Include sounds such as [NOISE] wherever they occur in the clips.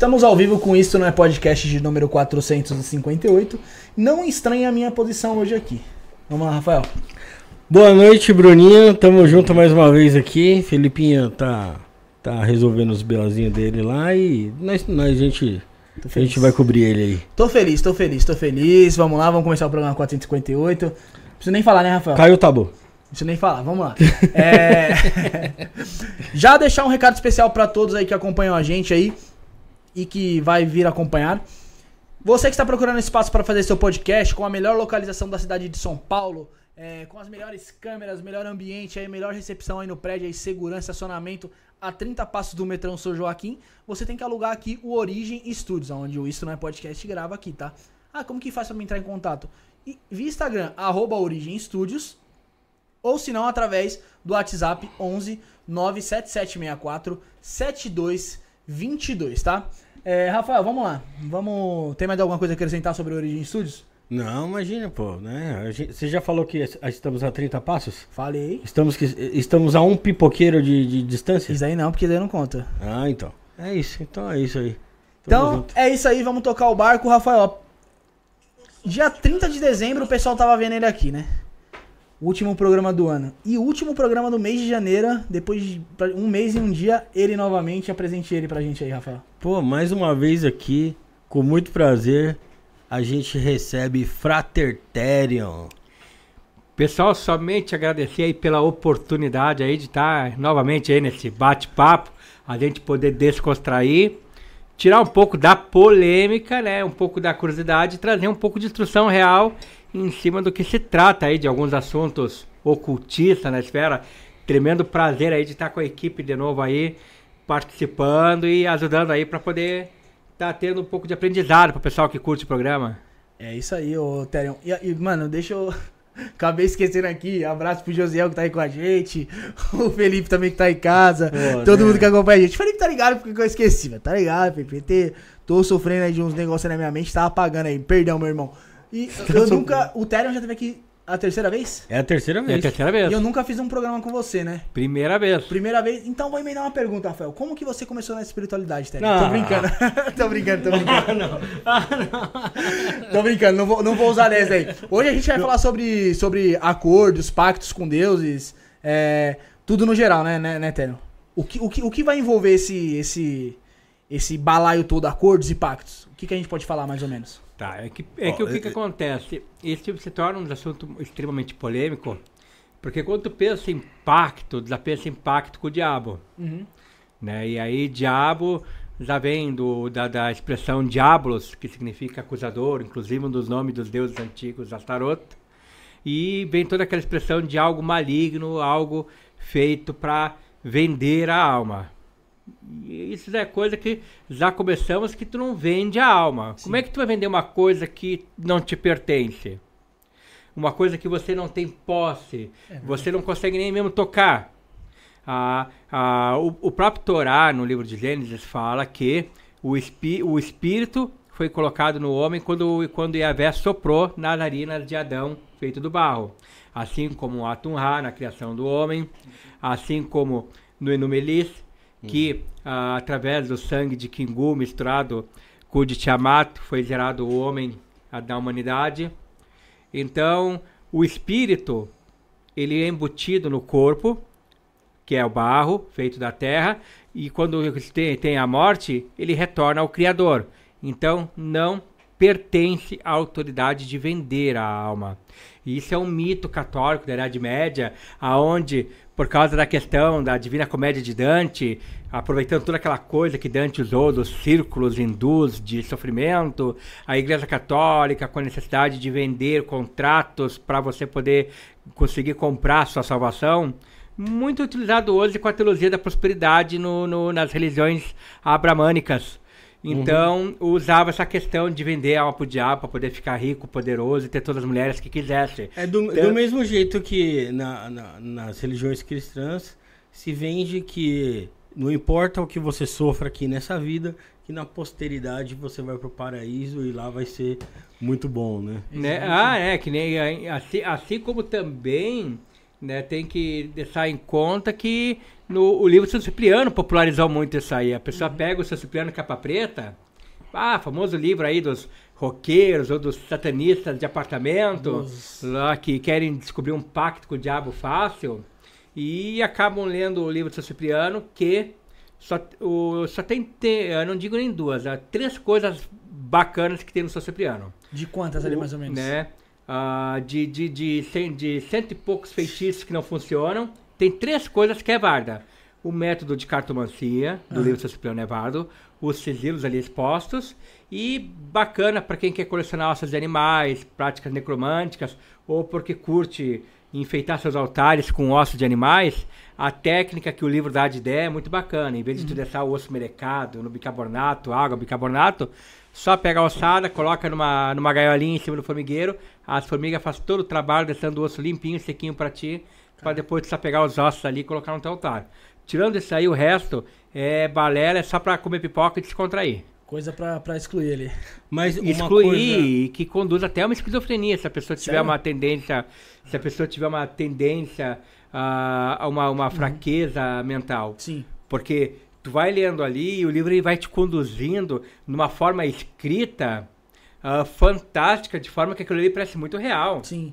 Estamos ao vivo com Isto Não é Podcast de número 458. Não estranhe a minha posição hoje aqui. Vamos lá, Rafael. Boa noite, Bruninho. Tamo junto mais uma vez aqui. Felipinho tá, tá resolvendo os belazinhos dele lá e nós, nós a, gente, a gente vai cobrir ele aí. Tô feliz, tô feliz, tô feliz. Vamos lá, vamos começar o programa 458. Não preciso nem falar, né, Rafael? Caiu o tabu. Não preciso nem falar, vamos lá. É... [LAUGHS] Já deixar um recado especial pra todos aí que acompanham a gente aí e que vai vir acompanhar. Você que está procurando espaço para fazer seu podcast com a melhor localização da cidade de São Paulo, é, com as melhores câmeras, melhor ambiente, aí, melhor recepção aí no prédio, aí, segurança, estacionamento a 30 passos do metrô São Joaquim, você tem que alugar aqui o Origem Studios, onde o Isso Não é Podcast grava aqui, tá? Ah, como que faz para me entrar em contato? E, via Instagram, arroba Origem Studios, ou se não, através do WhatsApp 11 97764 7222, tá? É, Rafael, vamos lá. Vamos. Tem mais alguma coisa a acrescentar sobre o Origem Studios? Não, imagina, pô, né? Gente- Você já falou que estamos a 30 passos? Falei. Estamos, que, estamos a um pipoqueiro de, de distância? Isso aí não, porque daí não conta. Ah, então. É isso, então é isso aí. Tamo Então, junto. é isso aí, vamos tocar o barco, Rafael. Dia 30 de dezembro, o pessoal tava vendo ele aqui, né? O último programa do ano. E o último programa do mês de janeiro, depois de um mês e um dia, ele novamente. Apresente ele pra gente aí, Rafael. Pô, mais uma vez aqui, com muito prazer, a gente recebe Fraterterion. Pessoal, somente agradecer aí pela oportunidade aí de estar novamente aí nesse bate-papo, a gente poder descontrair, tirar um pouco da polêmica, né, um pouco da curiosidade, e trazer um pouco de instrução real em cima do que se trata aí de alguns assuntos ocultistas na esfera. Tremendo prazer aí de estar com a equipe de novo aí, participando e ajudando aí para poder estar tendo um pouco de aprendizado para o pessoal que curte o programa. É isso aí, ô Terion. E, e, mano, deixa eu. [LAUGHS] Acabei esquecendo aqui. Abraço pro Josiel que tá aí com a gente. [LAUGHS] O Felipe também que tá em casa. Pô, todo né? mundo que acompanha a gente. Felipe tá ligado porque eu esqueci, velho. Tá ligado, Felipe? Te- Tô sofrendo aí de uns negócios na minha mente. Tava apagando aí. Perdão, meu irmão. E eu nunca. O Terion já teve aqui a terceira vez? É a terceira É a vez. terceira vez. E eu nunca fiz um programa com você, né? Primeira vez. Primeira vez. Então vou emendar uma pergunta, Rafael. Como que você começou na espiritualidade, Terion? Não. [LAUGHS] Tô brincando. tô brincando, tô brincando. Tô brincando, não vou, não vou usar dessa aí. Hoje a gente vai falar sobre, sobre acordos, pactos com deuses, é, tudo no geral, né, né, né? O que, o, que, o que vai envolver esse, esse, esse balaio todo, acordos e pactos? O que, que a gente pode falar mais ou menos? Tá, é que, é que Ó, o que, que é- acontece? Esse tipo se torna um assunto extremamente polêmico, porque quando tu pensa em pacto, já pensa em pacto com o diabo, né? E aí diabo já vem do, da, da expressão diablos, que significa acusador, inclusive um dos nomes dos deuses antigos, Astaroth, e vem toda aquela expressão de algo maligno, algo feito para vender a alma. Isso é coisa que já começamos que tu não vende a alma. Como é que tu vai vender uma coisa que não te pertence? Uma coisa que você não tem posse, você não consegue nem mesmo tocar. Ah, ah, o, o próprio Torá, no livro de Gênesis, fala que o, espí- o espírito foi colocado no homem quando, quando Yahvé soprou nas narinas de Adão, feito do barro. Assim como o Atum-Ra, na criação do homem, assim como no Enumelis, que ah, através do sangue de Kingu misturado com o de Tiamat foi gerado o homem da humanidade. Então, o espírito, ele é embutido no corpo, que é o barro feito da terra, e quando tem, tem a morte, ele retorna ao Criador. Então, não pertence à autoridade de vender a alma. E isso é um mito católico da Idade Média, aonde, por causa da questão da Divina Comédia de Dante, aproveitando toda aquela coisa que Dante usou dos círculos hindus de sofrimento, a Igreja Católica com a necessidade de vender contratos para você poder conseguir comprar sua salvação, muito utilizado hoje com a teologia da prosperidade no- no- nas religiões abramânicas. Então, usava essa questão de vender a alma pro diabo para poder ficar rico, poderoso e ter todas as mulheres que quisesse. É do, Então- do mesmo jeito que na- na- nas religiões cristãs se vende que não importa o que você sofra aqui nessa vida, que na posteridade você vai pro paraíso e lá vai ser muito bom, né? Né? Ah, é, que nem assim, assim como também né, tem que deixar em conta que no, o livro do São Cipriano popularizou muito isso aí. A pessoa pega o São Cipriano capa preta, ah, famoso livro aí dos roqueiros ou dos satanistas de apartamento, lá que querem descobrir um pacto com o diabo fácil, e acabam lendo o livro do São Cipriano, que só, o, só tem, te- eu não digo nem duas, há três coisas bacanas que tem no São Cipriano. De quantas ali, mais ou menos? Né? Ah, de, de, de, cem, de cento e poucos feitiços que não funcionam, tem três coisas que é varda. O método de cartomancia, do livro do São Cipriano válido, os sigilos ali expostos, e bacana para quem quer colecionar ossos de animais, práticas necromânticas, ou porque curte enfeitar seus altares com ossos de animais, a técnica que o livro dá de ideia é muito bacana. Em vez de tu deixar o osso merecado no bicarbonato, água, bicarbonato, só pega a ossada, coloca numa, numa gaiolinha em cima do formigueiro, as formigas fazem todo o trabalho deixando o osso limpinho, sequinho para ti, para depois tu só pegar os ossos ali e colocar no teu altar. Tirando isso aí, o resto é balela, é só para comer pipoca e descontrair. Coisa pra, pra excluir ali. Mas uma Excluir coisa... que conduz até a uma esquizofrenia, se a pessoa tiver Sério? uma tendência, se a pessoa tiver uma tendência a, a uma, uma fraqueza mental. Sim. Porque tu vai lendo ali e o livro ele vai te conduzindo numa forma escrita ah, fantástica, de forma que aquilo ali parece muito real. Sim.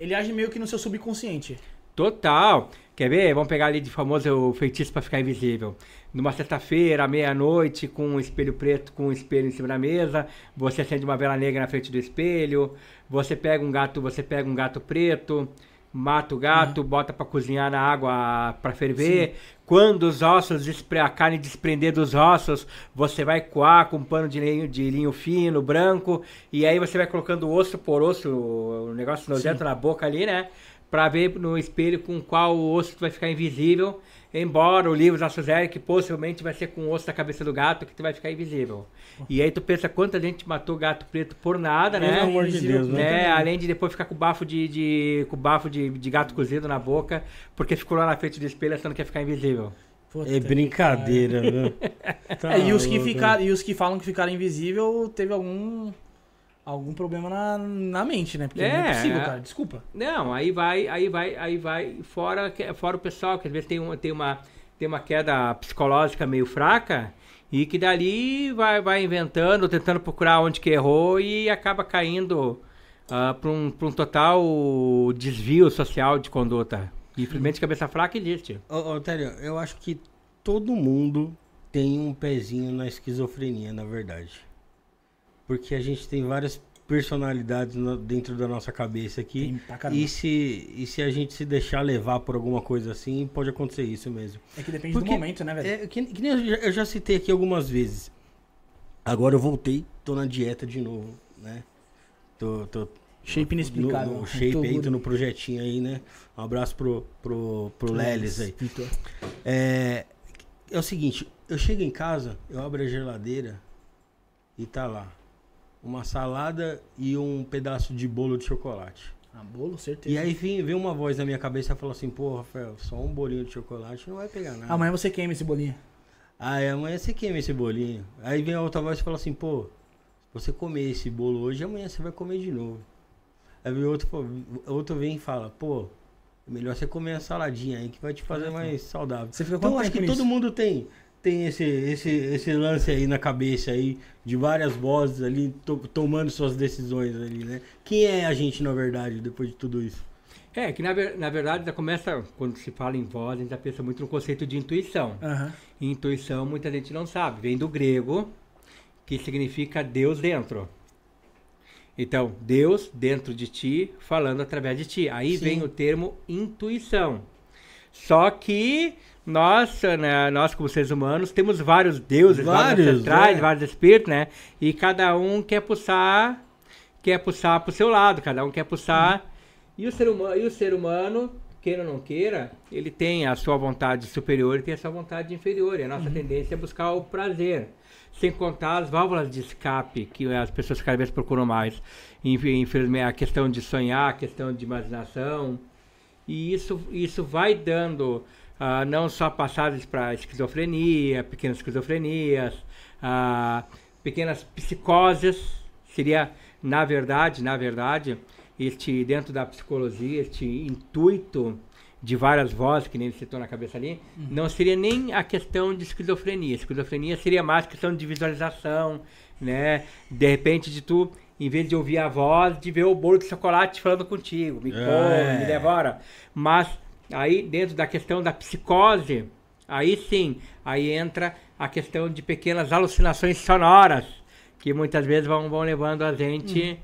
Ele age meio que no seu subconsciente. Total. Quer ver? Vamos pegar ali de famoso feitiço para ficar invisível. Numa sexta-feira, meia-noite, com um espelho preto, com um espelho em cima da mesa, você acende uma vela negra na frente do espelho, você pega um gato, você pega um gato preto, mata o gato, bota para cozinhar na água para ferver. Quando os ossos, a carne desprender dos ossos, você vai coar com um pano de linho, de linho fino, branco, e aí você vai colocando osso por osso, o negócio nojento na boca ali, né? Pra ver no espelho com qual osso tu vai ficar invisível. Embora o livro da Suzette, que possivelmente vai ser com o osso da cabeça do gato, que tu vai ficar invisível. E aí tu pensa quanta gente matou gato preto por nada, né? Pelo amor de Deus, né? né? Além de depois ficar com bafo de, de com bafo de, de gato cozido na boca, porque ficou lá na frente do espelho achando que ia ficar invisível. Puta É brincadeira, viu? [LAUGHS] Tá É, e os que ficaram, e os que falam que ficaram invisível teve algum algum problema na, na mente, né? Porque não é É, possível, é. cara. Desculpa. Não, aí vai, aí vai, aí vai fora, que- fora o pessoal que às vezes tem uma, tem uma, tem uma queda psicológica meio fraca e que dali vai, vai inventando, tentando procurar onde que errou e acaba caindo para um, pra um total desvio social de conduta. Infelizmente, cabeça fraca existe. Ô, ô, Télio, eu acho que todo mundo tem um pezinho na esquizofrenia, na verdade. Porque a gente tem várias personalidades no- dentro da nossa cabeça aqui. E se, e se a gente se deixar levar por alguma coisa assim, pode acontecer isso mesmo. É que depende Porque- do momento, né, velho? É, que, que nem eu já, eu já citei aqui algumas vezes. Agora eu voltei, tô na dieta de novo, né? Tô, tô Shape inexplicável. no, no shape Tô aí, tô no projetinho aí, né? Um abraço pro, pro, pro Lelis aí. É, é o seguinte, eu chego em casa, eu abro a geladeira e tá lá. Uma salada e um pedaço de bolo de chocolate. Ah, bolo, certeza. E aí vem, vem uma voz na minha cabeça e fala assim, pô, Rafael, só um bolinho de chocolate não vai pegar nada. Amanhã você queima esse bolinho. Aí amanhã você queima esse bolinho. Aí vem a outra voz e fala assim, pô, se você comer esse bolo hoje, amanhã você vai comer de novo. Aí vem outro, pô, outro vem e fala, pô, é melhor você comer a saladinha aí que vai te fazer mais saudável. Você fica Então acho que todo mundo tem, tem esse, esse, esse lance aí na cabeça aí, de várias vozes ali, to- tomando suas decisões ali, né? Quem é a gente, na verdade, depois de tudo isso? É, que na, na verdade já começa, quando se fala em voz, a gente já pensa muito no conceito de intuição. E intuição muita gente não sabe, vem do grego, que significa Deus dentro. Então, Deus dentro de ti, falando através de ti. Aí Sim. vem o termo intuição. Só que nós, né, nós como seres humanos, temos vários deuses, vários, Vários, ancestrais, é. vários espíritos, né? E cada um quer puxar, quer puxar pro seu lado, cada um quer puxar. E o ser humano, e o ser humano, queira ou não queira, ele tem a sua vontade superior e tem a sua vontade inferior. E a nossa tendência é buscar o prazer. Sem contar as válvulas de escape que as pessoas cada vez procuram mais. Inf- Infelizmente, a questão de sonhar, a questão de imaginação. E isso, isso vai dando ah, não só passagens para esquizofrenia, pequenas esquizofrenias, ah, pequenas psicoses. Seria, na verdade, na verdade, este dentro da psicologia, este intuito de várias vozes, que nem ele citou na cabeça ali, não seria nem a questão de esquizofrenia. Esquizofrenia seria mais questão de visualização, né? De repente, de tu, em vez de ouvir a voz, de ver o bolo de chocolate falando contigo, me come, É. me devora. Mas aí, dentro da questão da psicose, aí sim, aí entra a questão de pequenas alucinações sonoras, que muitas vezes vão, vão levando a gente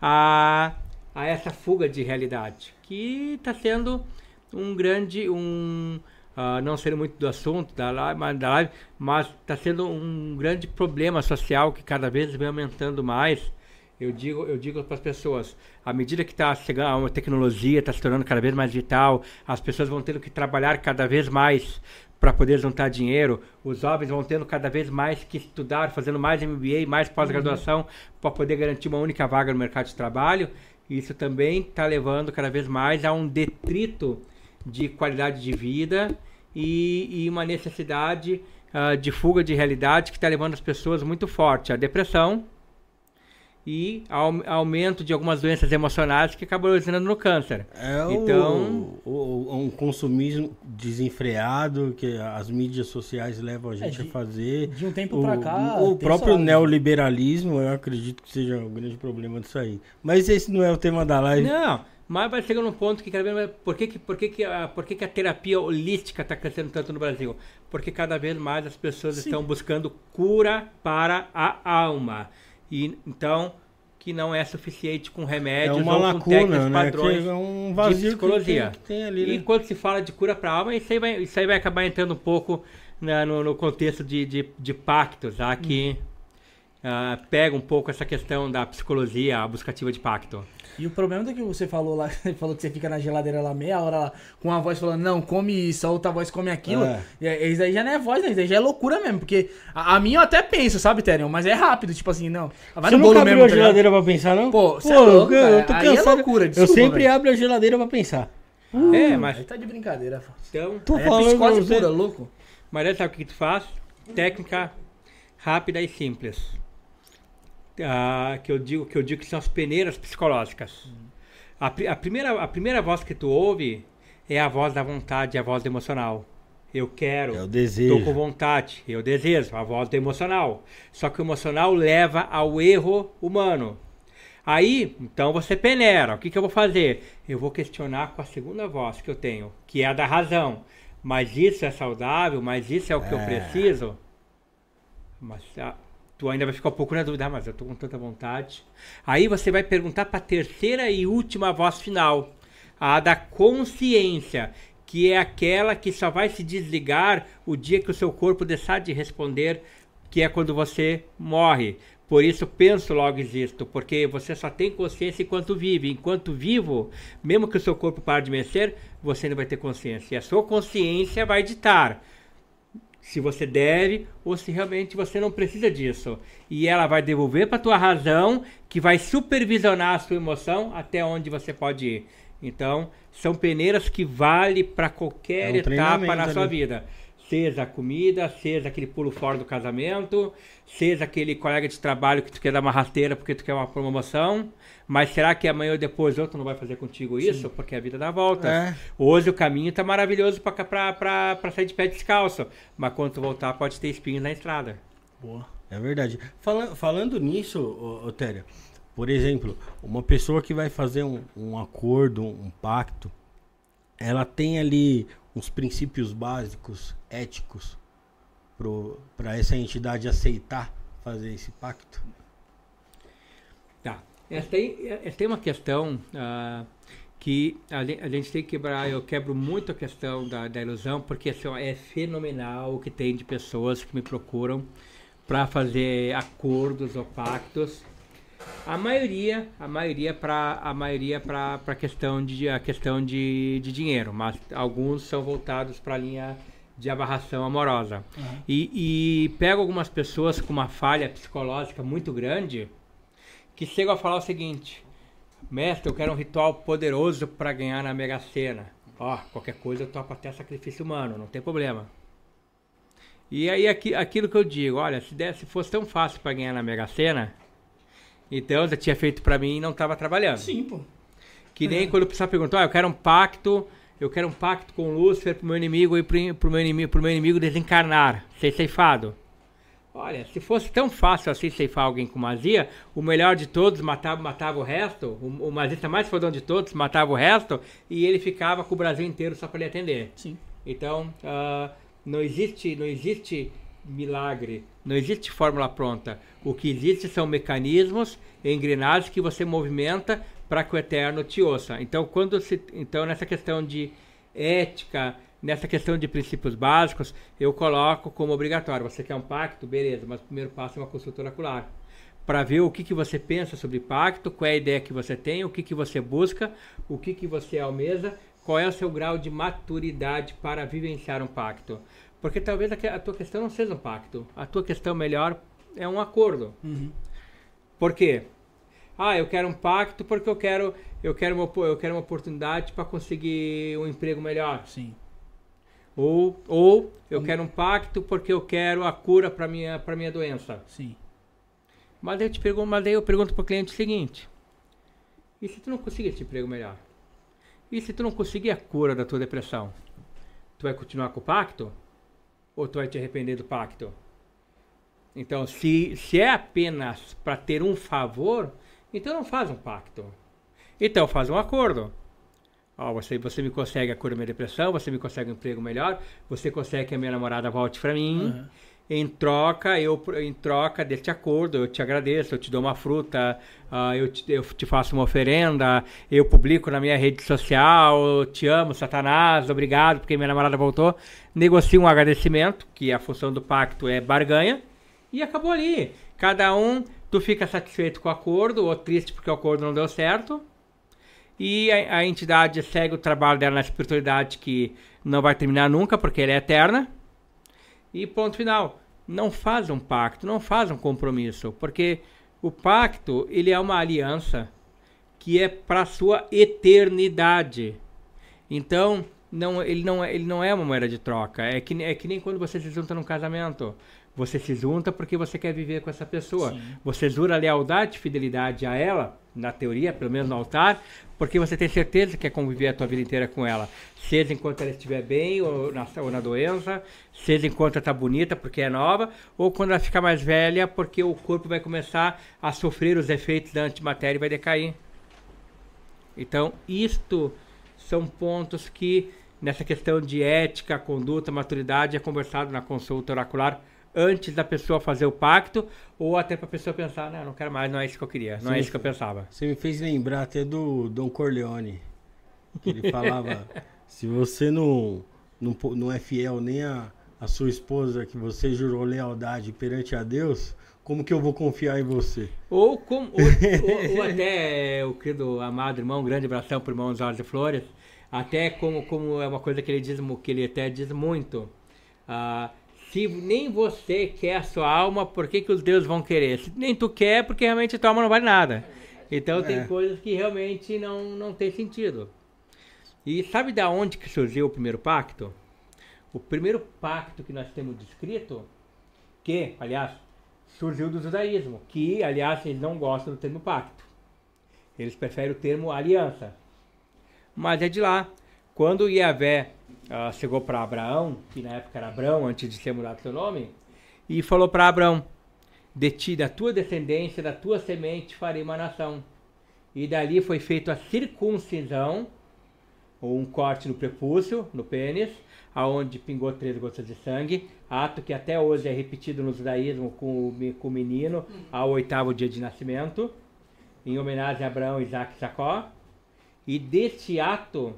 a, a essa fuga de realidade, que está sendo um grande, um, ah, não sendo muito do assunto da live, da live, mas está sendo um grande problema social que cada vez vem aumentando mais. Eu digo, eu digo para as pessoas, à medida que está chegando a tecnologia, está se tornando cada vez mais vital, as pessoas vão tendo que trabalhar cada vez mais para poder juntar dinheiro, os jovens vão tendo cada vez mais que estudar, fazendo mais MBA, mais pós-graduação, para poder garantir uma única vaga no mercado de trabalho. Isso também está levando cada vez mais a um detrito de qualidade de vida e, e uma necessidade ah, de fuga de realidade que está levando as pessoas muito forte à depressão e ao aumento de algumas doenças emocionais que acabam originando no câncer. É o- Então- o, o- um consumismo desenfreado que as mídias sociais levam a gente É, de- a fazer. De um tempo O, pra cá. o tem próprio só- neoliberalismo, eu acredito que seja o grande problema disso aí. Mas esse não é o tema da live. Não, mas vai chegar num ponto que cada vez mais. Por que, que, por que, que, a, por que, que a terapia holística está crescendo tanto no Brasil? Porque cada vez mais as pessoas Sim. estão buscando cura para a alma. E então, que não é suficiente com É remédios uma ou com lacuna, técnicas né? padrões é um vazio de psicologia. Que, tem, que tem ali, E né? quando se fala de cura para a alma, isso aí vai, isso aí vai acabar entrando um pouco né, no, no contexto de, de, de pactos, tá? que ah, pega um pouco essa questão da psicologia, a buscativa de pacto. E o problema é que você falou lá, [LAUGHS] você falou que você fica na geladeira lá meia hora lá, com a voz falando, não, come isso, a outra voz come aquilo. É. E aí, Isso aí já não é voz, né? Isso aí já é loucura mesmo. Porque a, a minha eu até penso, sabe, Terion? Mas é rápido, tipo assim, não. Vai Você no nunca bolo abriu mesmo, a tá ligado? geladeira pra pensar, não? Pô, você é louco, eu, cara. tô Aí é cansado. loucura, eu desculpa, sempre velho. abro a geladeira pra pensar. É, mas Aí tá de brincadeira. Fá. então. Tô é falando psicose pura, louco. Mas sabe o que tu faz? Técnica rápida e simples. Ah, que eu digo que eu digo que são as peneiras psicológicas. A, pri- a primeira, a primeira voz que tu ouve é a voz da vontade, a voz do emocional. Eu quero. É o desejo. Estou com vontade, eu desejo, a voz do emocional. Só que o emocional leva ao erro humano. Aí, então você peneira. O que, que eu vou fazer? Eu vou questionar com a segunda voz que eu tenho, que é a da razão. Mas isso é saudável? Mas isso é o que eu É. preciso? Mas ah, tu ainda vai ficar um pouco na dúvida, ah, mas eu tô com tanta vontade. Aí você vai perguntar para a terceira e última voz final, a da consciência, que é aquela que só vai se desligar o dia que o seu corpo deixar de responder, que é quando você morre. Por isso penso logo existo, porque você só tem consciência enquanto vive. Enquanto vivo, mesmo que o seu corpo pare de mexer, você não vai ter consciência. E a sua consciência vai ditar se você deve ou se realmente você não precisa disso. E ela vai devolver para tua razão, que vai supervisionar a sua emoção até onde você pode ir. Então, são peneiras que vale para qualquer É um etapa na sua ali. vida. Seja a comida, seja aquele pulo fora do casamento, seja aquele colega de trabalho que tu quer dar uma rasteira porque tu quer uma promoção. Mas será que amanhã ou depois outro não vai fazer contigo isso? Porque a vida dá voltas. É. Hoje o caminho tá maravilhoso pra, pra, pra, pra sair de pé descalço. Mas quando tu voltar, pode ter espinhos na estrada. Boa. É verdade. Fala- falando nisso, ô, ô, Tério, por exemplo, uma pessoa que vai fazer um, um acordo, um pacto, ela tem ali uns princípios básicos, éticos, para essa entidade aceitar fazer esse pacto? Tá. Essa tem, essa tem uma questão ah, que a, a gente tem que quebrar. Eu quebro muito a questão da, da ilusão, porque assim, é fenomenal o que tem de pessoas que me procuram para fazer acordos ou pactos. A maioria, a maioria para a maioria para questão de a questão de, de dinheiro, mas alguns são voltados para a linha de abarração amorosa. E, e pego algumas pessoas com uma falha psicológica muito grande que chegam a falar o seguinte: Mestre, eu quero um ritual poderoso para ganhar na Mega Sena. Ó, qualquer coisa eu topo até sacrifício humano, não tem problema. E aí aqui, aquilo que eu digo, olha, se, der, se fosse tão fácil para ganhar na Mega Sena, então já tinha feito para mim e não estava trabalhando. Sim, pô. Que nem quando o pessoal perguntou, ah, eu quero um pacto eu quero um pacto com Lúcifer pro meu inimigo e pro, meu inimigo, pro meu inimigo desencarnar, ser ceifado. Olha, se fosse tão fácil assim ceifar alguém com magia, o melhor de todos matava, matava o resto, o, o magista mais fodão de todos matava o resto e ele ficava com o Brasil inteiro só para lhe atender. Sim. Então, uh, não existe, não existe milagre, não existe fórmula pronta. O que existe são mecanismos, engrenagens que você movimenta para que o eterno te ouça. Então, quando se, então nessa questão de ética, nessa questão de princípios básicos, eu coloco como obrigatório. Você quer um pacto? Beleza, mas o primeiro passo é uma consulta oracular. Para ver o que, que você pensa sobre pacto, qual é a ideia que você tem, o que, que você busca, o que, que você almeja, qual é o seu grau de maturidade para vivenciar um pacto. Porque talvez a, tua questão não seja um pacto. A tua questão melhor é um acordo. Uhum. Por quê? Ah, eu quero um pacto porque eu quero, eu quero, uma, eu quero uma oportunidade para conseguir um emprego melhor. Sim. Ou, ou eu quero um pacto porque eu quero a cura para minha para minha doença. Sim. Mas eu te pergunto, mas eu pergunto para o cliente o seguinte: e se tu não conseguir esse emprego melhor? E se tu não conseguir a cura da tua depressão? Tu vai continuar com o pacto? Ou tu vai te arrepender do pacto? Então, se, se é apenas para ter um favor, então não faz um pacto. Então faz um acordo. Ó, você, você me consegue a cura da minha depressão, você me consegue um emprego melhor, você consegue que a minha namorada volte para mim. Uhum. Em troca, eu em troca deste acordo, eu te agradeço, eu te dou uma fruta, uh, eu, te, eu te faço uma oferenda, eu publico na minha rede social, te amo, Satanás, obrigado porque minha namorada voltou. Negocio um agradecimento, que a função do pacto é barganha, e acabou ali. Cada um, tu fica satisfeito com o acordo, ou triste porque o acordo não deu certo, e a, a, entidade segue o trabalho dela na espiritualidade que não vai terminar nunca, porque ela é eterna. E ponto final. Não faz um pacto, não faz um compromisso, porque o pacto ele é uma aliança que é para sua eternidade. Então, não, ele, não, é, ele não é uma moeda de troca. É que, é que nem quando você se junta num casamento. Você se junta porque você quer viver com essa pessoa. Sim. Você jura lealdade e fidelidade a ela, na teoria, pelo menos no altar, porque você tem certeza que quer conviver a tua vida inteira com ela. Seja enquanto ela estiver bem ou na, ou na doença, seja enquanto ela está bonita porque é nova, ou quando ela ficar mais velha porque o corpo vai começar a sofrer os efeitos da antimatéria e vai decair. Então, isto são pontos que, nessa questão de ética, conduta, maturidade, é conversado na consulta oracular antes da pessoa fazer o pacto, ou até para a pessoa pensar, não, não quero mais, não é isso que eu queria, não é isso que eu pensava. Você me fez lembrar até do Dom Corleone, que ele falava, [LAUGHS] se você não, não, não é fiel nem a, a sua esposa, que você jurou lealdade perante a Deus, como que eu vou confiar em você? Ou, com, ou, ou, ou [LAUGHS] até o querido amado irmão, grande abração para o irmão Jorge Flores, até como, como é uma coisa que ele diz, que ele até diz muito, uh, se nem você quer a sua alma, por que, que os deuses vão querer? Se nem tu quer, porque realmente a tua alma não vale nada. Então é. tem coisas que realmente não, não tem sentido. E sabe da onde que surgiu o primeiro pacto? O primeiro pacto que nós temos descrito, que, aliás, surgiu do judaísmo, que, aliás, eles não gostam do termo pacto. Eles preferem o termo aliança. Mas é de lá. Quando Yahvé uh, chegou para Abraão, que na época era Abraão, antes de ser mudado seu nome, e falou para Abraão: De ti, da tua descendência, da tua semente, farei uma nação. E dali foi feita a circuncisão, ou um corte no prepúcio, no pênis, aonde pingou três gotas de sangue, ato que até hoje é repetido no judaísmo com o, com o menino ao oitavo dia de nascimento, em homenagem a Abraão, Isaac e Jacó. E deste ato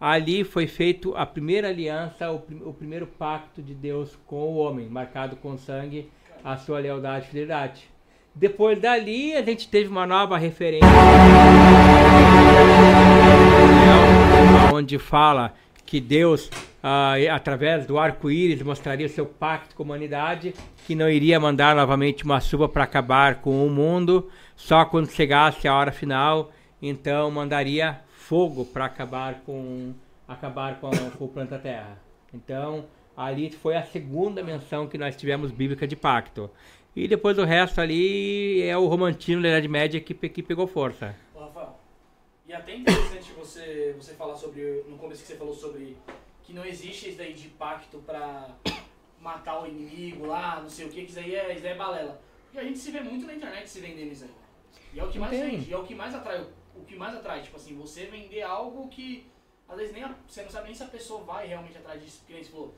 Ali foi feito a primeira aliança, o, prim o, primeiro pacto de Deus com o homem, marcado com sangue, a sua lealdade e fidelidade. Depois dali, a gente teve uma nova referência, onde fala que Deus, ah, através do arco-íris, mostraria o seu pacto com a humanidade, que não iria mandar novamente uma chuva para acabar com o mundo, só quando chegasse a hora final, então mandaria fogo para acabar com acabar com, com o planeta Terra. Então, ali foi a segunda menção que nós tivemos bíblica de pacto. E depois o resto ali é o romantino da Idade Média que, que pegou força. Rafael, E até interessante você, você falar sobre, no começo que você falou sobre que não existe isso daí de pacto pra matar o inimigo lá, não sei o que, que isso aí é, isso aí é balela. E a gente se vê muito na internet se vendendo isso aí. né? E é o que mais Tem. vende, e é o que mais atrai, o que mais atrai, tipo assim, você vender algo que às vezes nem a- você não sabe nem se a pessoa vai realmente atrás disso, porque nem falou,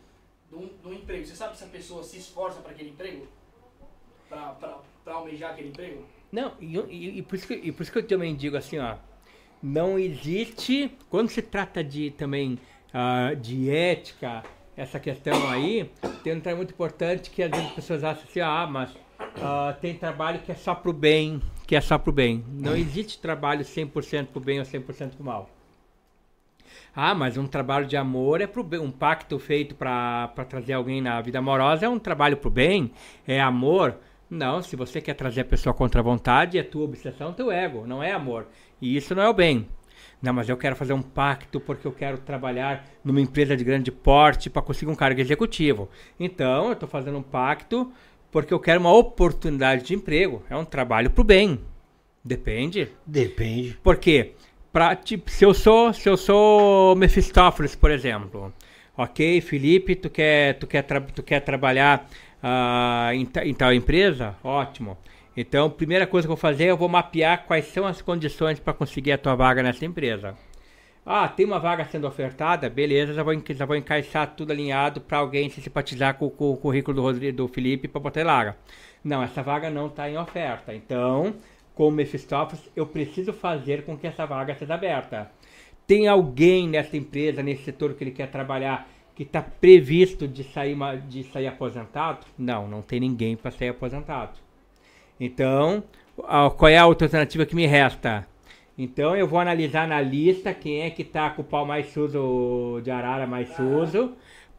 de um emprego. Você sabe se a pessoa se esforça para aquele emprego? Pra almejar aquele emprego? Não, e, e- e por isso que, e por isso que eu também digo assim, ó. Não existe, quando se trata de também ah, de ética, essa questão aí, tem um detalhe muito importante que às vezes as pessoas acham assim, ah, mas ah, tem trabalho que é só pro bem, que é só pro bem. Não existe trabalho 100% pro bem ou 100% pro mal. Ah, mas um trabalho de amor é pro bem, um pacto feito para trazer alguém na vida amorosa é um trabalho pro bem, é amor. Não, se você quer trazer a pessoa contra a vontade, é tua obsessão, teu ego, não é amor. E isso não é o bem. Não, mas eu quero fazer um pacto porque eu quero trabalhar numa empresa de grande porte para conseguir um cargo executivo. Então, eu estou fazendo um pacto porque eu quero uma oportunidade de emprego. É um trabalho pro bem. Depende. Depende. Por quê? Pra, tipo, se eu sou, se eu sou Mephistófeles, por exemplo, ok, Felipe, tu quer, tu quer, tu quer trabalhar ah, em, em tal empresa? Ótimo. Então, primeira coisa que eu vou fazer, eu vou mapear quais são as condições para conseguir a tua vaga nessa empresa. Ah, tem uma vaga sendo ofertada? Beleza, já vou, já vou encaixar tudo alinhado para alguém se simpatizar com, com o currículo do, Rodrigo, do Felipe para botar lá. Não, essa vaga não está em oferta. Então, como Mephistófeles, eu preciso fazer com que essa vaga seja aberta. Tem alguém nessa empresa, nesse setor que ele quer trabalhar, que está previsto de sair, de sair aposentado? Não, não tem ninguém para sair aposentado. Então, qual é a outra alternativa que me resta? Então eu vou analisar na lista quem é que está com o pau mais sujo de arara mais sujo,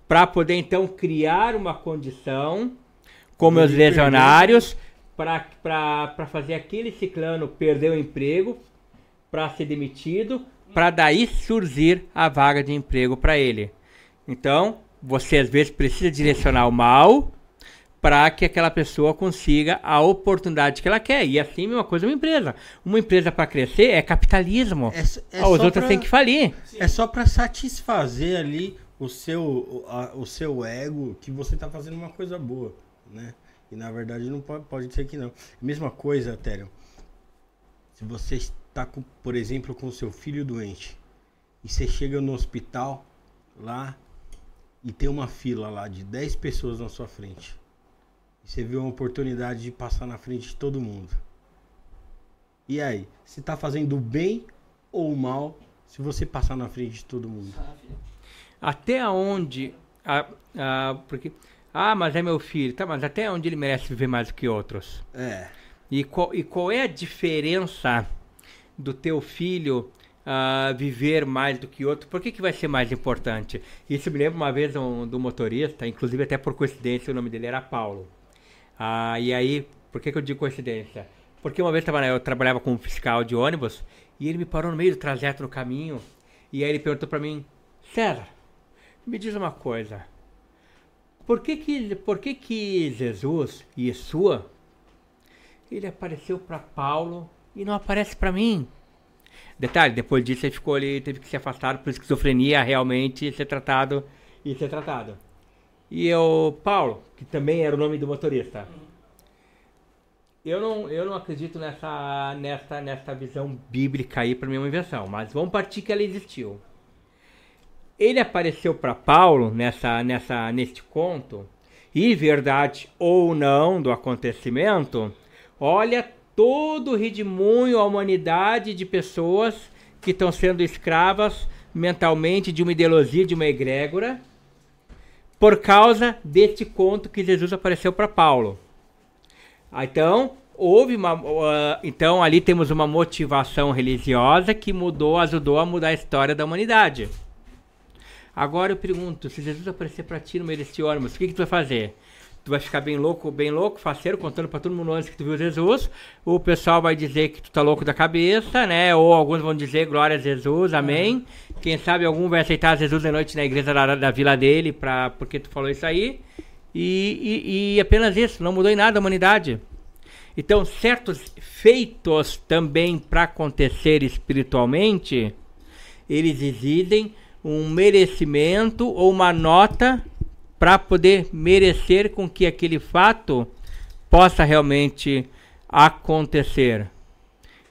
para poder então criar uma condição com meus legionários para fazer aquele ciclano perder o emprego, para ser demitido, para daí surgir a vaga de emprego para ele. Então, você às vezes precisa direcionar o mal para que aquela pessoa consiga a oportunidade que ela quer. E assim, a mesma coisa uma empresa. Uma empresa para crescer é capitalismo. É, é pra- têm que falir. É só pra satisfazer ali o seu, o, a- o seu ego que você tá fazendo uma coisa boa, né? E na verdade não pode, pode ser que não. Mesma coisa, Tério. Se você está, com, por exemplo, com seu filho doente e você chega no hospital lá e tem uma fila lá de 10 pessoas na sua frente. Você vê uma oportunidade de passar na frente de todo mundo. E aí, você tá fazendo bem ou mal se você passar na frente de todo mundo? Até onde. ah, ah, porque, ah, mas é meu filho. Tá, mas até onde ele merece viver mais do que outros? É. E qual, e qual é a diferença do teu filho ah, viver mais do que outro? Por que, que vai ser mais importante? Isso me lembra uma vez um, do motorista, inclusive até por coincidência o nome dele era Paulo. Ah, e aí, por que, que eu digo coincidência? Porque uma vez eu trabalhava como fiscal de ônibus e ele me parou no meio do trajeto no caminho e aí ele perguntou pra mim, César, me diz uma coisa. Por que que, por que, que Jesus, Yeshua, ele apareceu para Paulo e não aparece para mim. Detalhe, depois disso ele ficou ali, teve que ser afastado por esquizofrenia realmente ser tratado e ser tratado. E eu, Paulo, que também era o nome do motorista. Eu não, eu não acredito nessa, nessa, nessa visão bíblica aí, para é uma invenção, mas vamos partir que ela existiu. Ele apareceu para Paulo nessa, nessa, neste conto, e verdade ou não do acontecimento, olha todo o redemoinho, a humanidade de pessoas que estão sendo escravas mentalmente de uma ideologia, de uma egrégora, por causa deste conto que Jesus apareceu para Paulo. Ah, Então, houve uma. ah, então, ali temos uma motivação religiosa que mudou, ajudou a mudar a história da humanidade. Agora eu pergunto, se Jesus aparecer para ti no meio desse ônibus, o que, que tu vai fazer? Tu vai ficar bem louco, bem louco, faceiro, contando para todo mundo antes que tu viu Jesus. O pessoal vai dizer que tu tá louco da cabeça, né? Ou alguns vão dizer glória a Jesus, amém. Quem sabe algum vai aceitar Jesus de noite na igreja da, da vila dele, pra, porque tu falou isso aí. E, e, e apenas isso, não mudou em nada a humanidade. Então, certos feitos também para acontecer espiritualmente, eles exigem um merecimento ou uma nota para poder merecer com que aquele fato possa realmente acontecer.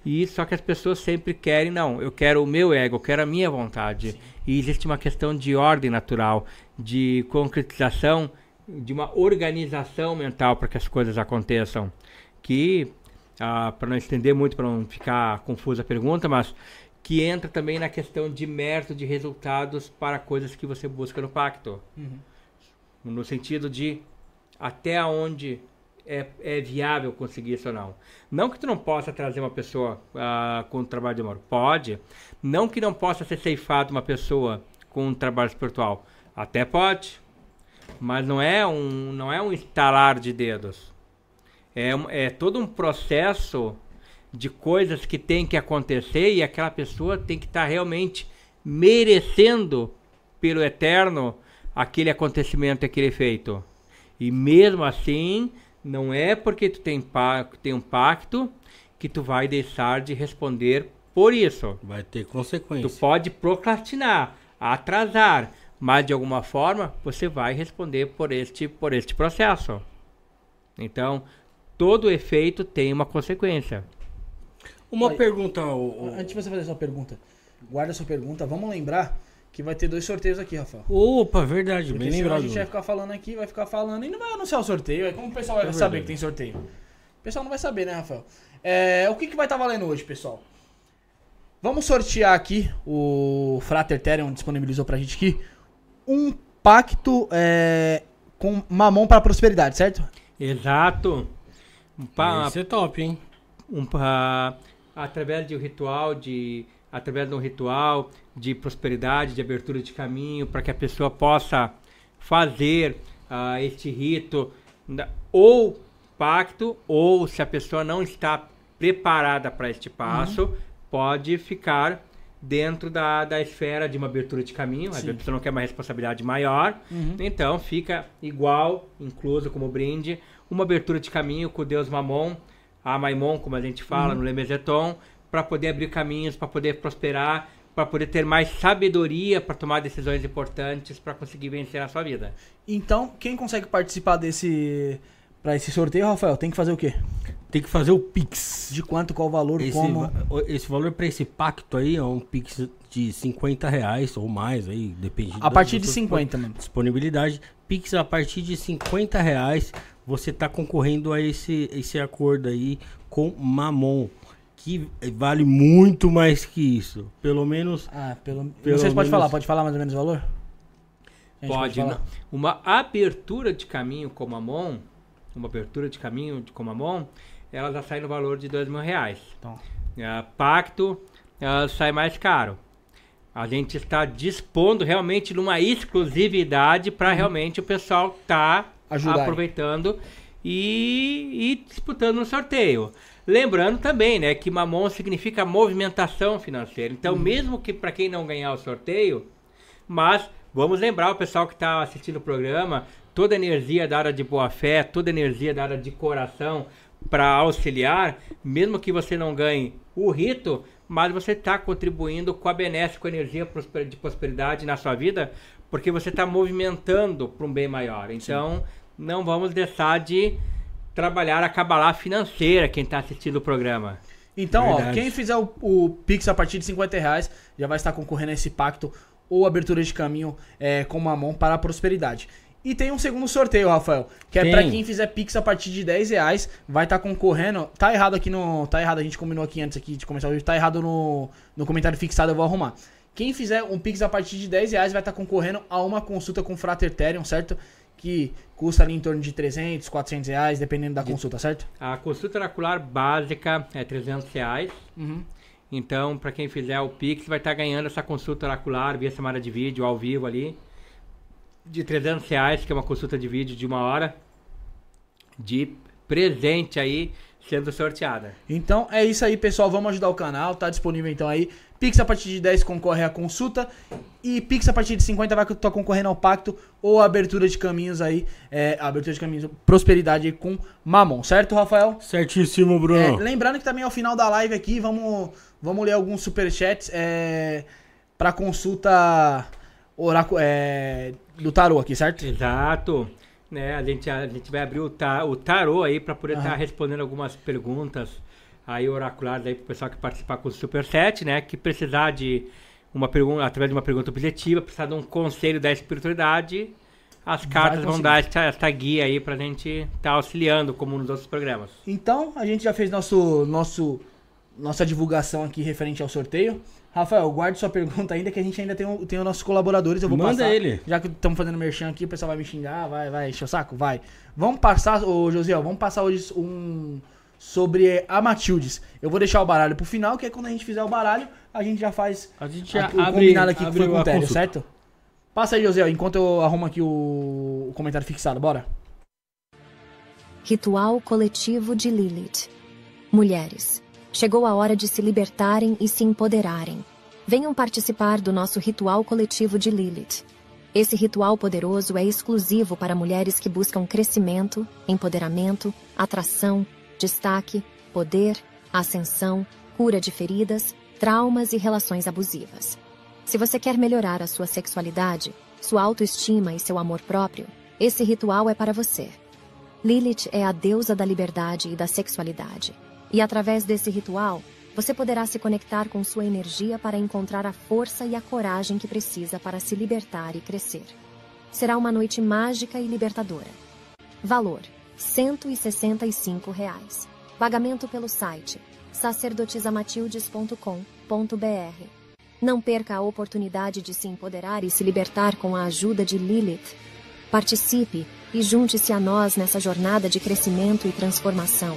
E só que as pessoas sempre querem, não, eu quero o meu ego, eu quero a minha vontade. Sim. E existe uma questão de ordem natural, de concretização, de uma organização mental para que as coisas aconteçam. Que, ah, para não estender muito, para não ficar confusa a pergunta, mas que entra também na questão de mérito de resultados para coisas que você busca no pacto. Uhum. No sentido de até onde é, é viável conseguir isso ou não. Não que tu não possa trazer uma pessoa uh, com um trabalho de amor. Pode. Não que não possa ser ceifado uma pessoa com um trabalho espiritual. Até pode. Mas não é um, não é um estalar de dedos. É, é todo um processo de coisas que tem que acontecer e aquela pessoa tem que estar tá realmente merecendo pelo eterno aquele acontecimento, aquele feito. E mesmo assim, não é porque tu tem, tem um pacto que tu vai deixar de responder por isso. Vai ter consequências. Tu pode procrastinar, atrasar, mas de alguma forma você vai responder por este, por este processo. Então, todo efeito tem uma consequência. Uma pergunta. O, o... Antes de você fazer sua pergunta, guarda sua pergunta. Vamos lembrar que vai ter dois sorteios aqui, Rafael. Opa, verdade, Porque bem lembrado. A gente vai ficar falando aqui, vai ficar falando e não vai anunciar o sorteio. Aí como o pessoal vai é saber que tem sorteio? O pessoal não vai saber, né, Rafael? É, o que, que vai estar tá valendo hoje, pessoal? Vamos sortear aqui, o Frater Therion disponibilizou pra gente aqui, um pacto é, com mamão para prosperidade, certo? Exato. Um pa... Esse é top, hein? Um pa... Através de um ritual de através de um ritual de prosperidade, de abertura de caminho, para que a pessoa possa fazer uh, este rito, ou pacto, ou se a pessoa não está preparada para este passo, uhum. pode ficar dentro da, da esfera de uma abertura de caminho. Sim. A pessoa não quer uma responsabilidade maior, uhum. então fica igual, incluso como brinde, uma abertura de caminho com o Deus Mamon, a Maimon, como a gente fala uhum. no Lemezeton, para poder abrir caminhos, para poder prosperar, para poder ter mais sabedoria para tomar decisões importantes para conseguir vencer a sua vida. Então, quem consegue participar desse para esse sorteio, Rafael, tem que fazer o quê? Tem que fazer o Pix. De quanto, qual o valor, esse, como? Esse valor para esse pacto aí é um Pix de 50 reais ou mais aí, depende. A partir de 50, mano. Disponibilidade. Pix a partir de 50 reais, você tá concorrendo a esse, esse acordo aí com Mamon que vale muito mais que isso. Pelo menos. Ah, pelo, pelo Vocês podem falar, pode falar mais ou menos o valor? Pode. pode uma abertura de caminho com a mão, uma abertura de caminho com a mão, ela já sai no valor de dois mil reais. Então. Uh, pacto uh, sai mais caro. A gente está dispondo realmente numa exclusividade para uhum. realmente o pessoal estar tá aproveitando e, e disputando no sorteio. Lembrando também, né, que mamon significa movimentação financeira. Então, uhum. mesmo que para quem não ganhar o sorteio, mas vamos lembrar o pessoal que está assistindo o programa, toda energia da área de boa fé, toda energia da área de coração para auxiliar, mesmo que você não ganhe o rito, mas você está contribuindo com a benéfica com a energia de prosperidade na sua vida, porque você está movimentando para um bem maior. Então, Sim. não vamos deixar de trabalhar a cabalá financeira, quem está assistindo o programa. Então, ó, quem fizer o, o, Pix a partir de 50 reais já vai estar concorrendo a esse pacto ou abertura de caminho é, com mamão para a prosperidade. E tem um segundo sorteio, Rafael, que é para quem fizer Pix a partir de 10 reais, vai estar tá concorrendo. Tá errado aqui no. Tá errado, a gente combinou aqui antes aqui de começar o vídeo, tá errado no, no comentário fixado, eu vou arrumar. Quem fizer um Pix a partir de 10 reais vai estar tá concorrendo a uma consulta com o Frater Ethereum, certo? Que custa ali em torno de 300, 400 reais, dependendo da consulta, certo? A consulta oracular básica é 300 reais. Uhum. Então, para quem fizer o Pix, vai estar tá ganhando essa consulta oracular via chamada de vídeo ao vivo ali. De 300 reais, que é uma consulta de vídeo de uma hora. De presente aí, sendo sorteada. Então é isso aí, pessoal. Vamos ajudar o canal. Tá disponível então aí. Pix a partir de 10 concorre à consulta. E Pix a partir de 50 vai estar concorrendo ao pacto ou abertura de caminhos aí. É, abertura de caminhos, prosperidade com Mamon, certo, Rafael? Certíssimo, É, Bruno. lembrando que também ao final da live aqui, vamos, vamos ler alguns superchats é, para consulta oracu- é, do tarô aqui, certo? Exato. Né, a, gente, a gente vai abrir o, ta, o tarô aí para poder estar Aham. respondendo algumas perguntas aí oraculares aí pro pessoal que participar com o Superset, né? Que precisar de uma pergunta, através de uma pergunta objetiva, precisar de um conselho da espiritualidade, as cartas vão dar essa, essa guia aí pra gente estar auxiliando, como nos outros programas. Então, a gente já fez nosso, nosso, nossa divulgação aqui referente ao sorteio. Rafael, guarde sua pergunta ainda, que a gente ainda tem, o- tem os nossos colaboradores. Eu vou Manda passar. ele. Já que estamos fazendo merchan aqui, o pessoal vai me xingar, vai, vai, encher o saco? Vai. Vamos passar, ô Josiel, vamos passar hoje um sobre a Matildes. Eu vou deixar o baralho pro final, que é quando a gente fizer o baralho, a gente já faz A gente já o abre, combinado aqui que foi com o Télio, consulta. certo? Passa aí, Josiel, enquanto eu arrumo aqui o, o comentário fixado, bora? Ritual coletivo de Lilith. Mulheres, chegou a hora de se libertarem e se empoderarem. Venham participar do nosso ritual coletivo de Lilith. Esse ritual poderoso é exclusivo para mulheres que buscam crescimento, empoderamento, atração, destaque, poder, ascensão, cura de feridas, traumas e relações abusivas. Se você quer melhorar a sua sexualidade, sua autoestima e seu amor próprio, esse ritual é para você. Lilith é a deusa da liberdade e da sexualidade. E através desse ritual, você poderá se conectar com sua energia para encontrar a força e a coragem que precisa para se libertar e crescer. Será uma noite mágica e libertadora. Valor: 165 reais. Pagamento pelo site sacerdotisamatildes.com.br. Não perca a oportunidade de se empoderar e se libertar com a ajuda de Lilith. Participe e junte-se a nós nessa jornada de crescimento e transformação.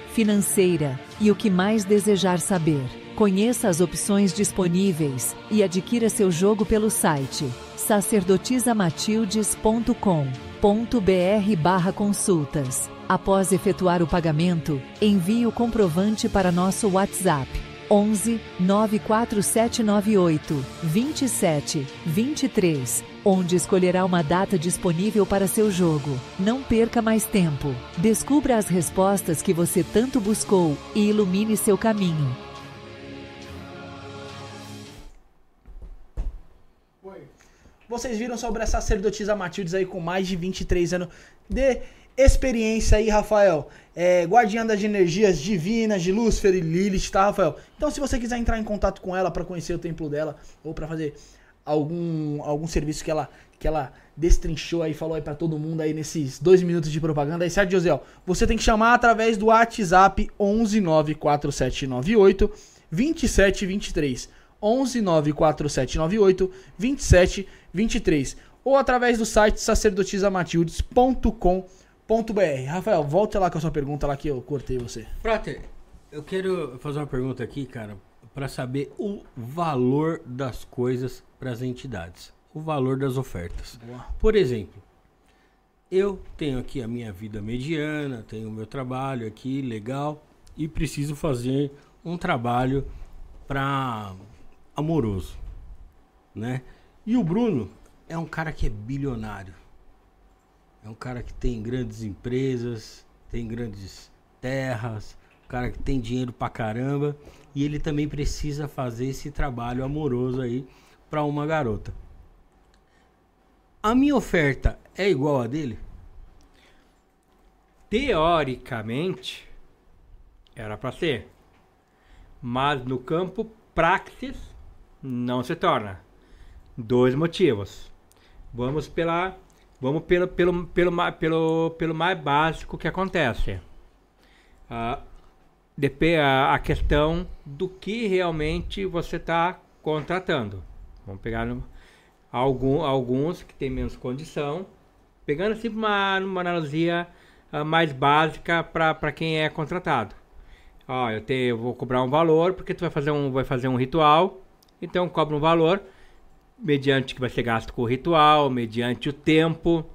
financeira e o que mais desejar saber. Conheça as opções disponíveis e adquira seu jogo pelo site sacerdotisamatildes.com.br consultas. Após efetuar o pagamento, envie o comprovante para nosso WhatsApp 11 94798 27 23, onde escolherá uma data disponível para seu jogo. Não perca mais tempo. Descubra as respostas que você tanto buscou e ilumine seu caminho. Vocês viram sobre a sacerdotisa Matildes aí com mais de 23 anos de experiência aí, Rafael. É, guardiã das energias divinas de Lúcifer e Lilith, tá, Rafael? Então, se você quiser entrar em contato com ela para conhecer o templo dela ou para fazer algum, algum serviço que ela, que ela destrinchou aí, falou aí para todo mundo aí nesses dois minutos de propaganda aí, certo, Josiel? Você tem que chamar através do WhatsApp 1194798 2723. 1194798 2723 ou através do site sacerdotisamatildes.com.br. Rafael, volta lá com a sua pergunta lá que eu cortei você. Prater, eu quero fazer uma pergunta aqui, cara, para saber o valor das coisas para as entidades, o valor das ofertas. Boa. Por exemplo, eu tenho aqui a minha vida mediana, tenho o meu trabalho aqui legal e preciso fazer um trabalho para amoroso, né? E o Bruno é um cara que é bilionário. É um cara que tem grandes empresas, tem grandes terras, um cara que tem dinheiro pra caramba e ele também precisa fazer esse trabalho amoroso aí pra uma garota. A minha oferta é igual a dele? Teoricamente, era para ser. Mas no campo praxis, não se torna. Dois motivos. Vamos pela vamos pelo pelo pelo pelo, pelo mais básico que acontece. Ah, a, a questão do que realmente você está contratando. Vamos pegar no, algum, alguns que têm menos condição, pegando assim uma, uma analogia uh, mais básica para quem é contratado. Ó, eu, te, eu vou cobrar um valor porque tu vai fazer um, vai fazer um ritual, então cobra um valor mediante que vai ser gasto com o ritual, mediante o tempo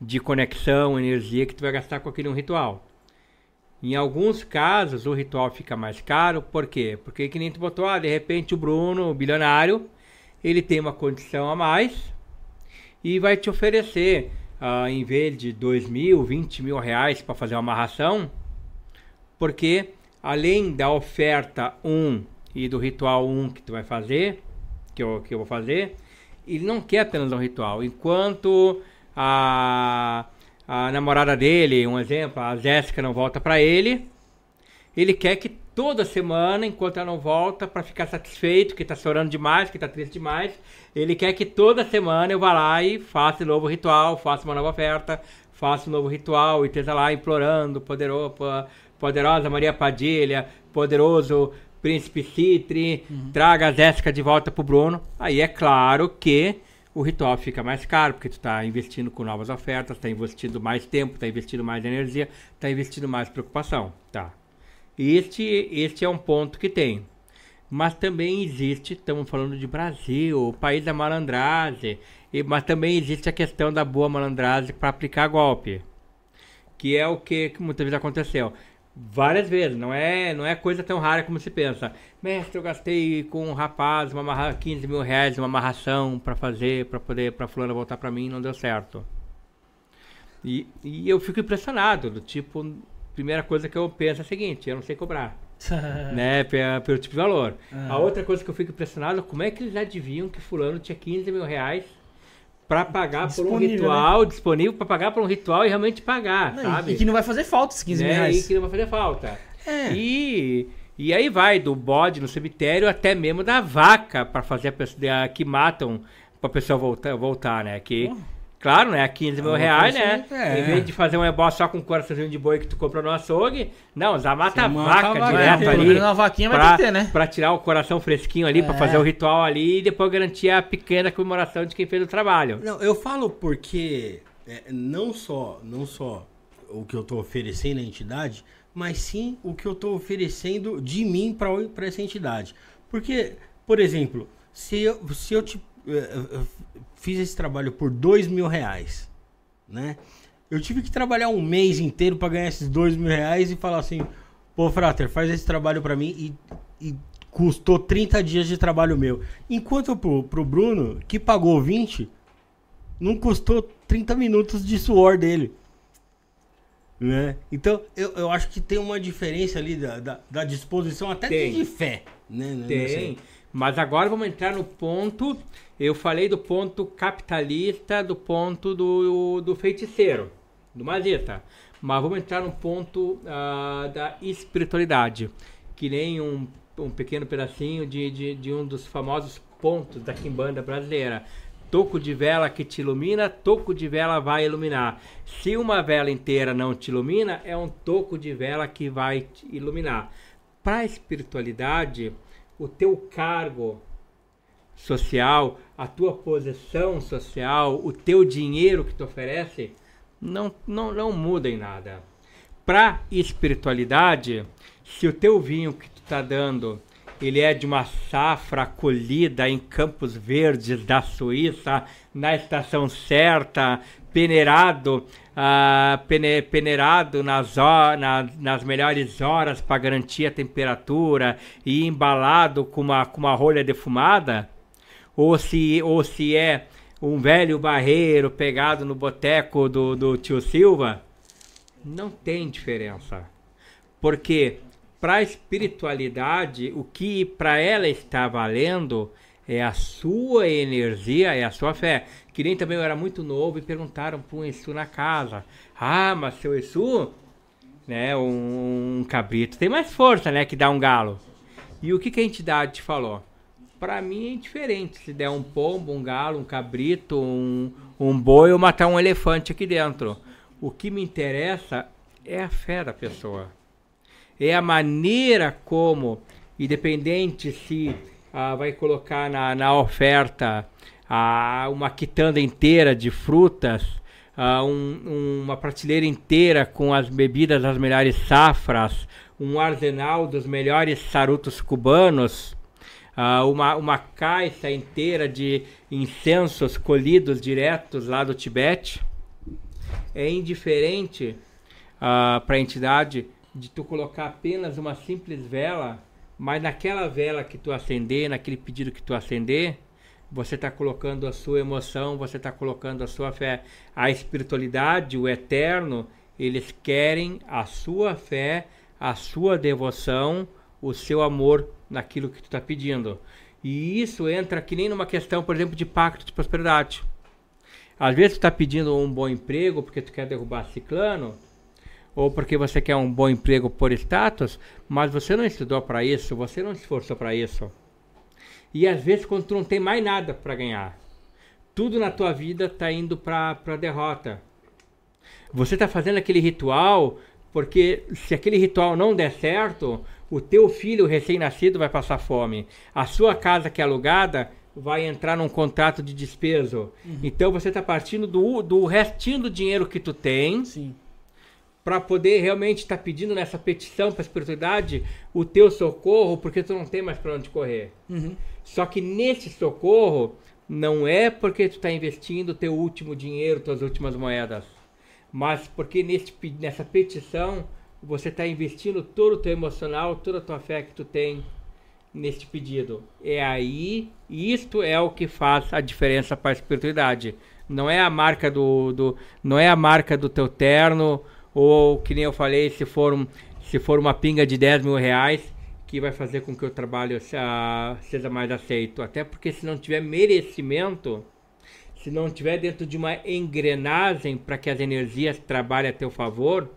de conexão, energia que tu vai gastar com aquele um ritual. Em alguns casos, o ritual fica mais caro, por quê? Porque que nem tu botou, ah, de repente o Bruno, o bilionário, ele tem uma condição a mais e vai te oferecer, uh, em vez de 2 mil, 20 mil reais para fazer uma amarração, porque além da oferta 1 e do ritual 1 que tu vai fazer, que eu, que eu vou fazer, ele não quer apenas um ritual. Enquanto a a namorada dele, um exemplo, a Jéssica não volta para ele, ele quer que toda semana, enquanto ela não volta, para ficar satisfeito, que tá chorando demais, que tá triste demais, ele quer que toda semana eu vá lá e faça um novo ritual, faça uma nova oferta, faça um novo ritual e esteja lá implorando, poderoso, poderosa Maria Padilha, poderoso Príncipe Citri, uhum. traga a Jéssica de volta pro Bruno. Aí é claro que o ritual fica mais caro, porque tu está investindo com novas ofertas, está investindo mais tempo, está investindo mais energia, está investindo mais preocupação, tá? Este, este é um ponto que tem. Mas também existe, estamos falando de Brasil, o país da malandragem, e, mas também existe a questão da boa malandragem para aplicar golpe. Que é o que, que muitas vezes aconteceu várias vezes, não é, não é coisa tão rara como se pensa. Mestre, eu gastei com um rapaz uma amarra, 15 mil reais uma amarração para fazer, para poder, para fulano voltar para mim, não deu certo. E, e eu fico impressionado, do tipo, primeira coisa que eu penso é a seguinte, eu não sei cobrar. [LAUGHS] né, pelo, pelo tipo de valor. A outra coisa que eu fico impressionado, como é que eles adivinham que fulano tinha 15 mil reais para pagar por um ritual, né? disponível para pagar por um ritual e realmente pagar, não, sabe? E que não vai fazer falta esses 15 né? mil reais. E que não vai fazer falta. É. E, e aí vai do bode no cemitério até mesmo da vaca para fazer a pessoa que matam para a pessoa voltar, voltar, né? Que Claro, né? 15 mil reais, né? É. Em vez de fazer um ebó só com um coraçãozinho de boi que tu compra no açougue, não, já mata a vaca mata direto é, ali. Uma vaquinha pra, vai ter, né? Pra tirar o coração fresquinho ali, é. pra fazer o ritual ali e depois garantir a pequena comemoração de quem fez o trabalho. Não, eu falo porque é, não só, não só o que eu tô oferecendo à entidade, mas sim o que eu tô oferecendo de mim pra, pra essa entidade. Porque, por exemplo, se eu, se eu te fiz esse trabalho por dois mil reais, né? Eu tive que trabalhar um mês inteiro para ganhar esses dois mil reais e falar assim, pô, Frater, faz esse trabalho para mim e, e, custou 30 dias de trabalho meu. Enquanto pro, pro Bruno, que pagou 20, não custou 30 minutos de suor dele. Né? Então, eu, eu acho que tem uma diferença ali da, da, da disposição até tem. de fé. Né? Tem. Mas agora vamos entrar no ponto. Eu falei do ponto capitalista, do ponto do, do feiticeiro, do magista. Mas vamos entrar no ponto uh, da espiritualidade, que nem um, um pequeno pedacinho de, de, de um dos famosos pontos da Kimbanda brasileira. Toco de vela que te ilumina, toco de vela vai iluminar. Se uma vela inteira não te ilumina, é um toco de vela que vai te iluminar. Para a espiritualidade, o teu cargo social, a tua posição social, o teu dinheiro que te oferece, não, não, não muda em nada. Para espiritualidade, se o teu vinho que tu está dando ele é de uma safra colhida em Campos Verdes da Suíça, na estação certa, peneirado, uh, pene, peneirado nas, na, nas melhores horas para garantir a temperatura e embalado com uma, com uma rolha defumada, ou se, ou se é um velho barreiro pegado no boteco do, do tio Silva, não tem diferença. Porque para a espiritualidade, o que para ela está valendo é a sua energia, é a sua fé. Que nem também eu era muito novo e perguntaram para um Exu na casa: Ah, mas seu Exu, né, um, um, cabrito tem mais força, né, que dá um galo. E o que, que a entidade te falou? Para mim é indiferente se der um pombo, um galo, um cabrito, um, um boi ou matar um elefante aqui dentro. O que me interessa é a fé da pessoa é a maneira como, independente se ah, vai colocar na, na oferta ah, uma quitanda inteira de frutas, ah, um, uma prateleira inteira com as bebidas das melhores safras, um arsenal dos melhores charutos cubanos, uh, uma, uma caixa inteira de incensos colhidos diretos lá do Tibete, é indiferente uh, para a entidade de tu colocar apenas uma simples vela, mas naquela vela que tu acender, naquele pedido que tu acender, você está colocando a sua emoção, você está colocando a sua fé. A espiritualidade, o eterno, eles querem a sua fé a sua devoção, o seu amor naquilo que tu está pedindo. E isso entra que nem numa questão, por exemplo, de pacto de prosperidade. Às vezes tu está pedindo um bom emprego porque tu quer derrubar ciclano, ou porque você quer um bom emprego por status, mas você não estudou para isso, você não se esforçou para isso. E às vezes quando tu não tem mais nada para ganhar, tudo na tua vida está indo para a derrota. Você está fazendo aquele ritual porque se aquele ritual não der certo, o teu filho recém-nascido vai passar fome. A sua casa que é alugada vai entrar num contrato de despeso. Uhum. Então você está partindo do, do restinho do dinheiro que tu tem para poder realmente estar tá pedindo nessa petição para a espiritualidade o teu socorro, porque tu não tem mais para onde correr. Uhum. Só que nesse socorro não é porque tu está investindo o teu último dinheiro, tuas últimas moedas mas porque nesse, nessa petição você está investindo todo o teu emocional, toda a tua fé que tu tem neste pedido. É aí, isto é o que faz a diferença para a espiritualidade. Não é a marca do, do não é a marca do teu terno ou que nem eu falei, se for um, se for uma pinga de 10 mil reais que vai fazer com que o trabalho seja mais aceito. Até porque se não tiver merecimento, se não estiver dentro de uma engrenagem para que as energias trabalhem a teu favor,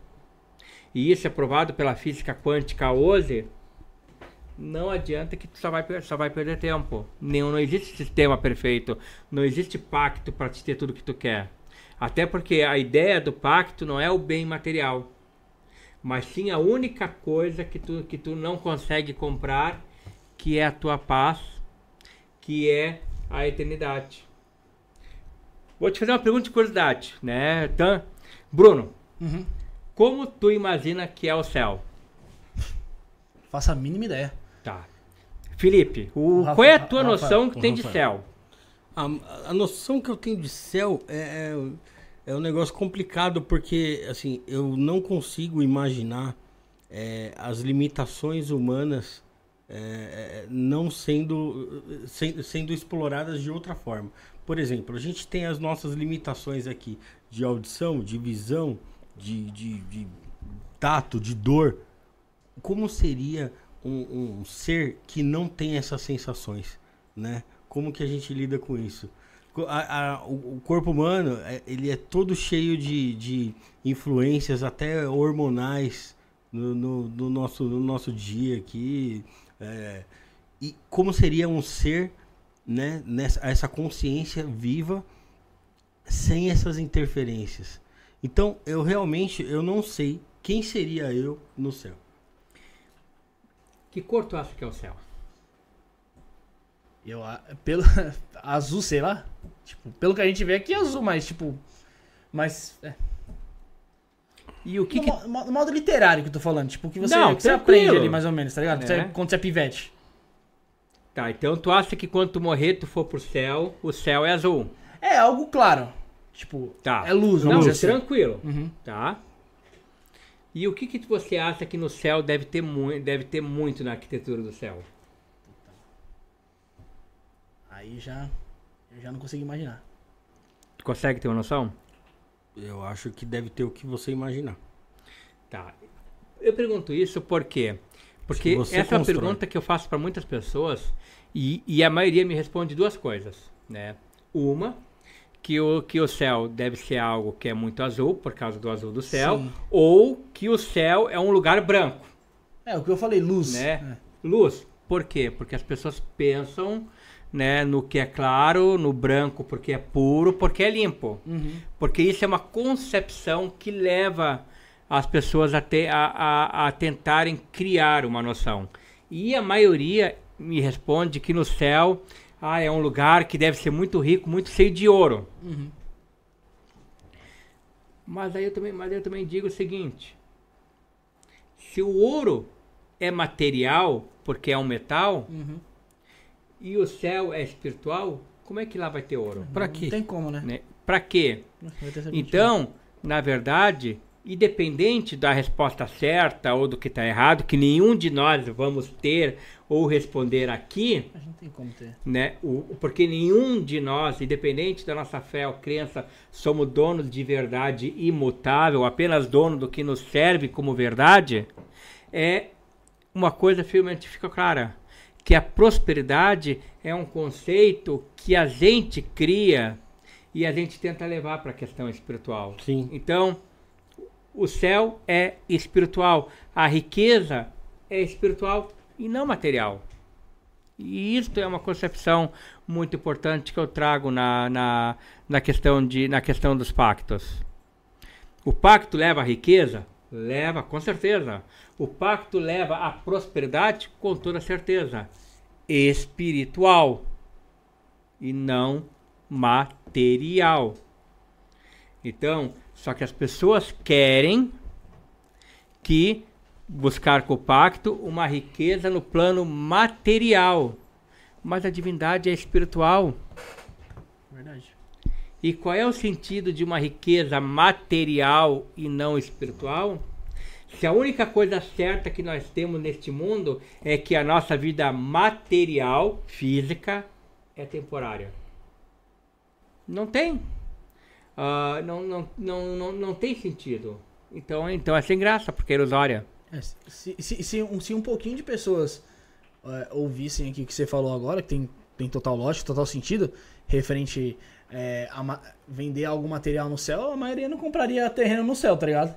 e isso é provado pela física quântica hoje, não adianta que tu só vai, só vai perder tempo. Não, não existe sistema perfeito, não existe pacto para te ter tudo que tu quer. Até porque a ideia do pacto não é o bem material, mas sim a única coisa que tu, que tu não consegue comprar, que é a tua paz, que é a eternidade. Vou te fazer uma pergunta de curiosidade, né? Então, Bruno, uhum. Como tu imagina que é o céu? Faça a mínima ideia. Tá. Felipe, o, Rafa, qual é a tua Rafa, noção que tem de céu? A, a, noção que eu tenho de céu é, é, é um negócio complicado porque, assim, eu não consigo imaginar é, as limitações humanas é, é não sendo, sendo exploradas de outra forma. Por exemplo, a gente tem as nossas limitações aqui de audição, de visão, de, de, de tato, de dor. Como seria um, um, ser que não tem essas sensações, né? Como que a gente lida com isso? A, a, o, corpo humano, é, ele é todo cheio de, de influências, até hormonais, no, no, no nosso, no nosso dia aqui. É, e como seria um ser né, nessa, essa consciência viva sem essas interferências. Então, eu realmente eu não sei quem seria eu no céu. Que cor tu acha que é o céu? Eu, pelo [LAUGHS] azul, sei lá. Tipo, pelo que a gente vê aqui é azul, mas tipo, mas é. E o que, no, que... No modo literário que eu tô falando, tipo, que você, não, que você aprende ali mais ou menos, tá ligado? É. Você, quando você é pivete. Tá, então tu acha que quando tu morrer, tu for pro céu, o céu é azul? É algo claro. Tipo, tá. é luz, Não, dizer assim. tranquilo. Uhum. Tá? E o que, que você acha que no céu deve ter, mu deve ter muito na arquitetura do céu? Aí já, eu já não consigo imaginar. Tu consegue ter uma noção? Eu acho que deve ter o que você imaginar. Tá. Eu pergunto isso porque porque essa constrói. é uma pergunta que eu faço para muitas pessoas e, e, a maioria me responde duas coisas, né? Uma, que o, que o céu deve ser algo que é muito azul, por causa do azul do céu, Sim. ou que o céu é um lugar branco. É, o que eu falei, luz. Né? É. Luz. Por quê? Porque as pessoas pensam né, no que é claro, no branco porque é puro, porque é limpo. Uhum. Porque isso é uma concepção que leva as pessoas a, te, a, a, a tentarem criar uma noção. E a maioria me responde que no céu ah, é um lugar que deve ser muito rico, muito cheio de ouro. Uhum. Mas aí eu também, mas eu também digo o seguinte: se o ouro é material, porque é um metal, Uhum. e o céu é espiritual, como é que lá vai ter ouro? Pra Não quê? tem como, né? Né? Para quê? Então, na verdade, independente da resposta certa ou do que está errado, que nenhum de nós vamos ter ou responder aqui. A gente tem como ter. né? O, porque nenhum de nós, independente da nossa fé ou crença, somos donos de verdade imutável, apenas dono do que nos serve como verdade, é uma coisa firmemente fica clara, que a prosperidade é um conceito que a gente cria e a gente tenta levar para a questão espiritual. Sim. Então, o céu é espiritual, a riqueza é espiritual e não material. E isso é uma concepção muito importante que eu trago na, na, na, questão, de, na questão dos pactos. O pacto leva à riqueza? Leva, com certeza. O pacto leva à prosperidade? Com toda certeza. Espiritual e não material. Então, só que as pessoas querem que buscar com o pacto uma riqueza no plano material. Mas a divindade é espiritual. Verdade. E qual é o sentido de uma riqueza material e não espiritual? Se a única coisa certa que nós temos neste mundo é que a nossa vida material, física, é temporária. Não tem. Ah, não, não, não, não, não tem sentido. Então, então é sem graça, porque é ilusória. É, se, se, se, um, se um pouquinho de pessoas é, ouvissem aqui o que você falou agora, que tem, tem total lógica, total sentido, referente é, a vender algum material no céu, a maioria não compraria terreno no céu, tá ligado?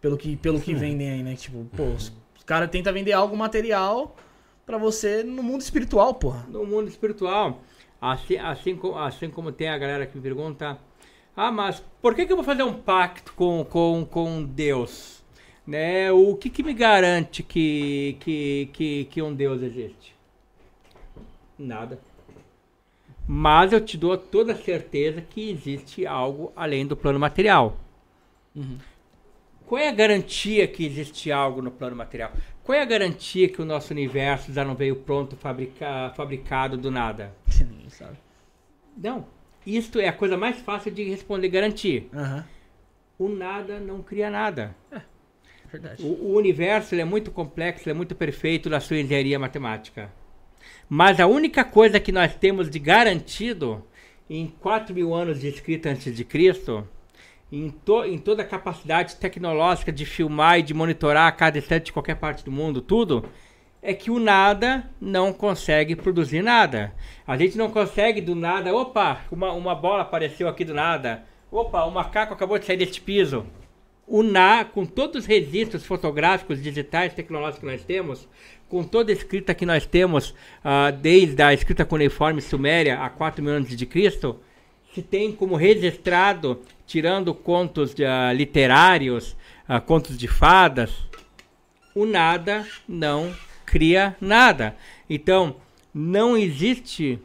Pelo que, pelo que vendem aí, né? Tipo, pô, os, os caras tentam vender algo material pra você no mundo espiritual, porra. no mundo espiritual. Assim, assim, assim como tem a galera que me pergunta: Ah, mas por que, que eu vou fazer um pacto com, com, com Deus? Né? O que, que me garante que, que, que, que um Deus existe? Nada. Mas eu te dou toda a certeza que existe algo além do plano material. Qual é a garantia que existe algo no plano material? Qual é a garantia que o nosso universo já não veio pronto, fabrica, fabricado do nada? Ninguém sabe. Não. Isto é a coisa mais fácil de responder garantir. Aham. O nada não cria nada. Verdade. O, o universo é muito complexo, é muito perfeito na sua engenharia matemática. Mas a única coisa que nós temos de garantido em 4 mil anos de escrita antes de Cristo, em, to, em toda a capacidade tecnológica de filmar e de monitorar a cada instante de qualquer parte do mundo, tudo, é que o nada não consegue produzir nada. A gente não consegue do nada, opa, uma, uma bola apareceu aqui do nada. Opa, o macaco acabou de sair deste piso o NA, com todos os registros fotográficos, digitais, tecnológicos que nós temos, com toda a escrita que nós temos, ah, desde a escrita cuneiforme suméria a 4 mil anos de Cristo, se tem como registrado, tirando contos de, ah, literários, ah, contos de fadas, o nada não cria nada. Então, não existe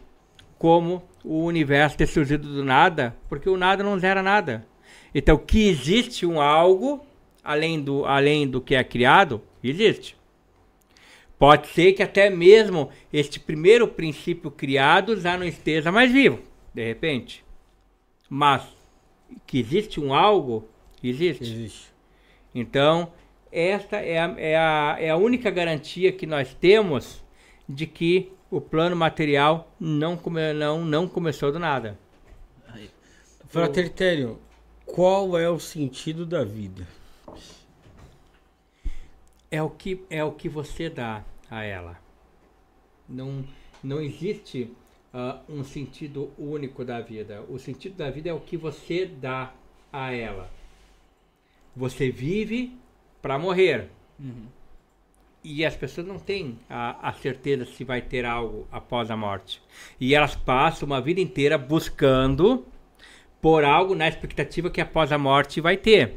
como o universo ter surgido do nada, porque o nada não gera nada. Então, que existe um algo além do, além do que é criado, existe. Pode ser que até mesmo este primeiro princípio criado já não esteja mais vivo, de repente. Mas que existe um algo, existe. Existe. Então, esta é a, é, a, é a única garantia que nós temos de que o plano material não, come, não, não começou do nada. Fraternitério, qual é o sentido da vida? É o que, é o que você dá a ela. Não, não existe ah, um sentido único da vida. O sentido da vida é o que você dá a ela. Você vive para morrer. E as pessoas não têm a, a certeza se vai ter algo após a morte. E elas passam uma vida inteira buscando por algo na expectativa que após a morte vai ter.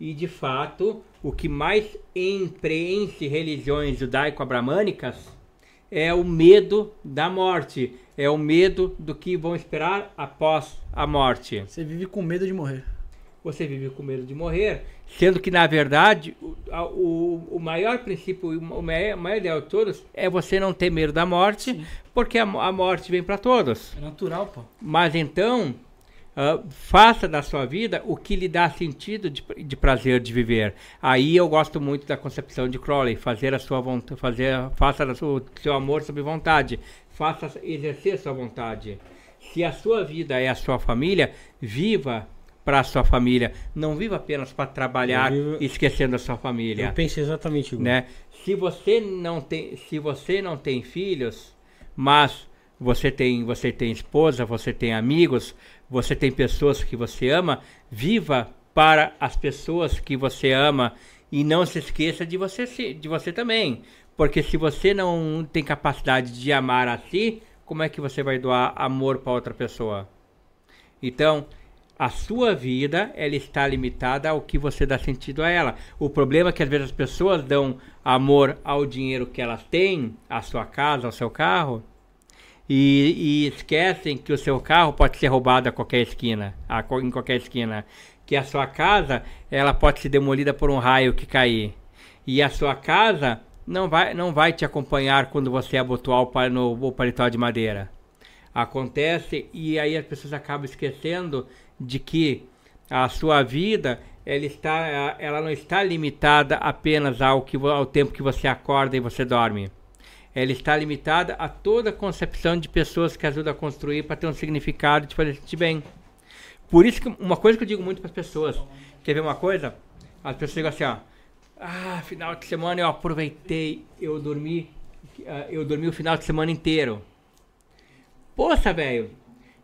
E de fato, o que mais empreende religiões judaico-abramânicas é o medo da morte, é o medo do que vão esperar após a morte. Você vive com medo de morrer. Você vive com medo de morrer, sendo que na verdade o, o, o maior princípio, o maior, o maior ideal de todos é você não ter medo da morte, porque a, a morte vem para todos. É natural, pô. Mas então, ah, faça da sua vida o que lhe dá sentido de, de prazer de viver. Aí eu gosto muito da concepção de Crowley, fazer a sua vontade, fazer, faça o seu amor sob vontade, faça exercer sua vontade. Se a sua vida é a sua família, viva para sua família, não viva apenas para trabalhar vivo- esquecendo a sua família Eu penso exatamente igual. né? Se você não tem, se você não tem filhos, mas você tem, você tem esposa, você tem amigos, você tem pessoas que você ama, viva para as pessoas que você ama e não se esqueça de você, de você também, porque se você não tem capacidade de amar a si, como é que você vai doar amor para outra pessoa? Então, a sua vida, ela está limitada ao que você dá sentido a ela. O problema é que às vezes as pessoas dão amor ao dinheiro que elas têm, à sua casa, ao seu carro, e, e esquecem que o seu carro pode ser roubado a qualquer esquina, a, em qualquer esquina. Que a sua casa, ela pode ser demolida por um raio que cair. E a sua casa não vai, não vai te acompanhar quando você abotoar o, no, o paletó de madeira acontece e aí as pessoas acabam esquecendo de que a sua vida ela está ela não está limitada apenas ao que ao tempo que você acorda e você dorme. Ela está limitada a toda a concepção de pessoas que ajudam a construir para ter um significado e te fazer sentir bem. Por isso que uma coisa que eu digo muito para as pessoas quer ver uma coisa? As pessoas digam assim ó ah final de semana eu aproveitei eu dormi ah, eu dormi o final de semana inteiro. Poxa, velho,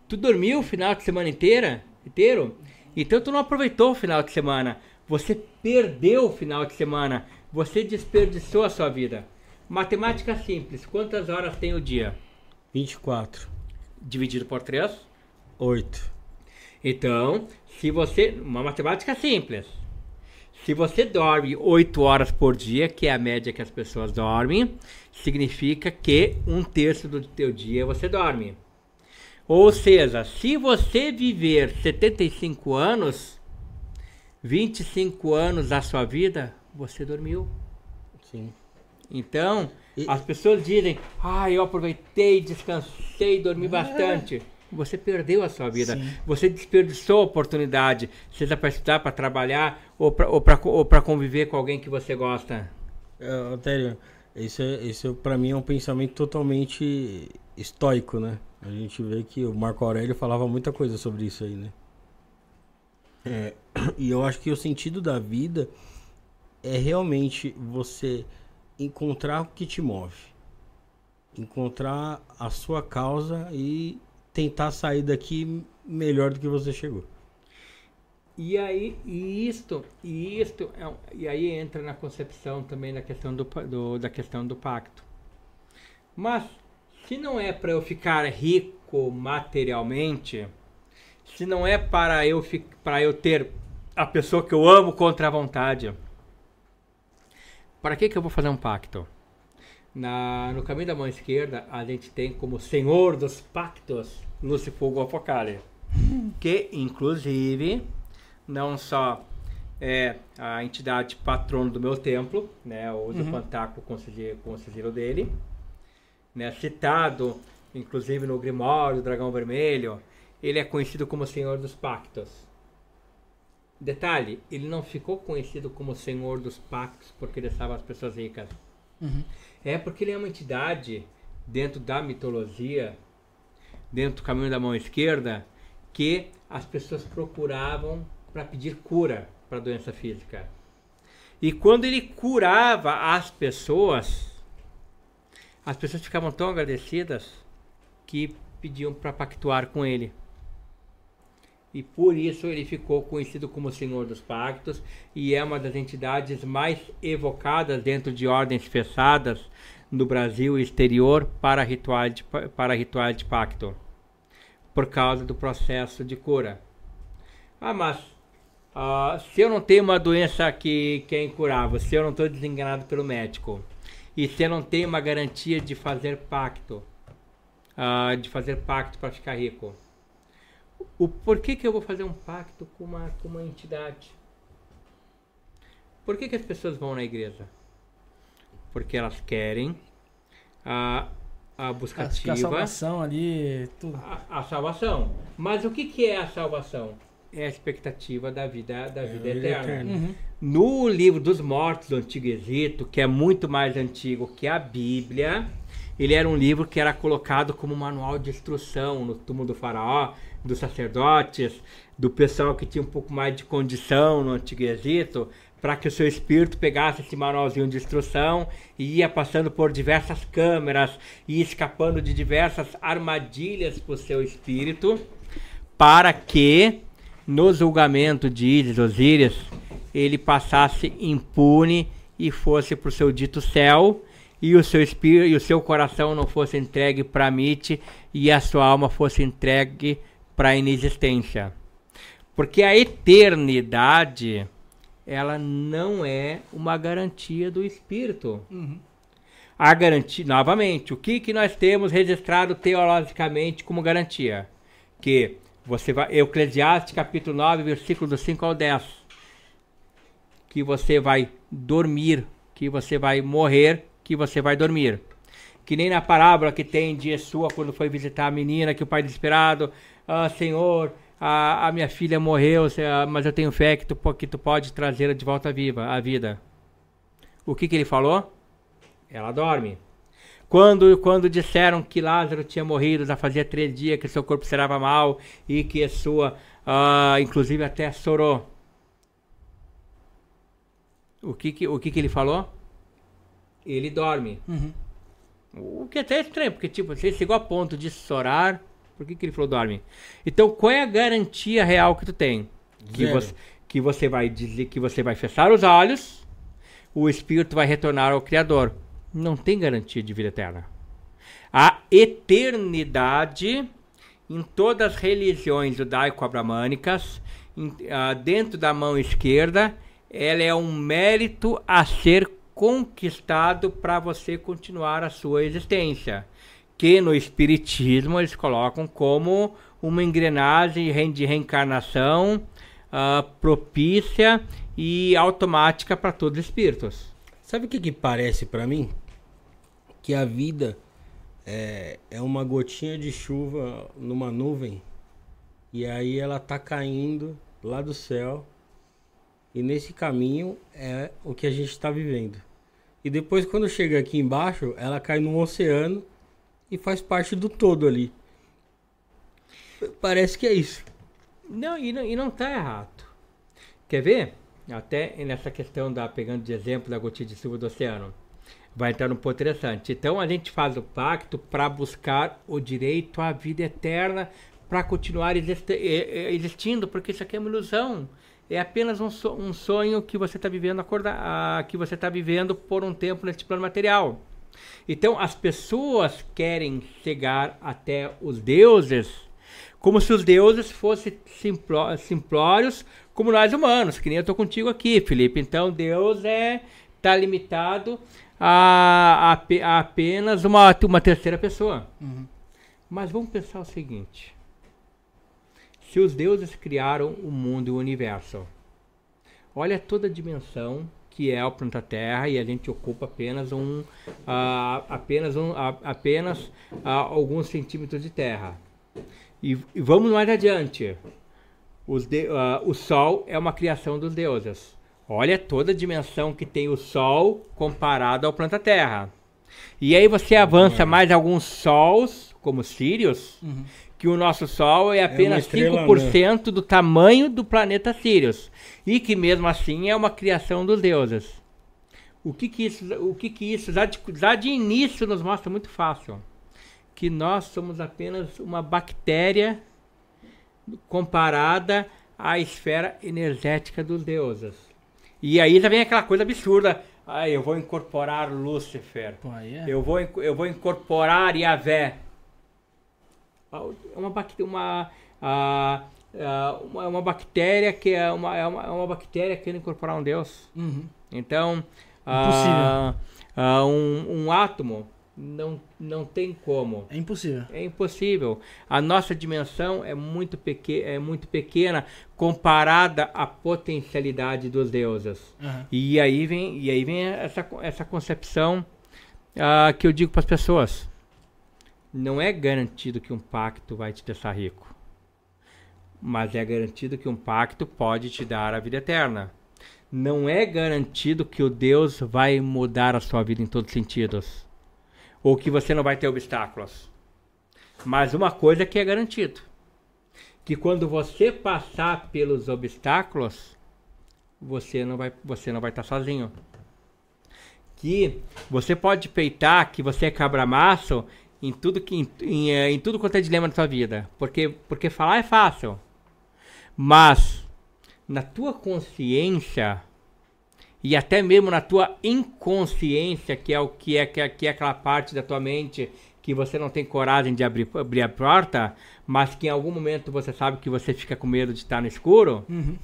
tu dormiu o final de semana inteira? Inteiro? Então tu não aproveitou o final de semana. Você perdeu o final de semana. Você desperdiçou a sua vida. Matemática simples. Quantas horas tem o dia? 24. Dividido por 3? 8. Então, se você. Uma matemática simples. Se você dorme 8 horas por dia, que é a média que as pessoas dormem, significa que um terço do teu dia você dorme. Ou seja, se você viver 75 anos, 25 anos da sua vida, você dormiu. Sim. Então, E- as pessoas dizem: Ah, eu aproveitei, descansei, dormi bastante. Você perdeu a sua vida. Sim. Você desperdiçou a oportunidade, seja para estudar, para trabalhar ou para conviver com alguém que você gosta. É, Otério, isso, é, isso pra mim é um pensamento totalmente estoico, né? A gente vê que o Marco Aurélio falava muita coisa sobre isso aí, né? É, [CLEARS THROAT] e eu acho que o sentido da vida é realmente você encontrar o que te move. Encontrar a sua causa e tentar sair daqui melhor do que você chegou. E aí, e isto, e isto, é e aí entra na concepção também da questão do, do- da questão do pacto. Mas se não é para eu ficar rico materialmente, se não é para eu para eu ter a pessoa que eu amo contra a vontade, para que que eu vou fazer um pacto? Na, no caminho da mão esquerda, a gente tem como senhor dos pactos Lúcifer Apocalipse. [LAUGHS] Que inclusive não só é a entidade patrono do meu templo, né, o uso Pantaco com o sigilo- com o sigilo dele, né, citado inclusive no Grimório Dragão Vermelho, ele é conhecido como Senhor dos Pactos. Detalhe, ele não ficou conhecido como Senhor dos Pactos porque ele salva as pessoas ricas. É porque ele é uma entidade dentro da mitologia, dentro do caminho da mão esquerda, que as pessoas procuravam para pedir cura para doença física. E quando ele curava as pessoas, as pessoas ficavam tão agradecidas que pediam para pactuar com ele. E por isso ele ficou conhecido como Senhor dos Pactos e é uma das entidades mais evocadas dentro de ordens fechadas no Brasil e exterior para rituais de, pa- para rituais de pacto, por causa do processo de cura. Ah, mas ah, se eu não tenho uma doença que, que é incurável, se eu não estou desenganado pelo médico, e eu não tenho uma garantia de fazer pacto, ah, de fazer pacto para ficar rico, o por que, que eu vou fazer um pacto com uma, com uma entidade? Por que, que as pessoas vão na igreja? Porque elas querem a, a que a buscativa, salvação ali, tudo. a, a salvação. Mas o que, que é a salvação? É a expectativa da vida, da vida, vida eterna. eterna. Uhum. No livro dos mortos do Antigo Egito, que é muito mais antigo que a Bíblia, ele era um livro que era colocado como manual de instrução no túmulo do faraó, dos sacerdotes, do pessoal que tinha um pouco mais de condição no Antigo Egito, para que o seu espírito pegasse esse manualzinho de instrução e ia passando por diversas câmeras e escapando de diversas armadilhas para o seu espírito, para que no julgamento de Ísis, Osíris, ele passasse impune e fosse para o seu dito céu, e o seu espírito e o seu coração não fosse entregue para Mite e a sua alma fosse entregue para a inexistência. Porque a eternidade, ela não é uma garantia do espírito. A garantia, novamente, o que, que nós temos registrado teologicamente como garantia? Que você vai, Eclesiastes capítulo 9, versículo do 5 ao 10. Que você vai dormir, que você vai morrer, que você vai dormir. Que nem na parábola que tem de Yeshua quando foi visitar a menina, que o pai desesperado, ah, Senhor, a, a minha filha morreu, ah, mas eu tenho fé que tu, que tu pode trazê-la de volta viva, à vida. O que, que ele falou? Ela dorme. Quando, quando disseram que Lázaro tinha morrido, já fazia três dias que seu corpo cheirava mal e que a sua, ah, inclusive até chorou. O que que, o que que ele falou? Ele dorme. O que até é estranho, porque tipo, você chegou a ponto de chorar, por que que ele falou dorme? Então, qual é a garantia real que tu tem? Que Zero. você, que você vai dizer que você vai fechar os olhos, o espírito vai retornar ao Criador. Não tem garantia de vida eterna. A eternidade em todas as religiões judaico-abramânicas, ah, dentro da mão esquerda, ela é um mérito a ser conquistado para você continuar a sua existência. Que no Espiritismo eles colocam como uma engrenagem re- de reencarnação ah, propícia e automática para todos os espíritos. Sabe o que, que parece pra mim? Que a vida é, é uma gotinha de chuva numa nuvem e aí ela tá caindo lá do céu e nesse caminho é o que a gente está vivendo. E depois quando chega aqui embaixo, ela cai no oceano e faz parte do todo ali. Parece que é isso. Não, e não, e não tá errado. Quer ver? Até nessa questão da, pegando de exemplo da gotinha de chuva do oceano, vai entrar num ponto interessante. Então a gente faz o pacto para buscar o direito à vida eterna, para continuar existindo, porque isso aqui é uma ilusão. É apenas um, so- um sonho que você está vivendo que você está vivendo por um tempo neste plano material. Então as pessoas querem chegar até os deuses como se os deuses fossem simpló- simplórios como nós humanos, que nem eu estou contigo aqui, Felipe. Então Deus é tá limitado a, a a apenas uma, uma terceira pessoa. Mas vamos pensar o seguinte: se os deuses criaram o mundo e o universo, olha toda a dimensão que é o planeta Terra e a gente ocupa apenas um ah, apenas um a- apenas ah, alguns centímetros de terra. E, e vamos mais adiante. De- ah, o Sol é uma criação dos deuses. Olha toda a dimensão que tem o Sol comparado ao planeta Terra. E aí você avança mais alguns sols, como Sirius, que o nosso Sol é apenas estrela 5% do tamanho do planeta Sirius. E que mesmo assim é uma criação dos deuses. O que que isso, o que que isso já de, já de início nos mostra muito fácil? Que nós somos apenas uma bactéria comparada à esfera energética dos deuses. E aí já vem aquela coisa absurda. Ah, eu vou incorporar Lúcifer. Pô, aí é. Eu vou, eu vou incorporar Yahvé. Ah, Uma, uma, ah, ah, uma, uma bactéria que é uma, é uma, é uma bactéria querendo incorporar um Deus. Uhum. Então, ah, ah, um, um átomo não, não tem como. É impossível. É impossível. A nossa dimensão é muito, peque é muito pequena comparada à potencialidade dos deuses. Uhum. E aí vem, e aí vem essa, essa concepção ah, que eu digo para as pessoas. Não é garantido que um pacto vai te deixar rico. Mas é garantido que um pacto pode te dar a vida eterna. Não é garantido que o Deus vai mudar a sua vida em todos os sentidos. Ou que você não vai ter obstáculos. Mas uma coisa que é garantido. Que quando você passar pelos obstáculos, você não vai, você não vai estar sozinho. Que você pode peitar que você é cabra-maço em tudo que em, em, eh, em tudo quanto é dilema da sua vida, porque porque falar é fácil. Mas na tua consciência e até mesmo na tua inconsciência, que é o que é que é, que é aquela parte da tua mente que você não tem coragem de abrir, abrir a porta, mas que em algum momento você sabe que você fica com medo de estar no escuro. Uhum.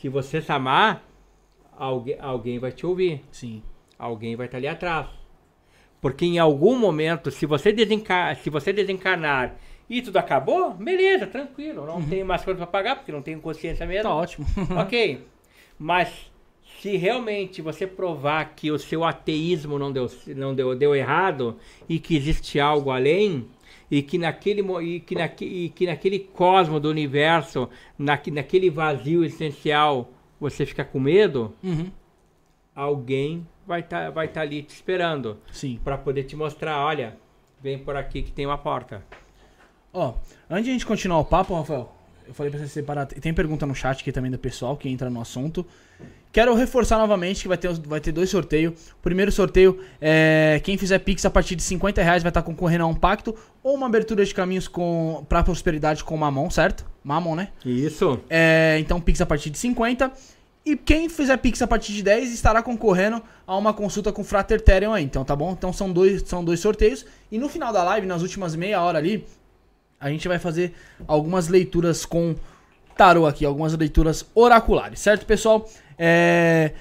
Se você se amar, alguém, alguém vai te ouvir. Sim. Alguém vai estar ali atrás. Porque em algum momento, se você, desencar, se você desencarnar e tudo acabou, beleza, tranquilo. Não tenho mais coisa para pagar, porque não tenho consciência mesmo. Tá ótimo. ok. [LAUGHS] Mas se realmente você provar que o seu ateísmo não deu, não deu, deu errado e que existe algo além, e que naquele, e que naque, e que naquele cosmo do universo, naque, naquele vazio essencial, você fica com medo, Uhum. alguém vai estar vai tá ali te esperando Sim. para poder te mostrar, olha, vem por aqui que tem uma porta. Ó, antes de a gente continuar o papo, Rafael, eu falei pra você separar. Tem pergunta no chat aqui também do pessoal que entra no assunto. Quero reforçar novamente que vai ter, vai ter dois sorteios. O primeiro sorteio é quem fizer Pix a partir de 50 reais vai estar concorrendo a um pacto ou uma abertura de caminhos com pra prosperidade com Mamon, certo? Mamon, né? Isso. É, então, Pix a partir de 50. E quem fizer Pix a partir de 10 estará concorrendo a uma consulta com o Frater Therion aí. Então, tá bom? Então, são dois, são dois sorteios. E no final da live, nas últimas meia hora ali, a gente vai fazer algumas leituras com tarô aqui, algumas leituras oraculares, certo, pessoal? É...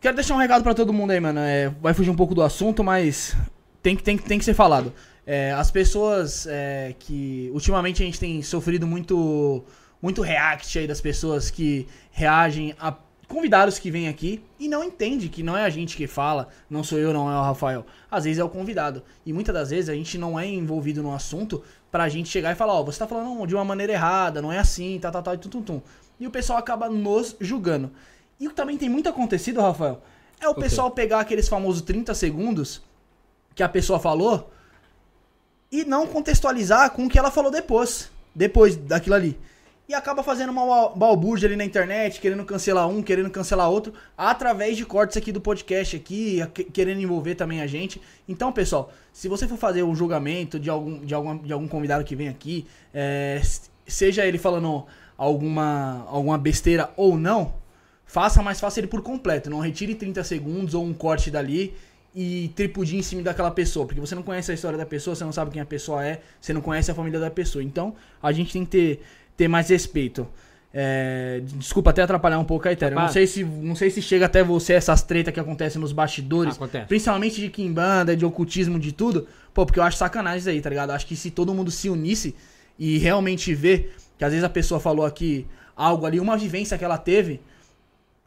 Quero deixar um recado pra todo mundo aí, mano. É, vai fugir um pouco do assunto, mas tem que, tem, que- tem que ser falado. É, as pessoas é, que. Ultimamente a gente tem sofrido muito, muito react aí das pessoas que reagem a convidados que vêm aqui e não entende que não é a gente que fala, não sou eu, não é o Rafael. Às vezes é o convidado. E muitas das vezes a gente não é envolvido no assunto pra gente chegar e falar, ó, você tá falando de uma maneira errada, não é assim, tal, tal, tal, e tum, tum, tum. E o pessoal acaba nos julgando. E o que também tem muito acontecido, Rafael, é o quê? pessoal pegar aqueles famosos 30 segundos que a pessoa falou e não contextualizar com o que ela falou depois, depois daquilo ali. E acaba fazendo uma bal- balbúrdia ali na internet, querendo cancelar um, querendo cancelar outro, através de cortes aqui do podcast aqui, querendo envolver também a gente. Então, pessoal, se você for fazer um julgamento de algum, de algum, de algum convidado que vem aqui, é, seja ele falando alguma, alguma besteira ou não, faça, mas faça ele por completo. Não retire 30 segundos ou um corte dali e tripudie em cima daquela pessoa. Porque você não conhece a história da pessoa, você não sabe quem a pessoa é, você não conhece a família da pessoa. Então, a gente tem que ter, ter mais respeito. É, desculpa até atrapalhar um pouco a Ethereum. Não sei, se, não sei se chega até você essas tretas que acontecem nos bastidores. Acontece. Principalmente de Kimbanda, de ocultismo, de tudo. Pô, porque eu acho sacanagem isso aí, tá ligado? Acho que se todo mundo se unisse e realmente ver que às vezes a pessoa falou aqui algo ali, uma vivência que ela teve,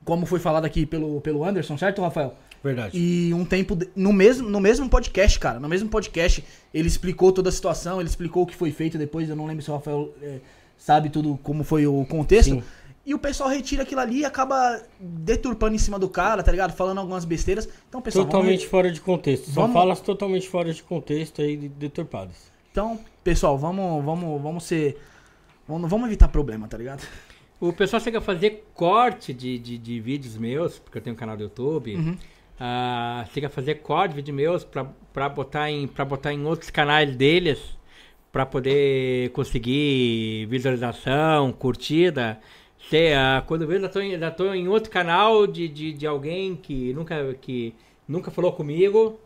como foi falado aqui pelo, pelo Anderson, certo, Rafael? Verdade. E um tempo. de- No mesmo, no mesmo podcast, cara. No mesmo podcast, ele explicou toda a situação, ele explicou o que foi feito depois. Eu não lembro se o Rafael é, sabe tudo como foi o contexto. Sim. E o pessoal retira aquilo ali e acaba deturpando em cima do cara, tá ligado? Falando algumas besteiras. Então, pessoal, vamos- Totalmente fora de contexto. Vamos- falas totalmente fora de contexto aí, de- deturpadas. Então, pessoal, vamos, vamos, vamos ser. Vamos, vamos evitar problema, tá ligado? O pessoal chega a fazer corte de, de, de vídeos meus, porque eu tenho um canal do YouTube. Uhum. Ah, chega a fazer corte de vídeos meus pra, pra, botar em, pra botar em outros canais deles, pra poder conseguir visualização, curtida. Sei, ah, quando eu vejo, já tô, em, já tô em outro canal de, de, de alguém que nunca, que nunca falou comigo.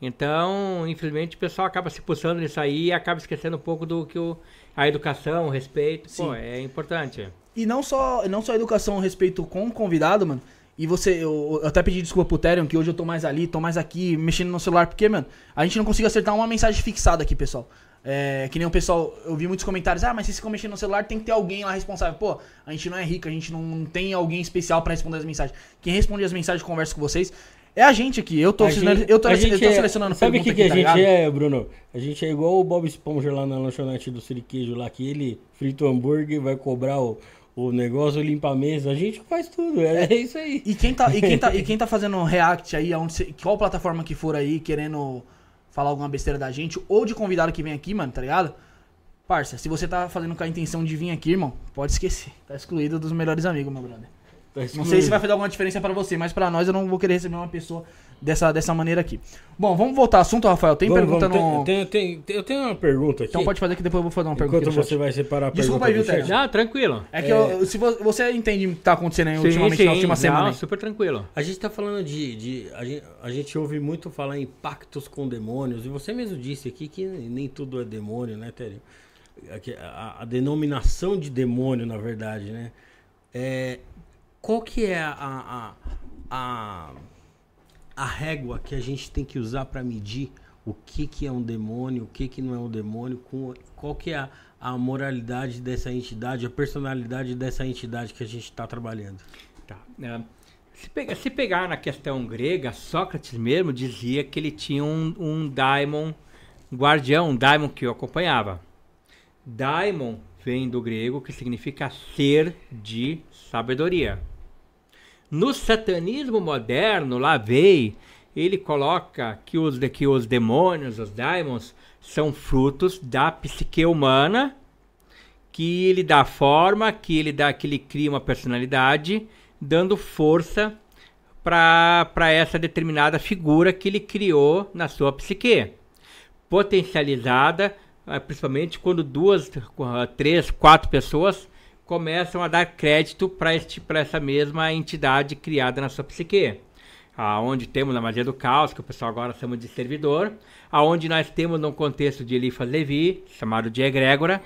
Então, infelizmente, o pessoal acaba se pulsando nisso aí e acaba esquecendo um pouco do que o, a educação, o respeito, pô, Sim. é importante. E não só, não só educação, respeito com o convidado, mano. E você, eu, eu até pedi desculpa pro Terion, que hoje eu tô mais ali, tô mais aqui, mexendo no celular, porque, mano, a gente não conseguiu acertar uma mensagem fixada aqui, pessoal. É, que nem o pessoal, eu vi muitos comentários, ah, mas se vocês ficam mexendo no celular, tem que ter alguém lá responsável. Pô, a gente não é rico, a gente não tem alguém especial pra responder as mensagens. Quem responde as mensagens, conversa com vocês, é a gente aqui. Eu tô, gente- eu tô, eu tô é- selecionando Sabe o que, que a aqui, tá gente é, Bruno? A gente é igual o Bob Esponja lá na lanchonete do Siriquejo lá, que ele frita o hambúrguer, vai cobrar o, o negócio, limpa a mesa. A gente faz tudo, é, é isso aí. E quem tá, e quem tá, e [LAUGHS] quem tá fazendo react aí, aonde qual plataforma que for aí, querendo falar alguma besteira da gente, ou de convidado que vem aqui, mano, tá ligado? Parça, se você tá fazendo com a intenção de vir aqui, irmão, pode esquecer. Tá excluído dos melhores amigos, meu brother. Tá Não sei se vai fazer alguma diferença pra você, mas pra nós eu não vou querer receber uma pessoa dessa, dessa maneira aqui. Bom, vamos voltar ao assunto, Rafael. Tem Vamos, pergunta vamos, no. tem- tem- tem- eu tenho uma pergunta aqui. Então pode fazer que depois eu vou fazer uma pergunta. Enquanto você vai separar a Desculpa pergunta aí, viu, chat. Ted? Não, tranquilo. É que eu- se vo- você entende o que tá acontecendo aí ultimamente, na última semana. não, aí. super tranquilo. A gente tá falando de. de- a, gente, a gente ouve muito falar em pactos com demônios, e você mesmo disse aqui que nem tudo é demônio, né, Tério? Aqui, A, a denominação de demônio, na verdade, né? É, qual que é a, a, a, a régua que a gente tem que usar para medir o que, que é um demônio, o que, que não é um demônio, com, qual que é a, a moralidade dessa entidade, a personalidade dessa entidade que a gente está trabalhando? Tá. é, se, pega- se pegar na questão grega, Sócrates mesmo dizia que ele tinha um, um daimon guardião, um daimon que o acompanhava. Daimon vem do grego que significa ser de sabedoria. No satanismo moderno, Lavey, ele coloca que os, que os demônios, os daimons, são frutos da psique humana que ele dá forma, que ele dá, que ele cria uma personalidade, dando força para essa determinada figura que ele criou na sua psique, potencializada, ah, principalmente quando duas, ah, três, quatro pessoas começam a dar crédito para essa mesma entidade criada na sua psique. Aonde temos a magia do caos, que o pessoal agora chama de servidor, aonde nós temos no contexto de Eliphas Levi, chamado de egrégora,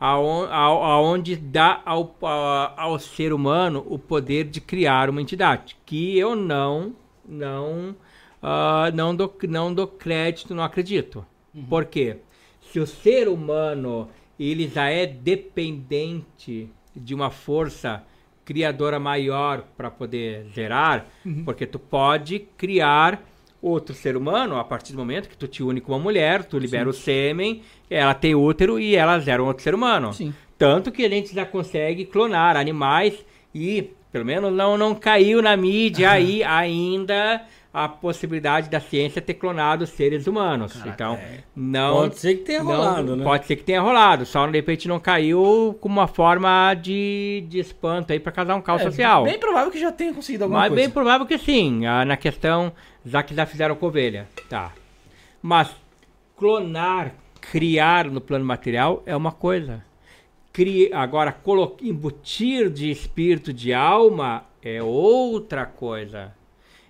aon- ao- aonde dá ao, a- ao ser humano o poder de criar uma entidade, que eu não não ah, não dou, não dou crédito, não acredito. Por quê? Se o ser humano ele já é dependente de uma força criadora maior para poder gerar, porque tu pode criar outro ser humano a partir do momento que tu te une com uma mulher, tu libera o sêmen, ela tem útero e ela gera um outro ser humano. Sim. Tanto que a gente já consegue clonar animais e, pelo menos, não, não caiu na mídia aí ainda a possibilidade da ciência ter clonado seres humanos. então, não. Pode ser que tenha não- rolado, né? Pode ser que tenha rolado, só de repente não caiu como uma forma de, de espanto aí para causar um caos É, social. Bem provável que já tenha conseguido alguma Mas coisa. bem provável que sim, ah, na questão, já que já fizeram com ovelha. Tá. Mas clonar, criar no plano material é uma coisa. Cri- Agora, colo- embutir de espírito de alma é outra coisa.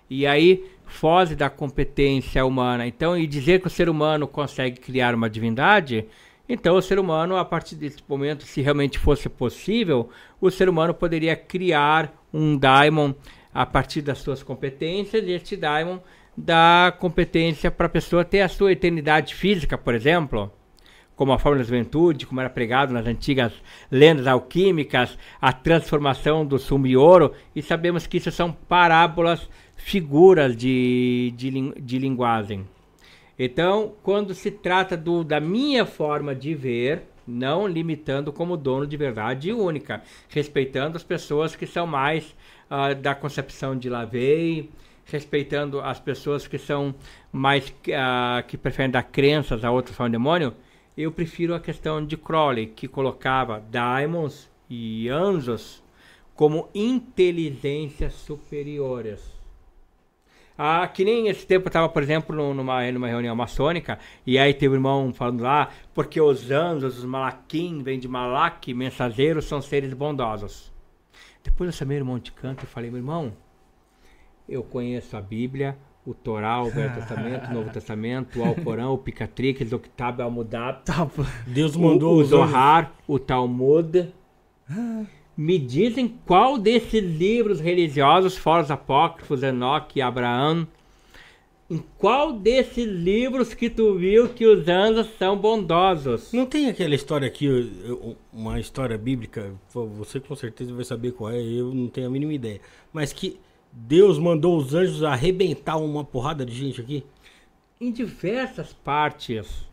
E aí foge da competência humana. Então, e dizer que o ser humano consegue criar uma divindade, então o ser humano, a partir desse momento, se realmente fosse possível, o ser humano poderia criar um daimon a partir das suas competências, e este daimon dá competência para a pessoa ter a sua eternidade física, por exemplo como a forma da juventude, como era pregado nas antigas lendas alquímicas, a transformação do sumo e ouro, e sabemos que isso são parábolas, figuras de, de, de linguagem. Então, quando se trata do, da minha forma de ver, não limitando como dono de verdade única, respeitando as pessoas que são mais ah, da concepção de Lavey, respeitando as pessoas que são mais ah, que preferem dar crenças a outros falam demônio, eu prefiro a questão de Crowley, que colocava daimons e anjos como inteligências superiores. Ah, que nem esse tempo eu estava, por exemplo, num- numa, numa reunião maçônica, e aí teve um irmão falando lá, porque os anjos, os malaquim, vêm de Malak, mensageiros, são seres bondosos. Depois eu chamei o irmão de canto e falei, meu irmão, eu conheço a Bíblia, o Torá, o Velho [LAUGHS] Testamento, o Novo Testamento, o Alcorão, o Picatrix, o Kitab al-Mudab, Tá, pô. Deus o, mandou o anjos. Zohar, o Talmud. Me dizem qual desses livros religiosos, fora os apócrifos, Enoque e Abraão, em qual desses livros que tu viu que os anjos são bondosos? Não tem aquela história aqui, uma história bíblica, você com certeza vai saber qual é, eu não tenho a mínima ideia. Mas que Deus mandou os anjos arrebentar uma porrada de gente aqui? Em diversas partes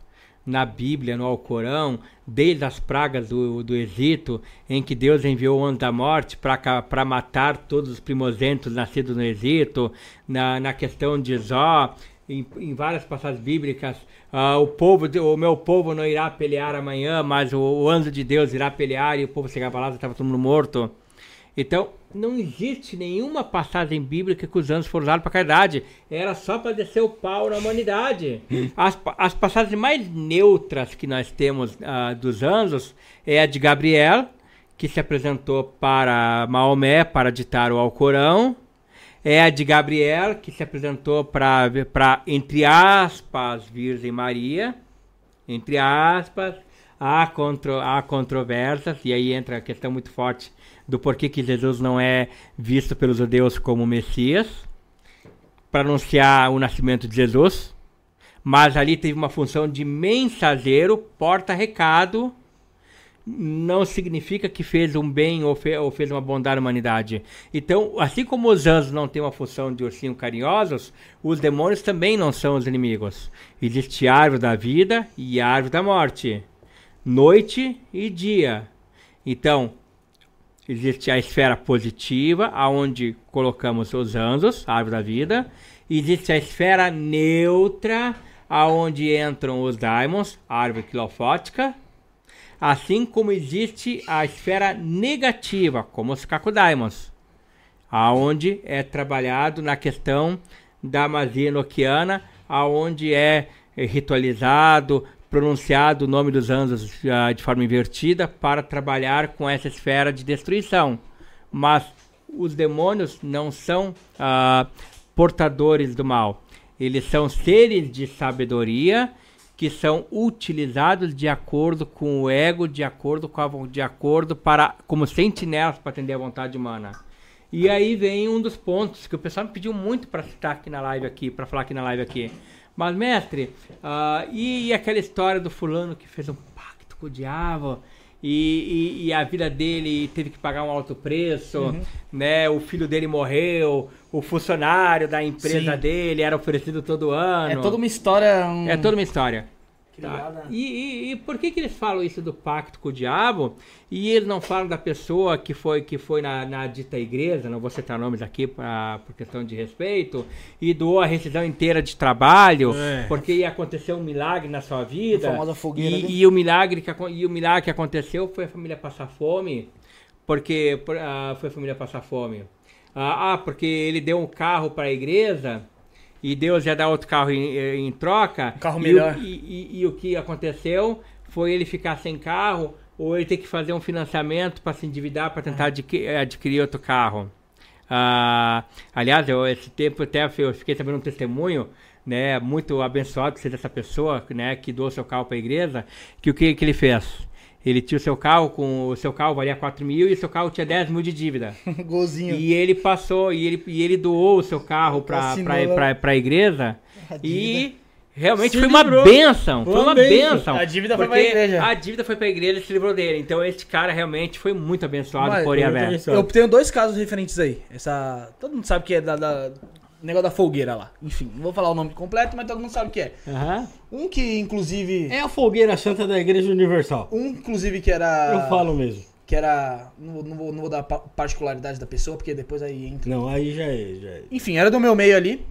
na Bíblia, no Alcorão, desde as pragas do, do Egito, em que Deus enviou o anjo da morte para matar todos os primogênitos nascidos no Egito, na, na questão de Zó, em, em várias passagens bíblicas, ah, o povo, o meu povo não irá pelear amanhã, mas o, o anjo de Deus irá pelear e o povo chegava lá e estava todo mundo morto. Então, não existe nenhuma passagem bíblica que os anjos foram usados para caridade. Era só para descer o pau na humanidade. As, pa- as passagens mais neutras que nós temos ah, dos anjos é a de Gabriel, que se apresentou para Maomé para ditar o Alcorão. É a de Gabriel, que se apresentou para, para entre aspas, Virgem Maria entre aspas, há, contro, há controvérsias, e aí entra a questão muito forte do porquê que Jesus não é visto pelos judeus como Messias, para anunciar o nascimento de Jesus, mas ali teve uma função de mensageiro, porta-recado, não significa que fez um bem ou, fe- ou fez uma bondade à humanidade. Então, assim como os anjos não têm uma função de ursinho carinhosos, os demônios também não são os inimigos. Existe árvore da vida e árvore da morte, noite e dia. Então, existe a esfera positiva, aonde colocamos os anjos, a árvore da vida. Existe a esfera neutra, aonde entram os daimons, a árvore quilofótica. Assim como existe a esfera negativa, como os Kakudaimons, aonde é trabalhado na questão da magia enoquiana, aonde é ritualizado, pronunciado o nome dos anjos ah, de forma invertida para trabalhar com essa esfera de destruição. Mas os demônios não são ah, portadores do mal. Eles são seres de sabedoria que são utilizados de acordo com o ego, de acordo com a, de acordo para como sentinelas para atender a vontade humana. E aí vem um dos pontos que o pessoal me pediu muito para citar aqui na live aqui, para falar aqui na live aqui. Mas mestre, ah, e, aquela história do fulano que fez um pacto com o diabo e, e- e a vida dele teve que pagar um alto preço, né? O filho dele morreu, o funcionário da empresa Sim. dele era oferecido todo ano. É toda uma história. um- É toda uma história. Tá. E, e- e por que, que eles falam isso do pacto com o diabo e eles não falam da pessoa que foi que foi na, na dita igreja, não vou citar nomes aqui pra, por questão de respeito, e doou a rescisão inteira de trabalho, É. porque ia acontecer um milagre na sua vida. A famosa fogueira, e, né? e o milagre que, e o milagre que aconteceu foi a família passar fome, porque por- ah, foi a família passar fome. Ah, ah, porque ele deu um carro para a igreja e Deus ia dar outro carro em, em troca. Um carro e melhor. O, e, e- e o que aconteceu foi ele ficar sem carro ou ele ter que fazer um financiamento para se endividar para tentar adqui- adquirir outro carro. Ah, aliás, eu, esse tempo até eu fiquei sabendo um testemunho, né, muito abençoado ser dessa pessoa, né, que doou seu carro para a igreja, que o que, que ele fez? Ele tinha o seu carro, com o seu carro valia 4 mil e o seu carro tinha 10 mil de dívida. [LAUGHS] Golzinho. E ele passou, e ele, e ele doou o seu carro para pra, pra igreja. A E realmente foi uma benção. Foi Uma benção. A dívida foi porque pra igreja. A dívida foi pra igreja e se livrou dele. Então esse cara realmente foi muito abençoado Mas- por abençoado. Eu tenho dois casos referentes aí. Essa. Todo mundo sabe que é da. da... Negócio da folgueira lá. Enfim, não vou falar o nome completo, mas todo mundo sabe o que é. Aham. Um que, inclusive. É a fogueira santa da Igreja Universal. Um, inclusive, que era. Eu falo mesmo. Que era. Não, vou- não, vou, não vou dar pa- particularidade da pessoa, porque depois aí entra. Não, aí já é, já é. Enfim, era do meu meio ali.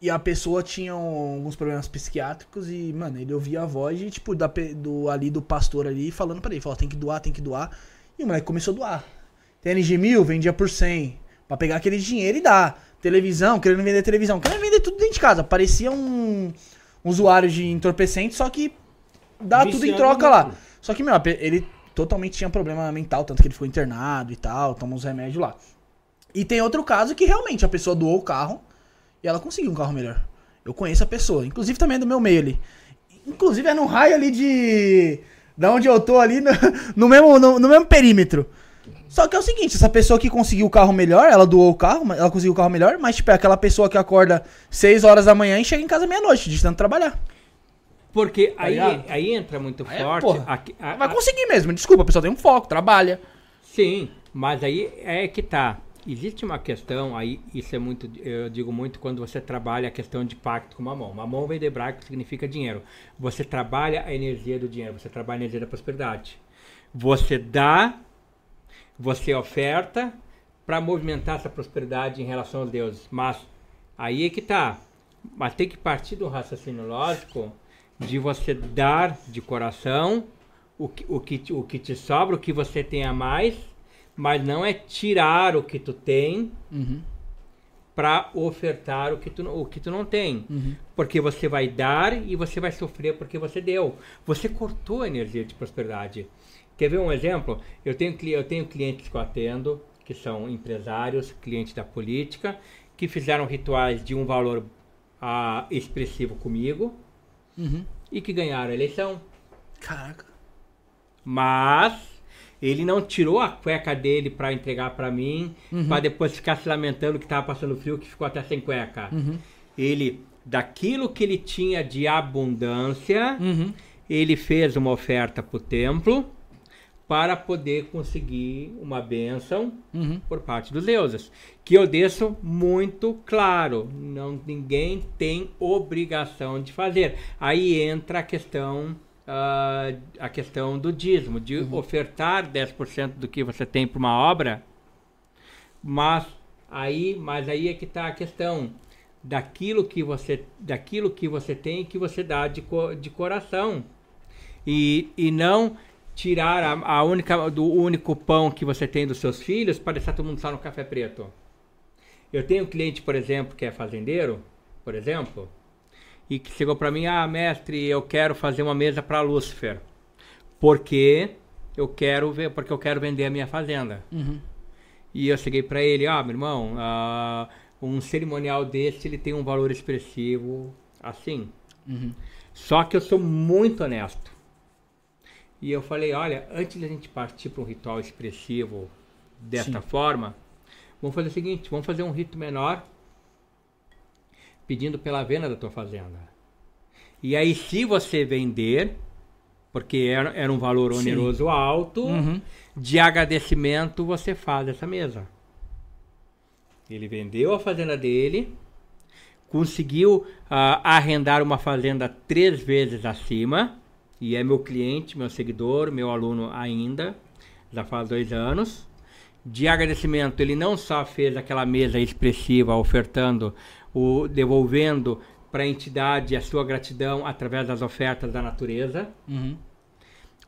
E a pessoa tinha alguns problemas psiquiátricos e, mano, ele ouvia a voz de, tipo, da, do, ali do pastor ali falando pra ele, falou, tem que doar, tem que doar. E o moleque começou a doar. TNG 1000 vendia por 100, pra pegar aquele dinheiro e dar. Televisão, querendo vender televisão, querendo vender tudo dentro de casa. Parecia um, um usuário de entorpecente, só que dá tudo em troca lá. Só que, meu, ele totalmente tinha problema mental, tanto que ele ficou internado e tal, tomou uns remédios lá. E tem outro caso que realmente a pessoa doou o carro. e ela conseguiu um carro melhor. Eu conheço a pessoa, inclusive também é do meu meio ali. Inclusive é no raio ali de. Da onde eu tô ali, no, [LAUGHS] no mesmo, no, no mesmo perímetro. Só que é o seguinte, essa pessoa que conseguiu o carro melhor, ela doou o carro, mas- ela conseguiu o carro melhor, mas tipo, é aquela pessoa que acorda 6 horas da manhã e chega em casa meia-noite, de tanto trabalhar. Porque aí, ligado? aí entra muito Aí é, forte. porra. aqui- a- Vai a- conseguir mesmo, desculpa, a pessoa tem um foco, trabalha. Sim, mas aí é que tá. Existe uma questão, aí isso é muito, eu digo muito quando você trabalha a questão de pacto com mamão. Mamão vem de hebraico significa dinheiro. Você trabalha a energia do dinheiro, você trabalha a energia da prosperidade. Você dá, você oferta para movimentar essa prosperidade em relação aos deuses. Mas aí é que tá. Mas tem que partir do raciocínio lógico de você dar de coração o que, o que, te- o que te sobra, o que você tem a mais, mas não é tirar o que tu tem para ofertar o que, tu, o que tu não tem. Porque você vai dar e você vai sofrer porque você deu. Você cortou a energia de prosperidade. Quer ver um exemplo? Eu tenho, eu tenho clientes que eu atendo, que são empresários, clientes da política, que fizeram rituais de um valor ah, expressivo comigo e que ganharam a eleição. Caraca. Mas ele não tirou a cueca dele pra entregar pra mim, Uhum. pra depois ficar se lamentando que tava passando frio, que ficou até sem cueca. Uhum. Ele, daquilo que ele tinha de abundância, Uhum. ele fez uma oferta pro templo para poder conseguir uma bênção Uhum. por parte dos deuses. Que eu deixo muito claro, não ninguém tem obrigação de fazer. Aí entra a questão ah, a questão do dízimo, de ofertar 10% do que você tem para uma obra, mas aí, mas aí é que está a questão daquilo que você daquilo que você tem que você dá de, co- de coração e, e não tirar a, a única do único pão que você tem dos seus filhos para deixar todo mundo só no café preto. Eu tenho um cliente, por exemplo, que é fazendeiro, por exemplo, e que chegou para mim, ah, mestre, eu quero fazer uma mesa para Lúcifer, porque eu quero ver, porque eu quero vender a minha fazenda. Uhum. E eu cheguei para ele, ah, meu irmão, ah, um cerimonial desse ele tem um valor expressivo assim. Uhum. Só que eu sou muito honesto. E eu falei, olha, antes da gente partir para um ritual expressivo desta Sim. forma, vamos fazer o seguinte, vamos fazer um rito menor pedindo pela venda da tua fazenda. E aí se você vender, porque era, era um valor Sim. oneroso alto, Uhum. de agradecimento você faz essa mesa. Ele vendeu a fazenda dele, conseguiu ah, arrendar uma fazenda três vezes acima, e é meu cliente, meu seguidor, meu aluno ainda, já faz dois anos. De agradecimento, ele não só fez aquela mesa expressiva, ofertando, o, devolvendo para a entidade a sua gratidão através das ofertas da natureza, Uhum.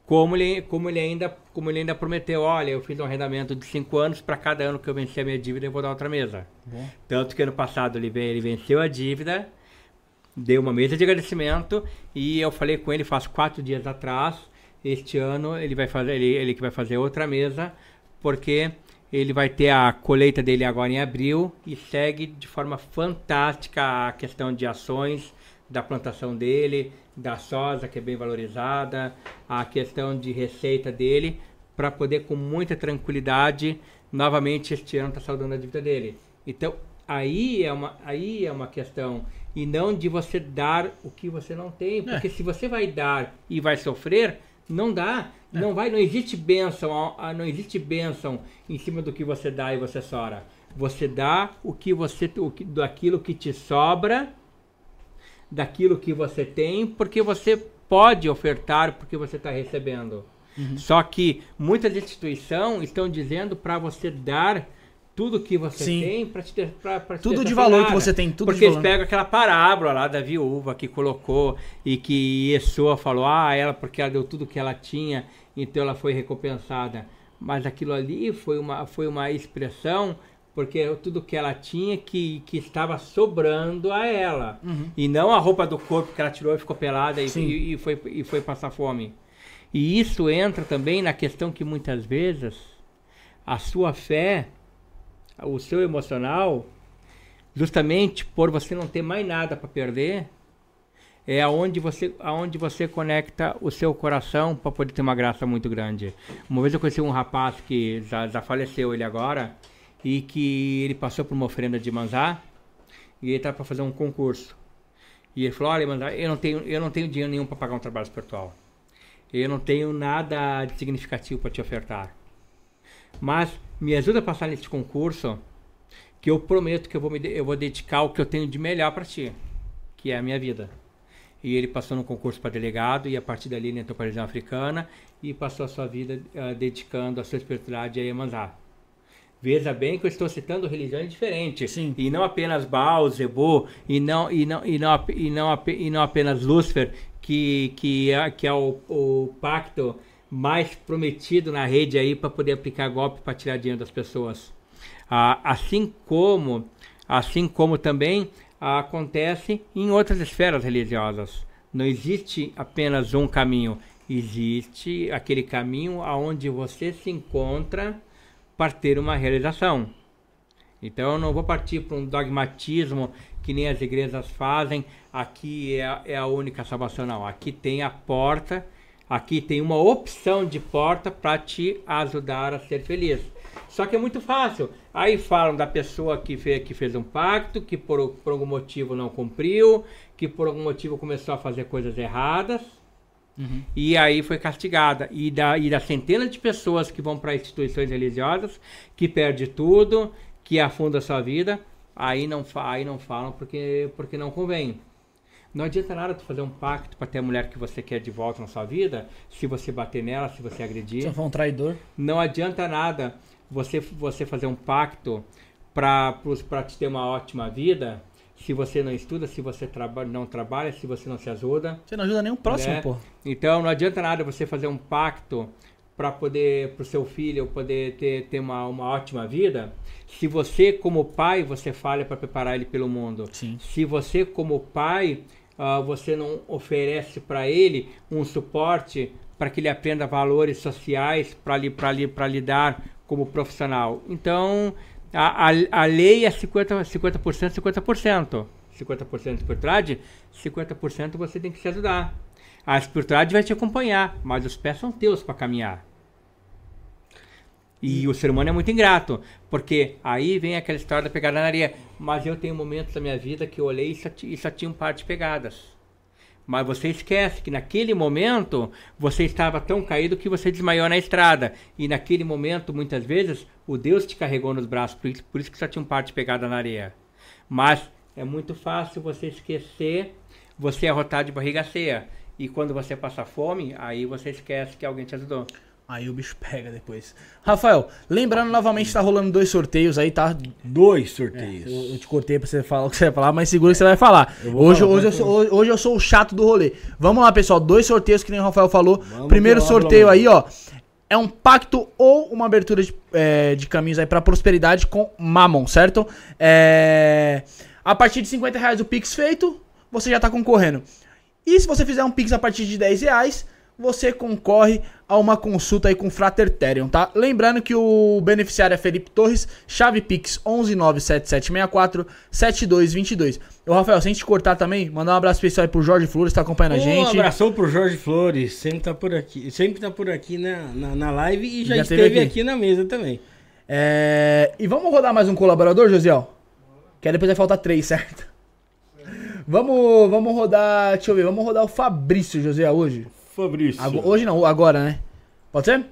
como ele, como ele ainda como ele ainda prometeu, olha, eu fiz um arrendamento de cinco anos para cada ano que eu vencer a minha dívida eu vou dar outra mesa. Bom. Tanto que ano passado ele, ele venceu a dívida, deu uma mesa de agradecimento e eu falei com ele faz quatro dias atrás, este ano ele vai fazer ele, ele que vai fazer outra mesa porque ele vai ter a colheita dele agora em abril e segue de forma fantástica a questão de ações da plantação dele, da soja que é bem valorizada, a questão de receita dele, para poder com muita tranquilidade novamente este ano estar saudando a dívida dele. Então aí é uma aí é uma questão e não de você dar o que você não tem, porque se você vai dar e vai sofrer, não dá, não vai, não existe bênção, ah, não existe bênção em cima do que você dá e você sora. Você dá o que você o que, daquilo que te sobra daquilo que você tem, porque você pode ofertar porque você está recebendo. Só que muitas instituições estão dizendo para você dar tudo que você Sim. tem para te pra- pra Tudo de valor que nada. você tem, tudo Porque eles pegam aquela parábola lá da viúva que colocou e que Yeshua falou, ah, ela porque ela deu tudo que ela tinha, então ela foi recompensada. Mas aquilo ali foi uma, foi uma expressão porque tudo que ela tinha que, que estava sobrando a ela. E não a roupa do corpo que ela tirou e ficou pelada e, Uhum. E, e foi, e foi passar fome. E isso entra também na questão que muitas vezes a sua fé, o seu emocional, justamente por você não ter mais nada para perder, é aonde você, aonde você conecta o seu coração para poder ter uma graça muito grande. Uma vez eu conheci um rapaz que já, já faleceu ele agora e que ele passou por uma oferenda de manzá e ele estava para fazer um concurso. E ele falou: "Olha, manzá, eu não tenho, eu não tenho dinheiro nenhum para pagar um trabalho espiritual. Eu não tenho nada de significativo para te ofertar. Mas me ajuda a passar nesse concurso, que eu prometo que eu vou me, eu vou dedicar o que eu tenho de melhor para ti, que é a minha vida." e ele passou no concurso para delegado e a partir dali ele entrou para a região africana e passou a sua vida uh, dedicando a sua espiritualidade a Iemanjá. Veja bem que eu estou citando religiões diferentes Sim. e não apenas Baal, Zebô e não e não e não e não, e não apenas Lúcifer que que é, que é o, o pacto mais prometido na rede aí para poder aplicar golpe para tirar dinheiro das pessoas. Ah, assim como assim como também acontece em outras esferas religiosas. Não existe apenas um caminho, existe aquele caminho aonde você se encontra para ter uma realização. Então eu não vou partir para um dogmatismo que nem as igrejas fazem, aqui é, é a única salvação, não. Aqui tem a porta, aqui tem uma opção de porta para te ajudar a ser feliz. Só que é muito fácil. Aí falam da pessoa que fez, que fez um pacto, que por, por algum motivo não cumpriu, que por algum motivo começou a fazer coisas erradas. Uhum. E aí foi castigada. E da, e da centena de pessoas que vão para instituições religiosas, que perde tudo, que afunda a sua vida, aí não, aí não falam porque, porque não convém. Não adianta nada tu fazer um pacto para ter a mulher que você quer de volta na sua vida, se você bater nela, se você agredir. Se for um traidor. Não adianta nada você, você fazer um pacto para te ter uma ótima vida, se você não estuda, se você traba, não trabalha, se você não se ajuda. Você não ajuda nem o próximo, né? pô. Então não adianta nada você fazer um pacto para poder pro seu filho poder ter, ter uma, uma ótima vida, se você como pai você falha para preparar ele pelo mundo. Sim. Se você como pai uh, você não oferece para ele um suporte para que ele aprenda valores sociais para li, lidar como profissional. Então, a, a, a lei é 50%, 50%, 50%. 50% de espiritualidade, 50% você tem que se ajudar. A espiritualidade vai te acompanhar, mas os pés são teus para caminhar. E o ser humano é muito ingrato, porque aí vem aquela história da pegada na areia. Mas eu tenho momentos da minha vida que eu olhei e só, e só tinha um par de pegadas. Mas você esquece que naquele momento você estava tão caído que você desmaiou na estrada. E naquele momento, muitas vezes, o Deus te carregou nos braços. Por isso, por isso que só tinha um parte pegada na areia. Mas é muito fácil você esquecer, você arrotar de barriga cheia. E quando você passa fome, aí você esquece que alguém te ajudou. Aí o bicho [LAUGHS] pega depois. Rafael, lembrando novamente, tá rolando dois sorteios aí, tá? Dois sorteios. É, eu, eu, te cortei pra você falar o que você vai falar, mas segura que você vai falar. Hoje, falar, hoje, eu sou, hoje, hoje, eu sou o chato do rolê. Vamos lá, pessoal. Dois sorteios que nem o Rafael falou. Vamos Primeiro sorteio aí, ó. É um pacto ou uma abertura de, é, de caminhos aí pra prosperidade com Mammon, certo? É, a partir de 50 reais o Pix feito, você já tá concorrendo. E se você fizer um Pix a partir de 10 reais você concorre a uma consulta aí com o Frater Therion, tá? Lembrando que o beneficiário é Felipe Torres, chave Pix 11977647222. Ô Rafael, sem te cortar também, mandar um abraço especial aí pro Jorge Flores, tá acompanhando a gente. Um abração pro Jorge Flores, sempre tá por aqui, sempre tá por aqui na, na, na live e já, já esteve aqui. aqui. na mesa também. É... E vamos rodar mais um colaborador, Josiel? Que aí depois vai faltar três, certo? Vamos, vamos rodar, deixa eu ver, vamos rodar o Fabrício, José, hoje. Fabrício. hoje não, agora, né? Pode ser?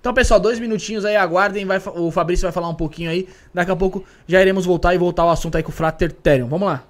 Então, pessoal, dois minutinhos aí, aguardem. Vai, o Fabrício vai falar um pouquinho aí. Daqui a pouco já iremos voltar e voltar ao assunto aí com o Frater Therion. Vamos lá.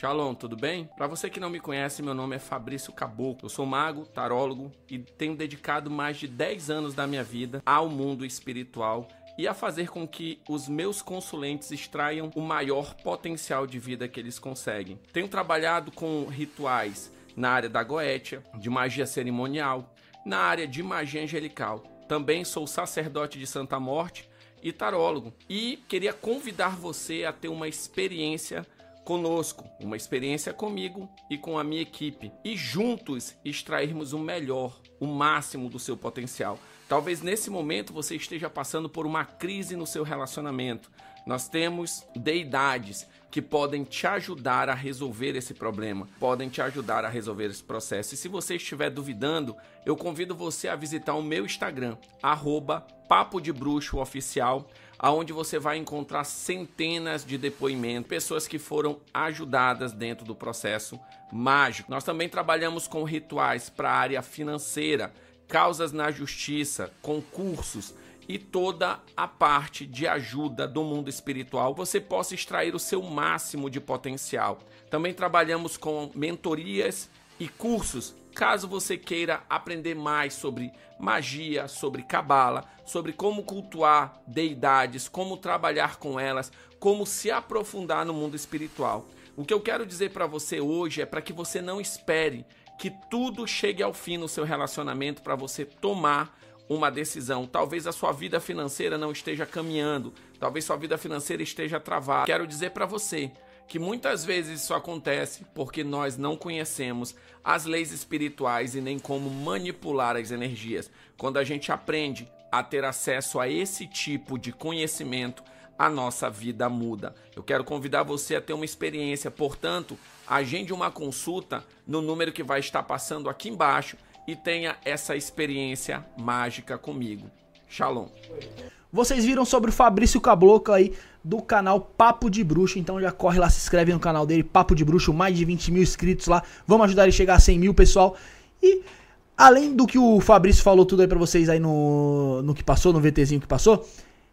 Shalom, tudo bem? Para você que não me conhece, meu nome é Fabrício Caboclo. Eu sou mago, tarólogo e tenho dedicado mais de 10 anos da minha vida ao mundo espiritual e a fazer com que os meus consulentes extraiam o maior potencial de vida que eles conseguem. Tenho trabalhado com rituais na área da goétia, de magia cerimonial, na área de magia angelical. Também sou sacerdote de Santa Morte e tarólogo. E queria convidar você a ter uma experiência conosco, uma experiência comigo e com a minha equipe e juntos extrairmos o melhor, o máximo do seu potencial. Talvez nesse momento você esteja passando por uma crise no seu relacionamento. Nós temos deidades que podem te ajudar a resolver esse problema, podem te ajudar a resolver esse processo. E se você estiver duvidando, eu convido você a visitar o meu Instagram, arroba Papo de aonde você vai encontrar centenas de depoimentos, pessoas que foram ajudadas dentro do processo mágico. Nós também trabalhamos com rituais para a área financeira, causas na justiça, concursos, e toda a parte de ajuda do mundo espiritual, você possa extrair o seu máximo de potencial. Também trabalhamos com mentorias e cursos, caso você queira aprender mais sobre magia, sobre cabala, sobre como cultuar deidades, como trabalhar com elas, como se aprofundar no mundo espiritual. O que eu quero dizer para você hoje é para que você não espere que tudo chegue ao fim no seu relacionamento para você tomar uma decisão. Talvez a sua vida financeira não esteja caminhando, talvez sua vida financeira esteja travada. Quero dizer para você que muitas vezes isso acontece porque nós não conhecemos as leis espirituais e nem como manipular as energias. Quando a gente aprende a ter acesso a esse tipo de conhecimento, a nossa vida muda. Eu quero convidar você a ter uma experiência, portanto, agende uma consulta no número que vai estar passando aqui embaixo e tenha essa experiência mágica comigo. Shalom. Vocês viram sobre o Fabrício Cabloco aí do canal Papo de Bruxo, então já corre lá, se inscreve no canal dele, Papo de Bruxo, mais de 20 mil inscritos lá. Vamos ajudar ele a chegar a 100 mil, pessoal. E além do que o Fabrício falou tudo aí pra vocês aí no, no que passou, no VTzinho que passou,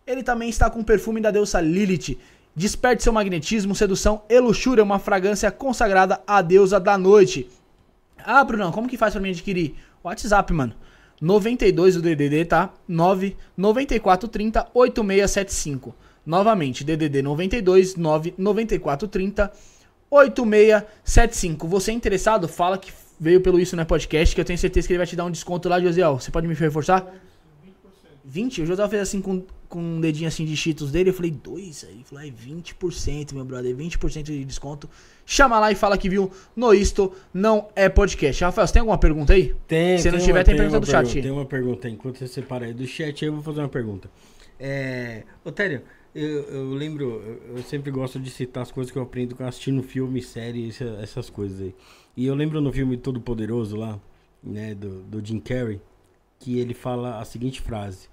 ele também está com o perfume da deusa Lilith. Desperte seu magnetismo, sedução e luxúria, uma fragrância consagrada à deusa da noite. Ah, Brunão, como que faz pra mim adquirir? WhatsApp, mano. 92 o DDD, tá? 9 9430 8675. Novamente, DDD 92 9 9430 8675. Você é interessado? Fala que veio pelo Isso Não é Podcast, que eu tenho certeza que ele vai te dar um desconto lá, Josiel. Você pode me reforçar? 20? O Josiel fez assim com, com um dedinho assim de cheetos dele. Eu falei, dois? Aí ele falou, é 20%, meu brother. 20% de desconto. Chama lá e fala que viu no Isto Não é Podcast. Rafael, você tem alguma pergunta aí? Tem. Se não tem tiver, uma- tem uma pergunta do chat. Tem uma pergunta aí. Enquanto você separa aí do chat, eu vou fazer uma pergunta. É, Otério, eu, eu lembro, eu, sempre gosto de citar as coisas que eu aprendo com assistindo filme, série, essa- essas coisas aí. E eu lembro no filme Todo Poderoso lá, né, do, do Jim Carrey, que ele fala a seguinte frase.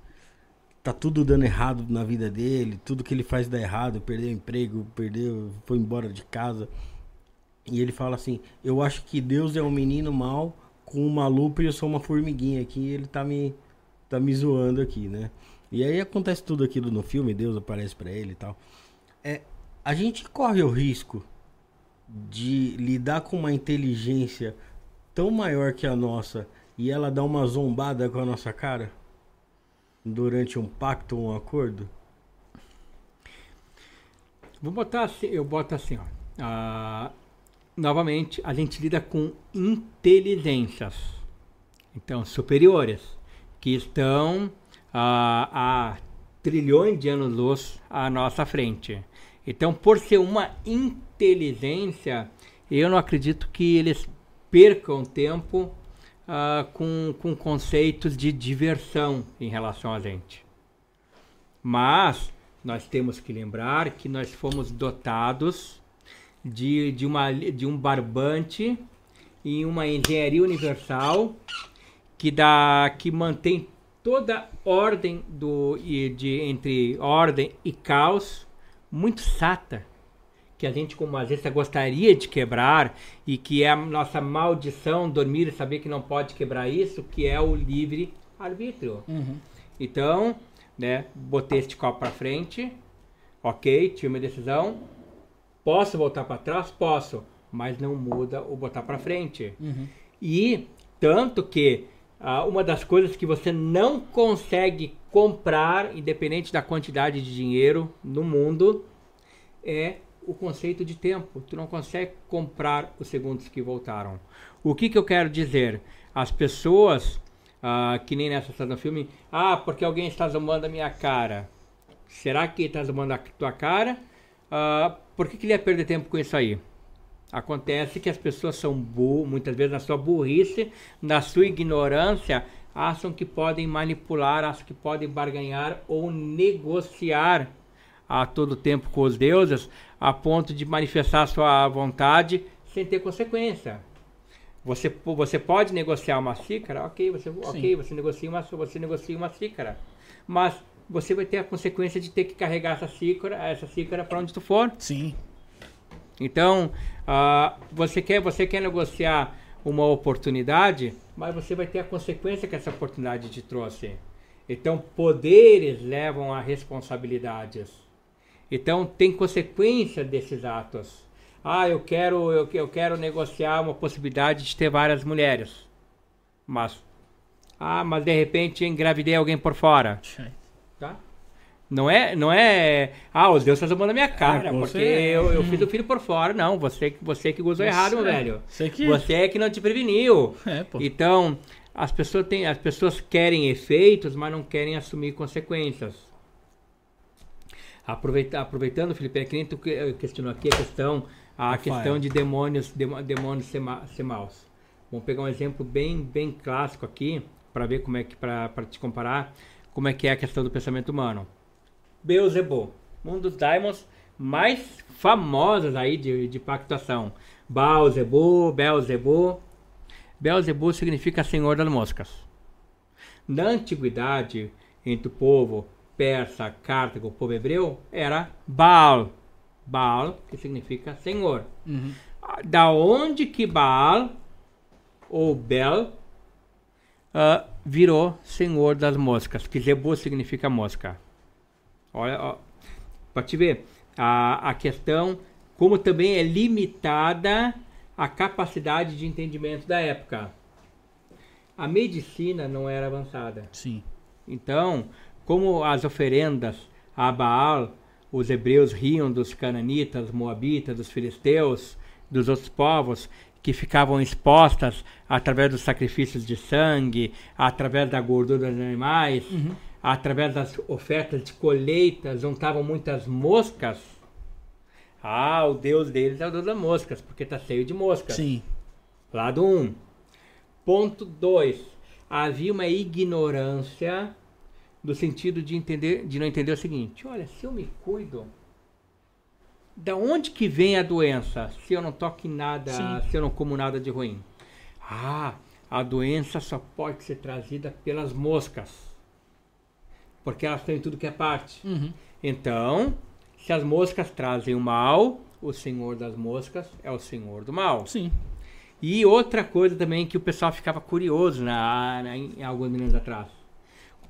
Tá tudo dando errado na vida dele, tudo que ele faz dá errado, perdeu o emprego, perdeu, foi embora de casa. E ele fala assim: Eu acho que Deus é um menino mau com uma lupa e eu sou uma formiguinha aqui. E ele tá me, tá me zoando aqui, né? E aí acontece tudo aquilo no filme, Deus aparece pra ele e tal. É, a gente corre o risco de lidar com uma inteligência tão maior que a nossa e ela dar uma zombada com a nossa cara durante um pacto ou um acordo? Vou botar assim, eu boto assim, ó. Ah, novamente, a gente lida com inteligências, então superiores, que estão ah, a trilhões de anos-luz à nossa frente. Então, por ser uma inteligência, eu não acredito que eles percam tempo ah, com, com conceitos de diversão em relação a gente. Mas nós temos que lembrar que nós fomos dotados de, de, uma, de um barbante e uma engenharia universal que, dá, que mantém toda ordem do, de, entre ordem e caos muito sata que a gente como agência gostaria de quebrar e que é a nossa maldição dormir e saber que não pode quebrar isso, que é o livre arbítrio. Então, né, botei este copo para frente, ok, tive uma decisão, posso voltar para trás? Posso, mas não muda o botar para frente. E tanto que ah, uma das coisas que você não consegue comprar, independente da quantidade de dinheiro no mundo, é o conceito de tempo. Tu não consegue comprar os segundos que voltaram. O que, que eu quero dizer? As pessoas, ah, que nem nessa cena do filme, ah, porque alguém está zombando a minha cara. Será que está zombando a tua cara? Ah, por que, que ele ia perder tempo com isso aí? Acontece que as pessoas são burras, muitas vezes na sua burrice, na sua ignorância, acham que podem manipular, acham que podem barganhar ou negociar a todo tempo com os deuses, a ponto de manifestar sua vontade sem ter consequência. Você, você pode negociar uma xícara, ok, você, ok, você negocia uma, você negocia uma xícara, mas você vai ter a consequência de ter que carregar essa xícara, essa xícara para onde tu for. Sim. Então, uh, você quer, você quer negociar uma oportunidade, mas você vai ter a consequência que essa oportunidade te trouxe. Então, poderes levam a responsabilidades. Então, tem consequência desses atos. Ah, eu quero, eu, eu quero negociar uma possibilidade de ter várias mulheres. Mas, ah, mas de repente engravidei alguém por fora. Tá? Não é, não é, ah, os deuses estão na minha cara, porque você... eu, eu fiz o filho por fora. Não, você, você que gozou você, errado, meu velho. Você, que... você é que não te preveniu. É, então, as pessoas, têm, as pessoas querem efeitos, mas não querem assumir consequências. Aproveita, aproveitando, Felipe, é que nem tu questionou aqui a questão, a Rafael. questão de demônios, demônios ser maus. Vamos pegar um exemplo bem, bem clássico aqui, para ver como é que, para te comparar, como é que é a questão do pensamento humano. Beelzebub, um dos daimons mais famosos aí de, de pactuação. Baalzebu, Beelzebub. Beelzebub significa Senhor das Moscas. Na antiguidade, entre o povo persa, Cartago, povo hebreu, era Baal. Baal, que significa Senhor. Uhum. Da onde que Baal, ou Bel, uh, virou Senhor das Moscas, que Zebu significa mosca. Olha, para te ver a, a questão, como também é limitada a capacidade de entendimento da época. A medicina não era avançada. Sim. Então, como as oferendas a Baal, os hebreus riam dos cananitas, moabitas, dos filisteus, dos outros povos que ficavam expostas através dos sacrifícios de sangue, através da gordura dos animais. Uhum através das ofertas de colheitas, juntavam muitas moscas. Ah, o Deus deles é o Deus das moscas, porque está cheio de moscas. Sim. Lado 1. Um. Ponto 2. Havia uma ignorância do sentido de entender, de não entender o seguinte: olha, se eu me cuido, da onde que vem a doença? Se eu não toco em nada, Sim. se eu não como nada de ruim. Ah, a doença só pode ser trazida pelas moscas porque elas têm tudo que é parte. Uhum. Então, se as moscas trazem o mal, o senhor das moscas é o senhor do mal. Sim. E outra coisa também que o pessoal ficava curioso na, na, em alguns minutos atrás.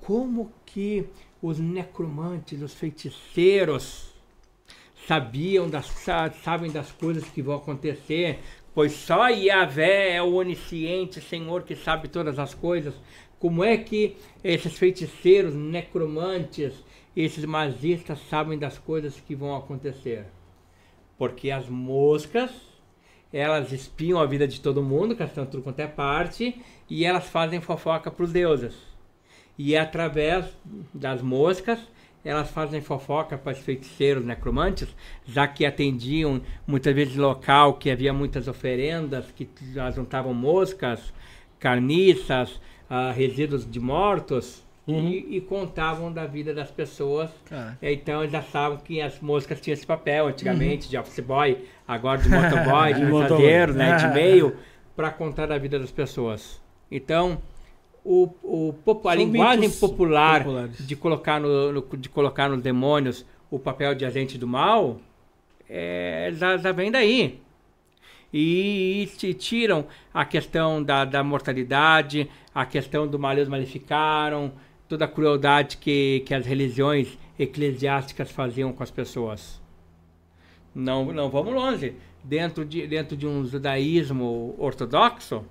Como que os necromantes, os feiticeiros, sabiam das, sabem das coisas que vão acontecer, pois só Yahvé é o onisciente Senhor que sabe todas as coisas. Como é que esses feiticeiros, necromantes, esses magistas sabem das coisas que vão acontecer? Porque as moscas, elas espiam a vida de todo mundo, que estão tudo quanto é parte, e elas fazem fofoca para os deuses. E é através das moscas, elas fazem fofoca para os feiticeiros necromantes, já que atendiam muitas vezes local que havia muitas oferendas, que juntavam moscas, carniças, uh, resíduos de mortos uhum. e, e, contavam da vida das pessoas. Ah. Então eles achavam que as moscas tinham esse papel antigamente uhum. de office boy, agora de motoboy, [LAUGHS] de mensageiro, né, de [LAUGHS] meio, para contar da vida das pessoas. Então o, o, a linguagem popular de colocar, no, no, de colocar nos demônios o papel de agente do mal é, já, já vem daí e, e tiram a questão da, da mortalidade, a questão do males maleficaram, toda a crueldade que, que as religiões eclesiásticas faziam com as pessoas. Não, não vamos longe. Dentro de, dentro de um judaísmo ortodoxo,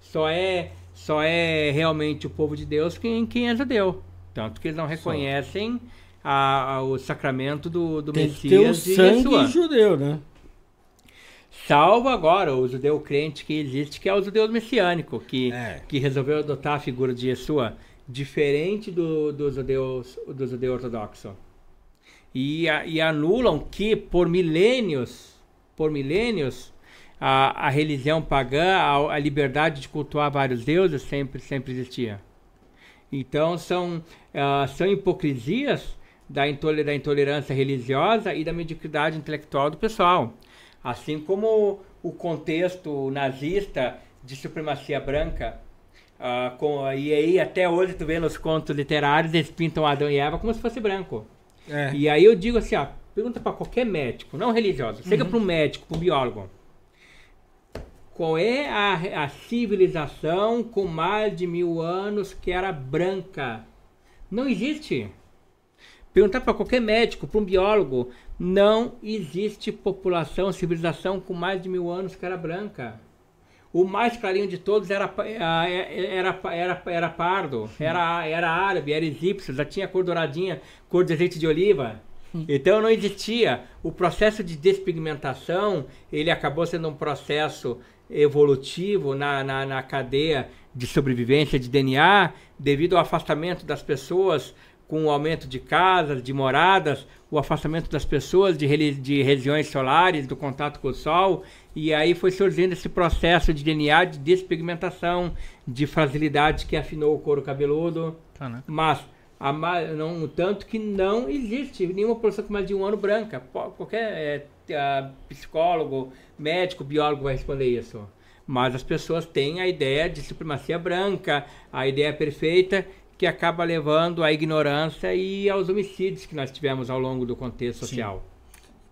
só é, só é realmente o povo de Deus quem, quem é judeu. Tanto que eles não reconhecem a, a, o sacramento do, do Tem Messias que ter o sangue judeu, né? Salvo agora o judeu crente que existe, que é o judeu messiânico, que, é. que resolveu adotar a figura de Yeshua, diferente do, do, judeu, do judeu ortodoxo. e, e anulam que por milênios, por milênios, a, a religião pagã, a, a liberdade de cultuar vários deuses sempre, sempre existia. Então são, ah, são hipocrisias da, intole- da intolerância religiosa e da mediocridade intelectual do pessoal. Assim como o contexto nazista de supremacia branca, ah, com, e aí até hoje tu vê nos contos literários, eles pintam Adão e Eva como se fosse branco. É. E aí eu digo assim, ó, pergunta para qualquer médico, não religioso, chega para um médico, para um biólogo. Qual é a, a civilização com mais de mil anos que era branca? Não existe. Perguntar para qualquer médico, para um biólogo, não existe população, civilização com mais de mil anos que era branca. O mais clarinho de todos era, pa- ah, era, era, era pardo, era, era árabe, era egípcio, já tinha cor douradinha, cor de azeite de oliva. Então não existia. O processo de despigmentação, ele acabou sendo um processo evolutivo na, na, na cadeia de sobrevivência de DNA, devido ao afastamento das pessoas com o aumento de casas, de moradas, o afastamento das pessoas de, de regiões solares, do contato com o sol, e aí foi surgindo esse processo de DNA de despigmentação, de fragilidade que afinou o couro cabeludo. Caraca. Mas a não, tanto que não existe nenhuma população com mais de um ano branca. Qualquer é, psicólogo, médico, biólogo vai responder isso. Mas as pessoas têm a ideia de supremacia branca, a ideia perfeita que acaba levando à ignorância e aos homicídios que nós tivemos ao longo do contexto social.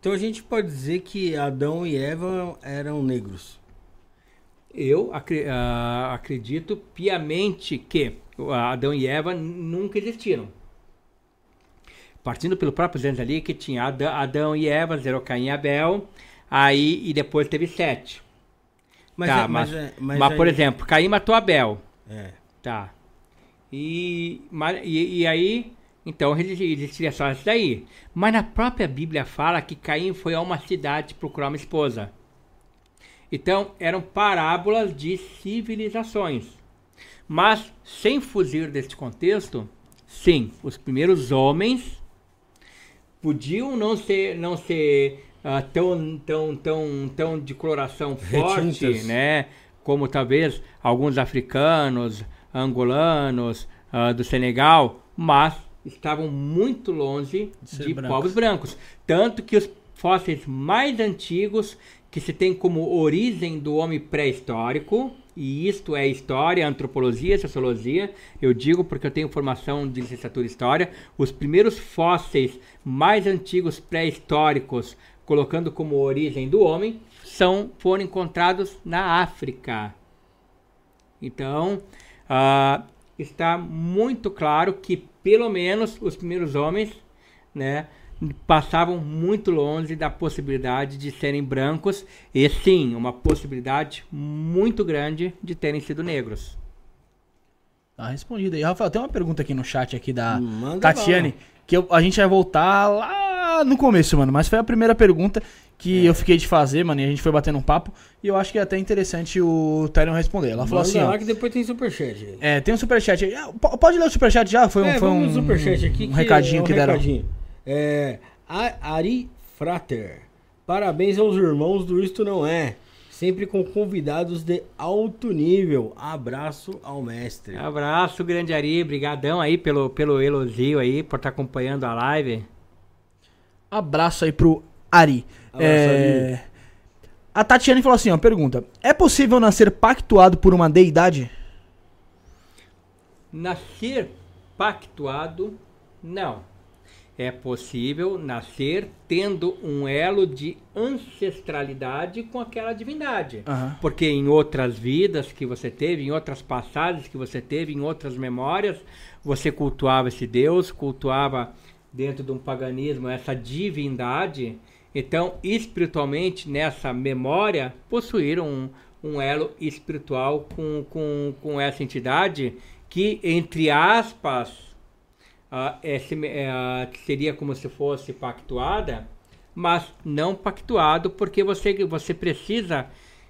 Então a gente pode dizer que Adão e Eva eram negros. Eu ah, acredito piamente que Adão e Eva nunca existiram. Partindo pelo próprio Gênesis ali, que tinha Adão, Adão e Eva, zerou Caim e Abel, aí e depois teve Sete. Mas, tá, é- mas, é- mas, aí- por exemplo, Caim matou Abel. É. Tá. E, e, e aí, então exi- existiria só isso daí. Mas na própria Bíblia fala que Caim foi a uma cidade procurar uma esposa. Então eram parábolas de civilizações. Mas, sem fugir deste contexto, sim, os primeiros homens podiam não ser, não ser ah, tão, tão, tão, tão de coloração forte, Retintas. né? Como talvez alguns africanos, angolanos, ah, do Senegal, mas estavam muito longe De de brancos. povos brancos. Tanto que os fósseis mais antigos que se tem como origem do homem pré-histórico, e isto é história, antropologia, sociologia, eu digo porque eu tenho formação de licenciatura em história, os primeiros fósseis mais antigos pré-históricos, colocando como origem do homem, são foram encontrados na África. Então, ah, está muito claro que pelo menos os primeiros homens, né, passavam muito longe da possibilidade de serem brancos e sim, uma possibilidade muito grande de terem sido negros. Tá respondido aí. Rafael, tem uma pergunta aqui no chat aqui da Manda Tatiane, bala. Que eu- a gente vai voltar lá no começo, mano. Mas foi a primeira pergunta que eu fiquei de fazer, mano, e a gente foi batendo um papo. E eu acho que é até interessante o Tyrion responder. Ela falou Manda assim, ó. lá que depois tem superchat. aí. É, tem um superchat. Ah, po- Pode ler o superchat já? Foi um, é, foi um, superchat aqui. um que recadinho é um que deram. recadinho. É, a- Ari Frater. Parabéns aos irmãos do Isto Não É. Sempre com convidados de alto nível. Abraço ao mestre. Abraço, grande Ari, brigadão aí pelo, pelo elogio aí, por estar acompanhando a live. Abraço aí pro Ari. Abraço, É, A Tatiane falou assim, ó, pergunta. É possível nascer pactuado por uma deidade? Nascer pactuado, não. É possível nascer tendo um elo de ancestralidade com aquela divindade. Aham. Porque em outras vidas que você teve, em outras passagens que você teve, em outras memórias, você cultuava esse Deus, cultuava dentro de um paganismo essa divindade. Então, espiritualmente, nessa memória, possuíram um, um elo espiritual com, com, com essa entidade que, entre aspas, ah, é ah, seria como se fosse pactuada, mas não pactuado, porque você, você precisa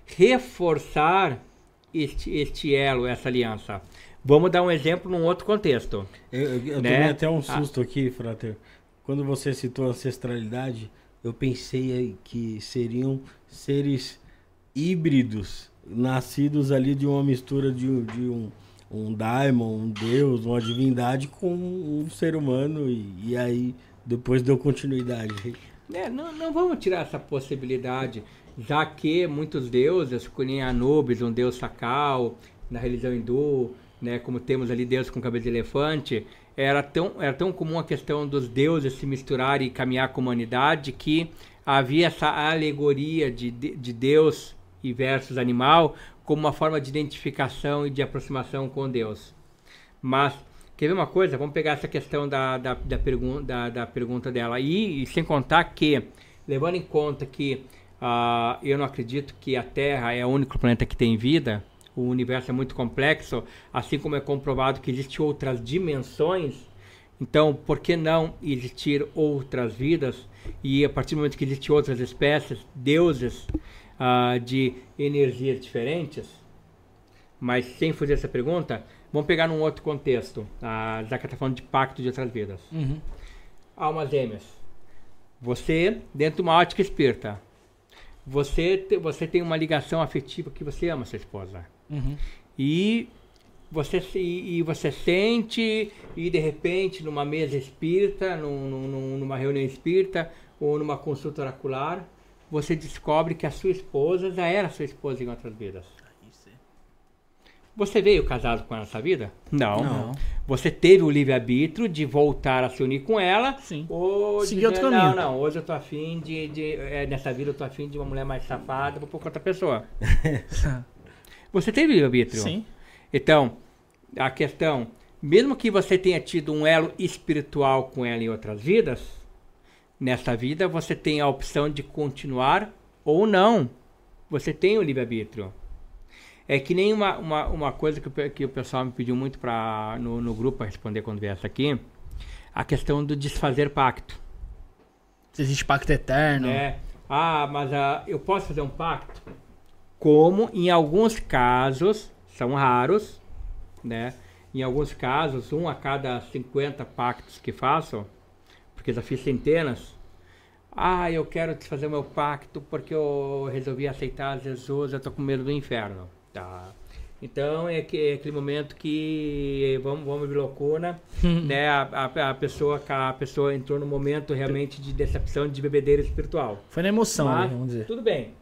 reforçar este, este elo, essa aliança. Vamos dar um exemplo num outro contexto. Eu, eu- eu Né? tomei até um Ah. susto aqui, Frater. quando você citou ancestralidade, eu pensei que seriam seres híbridos, nascidos ali de uma mistura de, de um, um daimon, um deus, uma divindade com um ser humano e, e aí depois deu continuidade. É, não, não vamos tirar essa possibilidade, já que muitos deuses, como Anubis, um deus sacal, na religião hindu, né, como temos ali deus com cabeça de elefante, era tão, era tão comum a questão dos deuses se misturarem e caminhar com a humanidade que havia essa alegoria de, de, de Deus e versus animal como uma forma de identificação e de aproximação com Deus. Mas, quer ver uma coisa? Vamos pegar essa questão da, da, da, pergun da, da pergunta dela. E, e sem contar que, levando em conta que ah, eu não acredito que a Terra é o único planeta que tem vida, o universo é muito complexo, assim como é comprovado que existem outras dimensões, então por que não existir outras vidas? E a partir do momento que existem outras espécies, deuses ah, de energias diferentes, mas sem fazer essa pergunta, vamos pegar num outro contexto, ah, já que está falando de pacto de outras vidas. Uhum. Almas gêmeas. Você, dentro de uma ótica espírita, você, te- você tem uma ligação afetiva que você ama sua esposa. Uhum. E você, se- e você sente, e de repente, numa mesa espírita, num- num- numa reunião espírita, ou numa consulta oracular, você descobre que a sua esposa já era sua esposa em outras vidas. Você veio casado com ela nessa vida? Não. Não. Você teve o livre-arbítrio de voltar a se unir com ela. Sim. Ou Seguir outro caminho. Não, não. Hoje eu tô afim de. de é, nessa vida eu tô afim de uma mulher mais safada, vou pôr com outra pessoa. [LAUGHS] Você teve livre-arbítrio? Sim. Então, a questão, mesmo que você tenha tido um elo espiritual com ela em outras vidas, nessa vida você tem a opção de continuar ou não. Você tem o livre-arbítrio. É que nem uma, uma, uma coisa que o, que o pessoal me pediu muito pra, no, no grupo para responder quando viesse aqui, a questão do desfazer pacto. Se existe pacto eterno. né? Ah, mas ah, eu posso fazer um pacto? Como em alguns casos, são raros, né? Em alguns casos, um a cada 50 pactos que faço, porque já fiz centenas. Ah, eu quero desfazer o meu pacto porque eu resolvi aceitar Jesus, eu tô com medo do inferno. Tá. Então é, que, é aquele momento que vamos, vamos de loucura, [LAUGHS] né? A, a, a pessoa, a pessoa entrou num momento realmente de decepção, de bebedeira espiritual. Foi na emoção Mas, ali, vamos dizer. Tudo bem.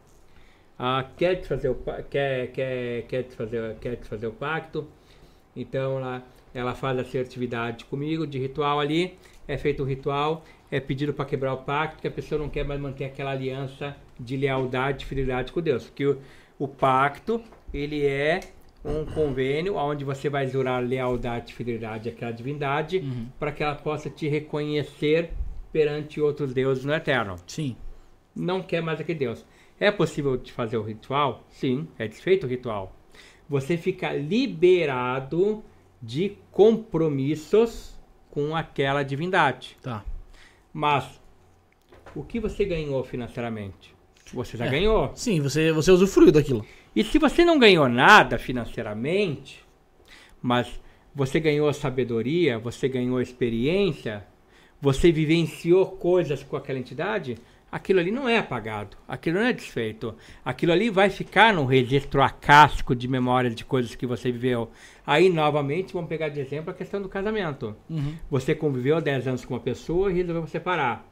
Ah, quer desfazer o quer quer quer desfazer quer desfazer o pacto. Então ela ela faz essa atividade comigo de ritual ali, é feito o ritual, é pedido para quebrar o pacto, que a pessoa não quer mais manter aquela aliança de lealdade e fidelidade com Deus, porque o, o pacto, ele é um convênio onde você vai jurar lealdade e fidelidade àquela divindade para que ela possa te reconhecer perante outros deuses no eterno Sim. não quer mais aquele Deus. É possível de fazer o ritual? Sim, é desfeito o ritual. Você fica liberado de compromissos com aquela divindade. Tá. Mas o que você ganhou financeiramente? Você já É. ganhou. Sim, você, você usufruiu daquilo. E se você não ganhou nada financeiramente, mas você ganhou sabedoria, você ganhou experiência, você vivenciou coisas com aquela entidade, aquilo ali não é apagado, aquilo não é desfeito. Aquilo ali vai ficar no registro acástico de memórias de coisas que você viveu. Aí, novamente, vamos pegar de exemplo a questão do casamento. Você conviveu 10 anos com uma pessoa e resolveu separar.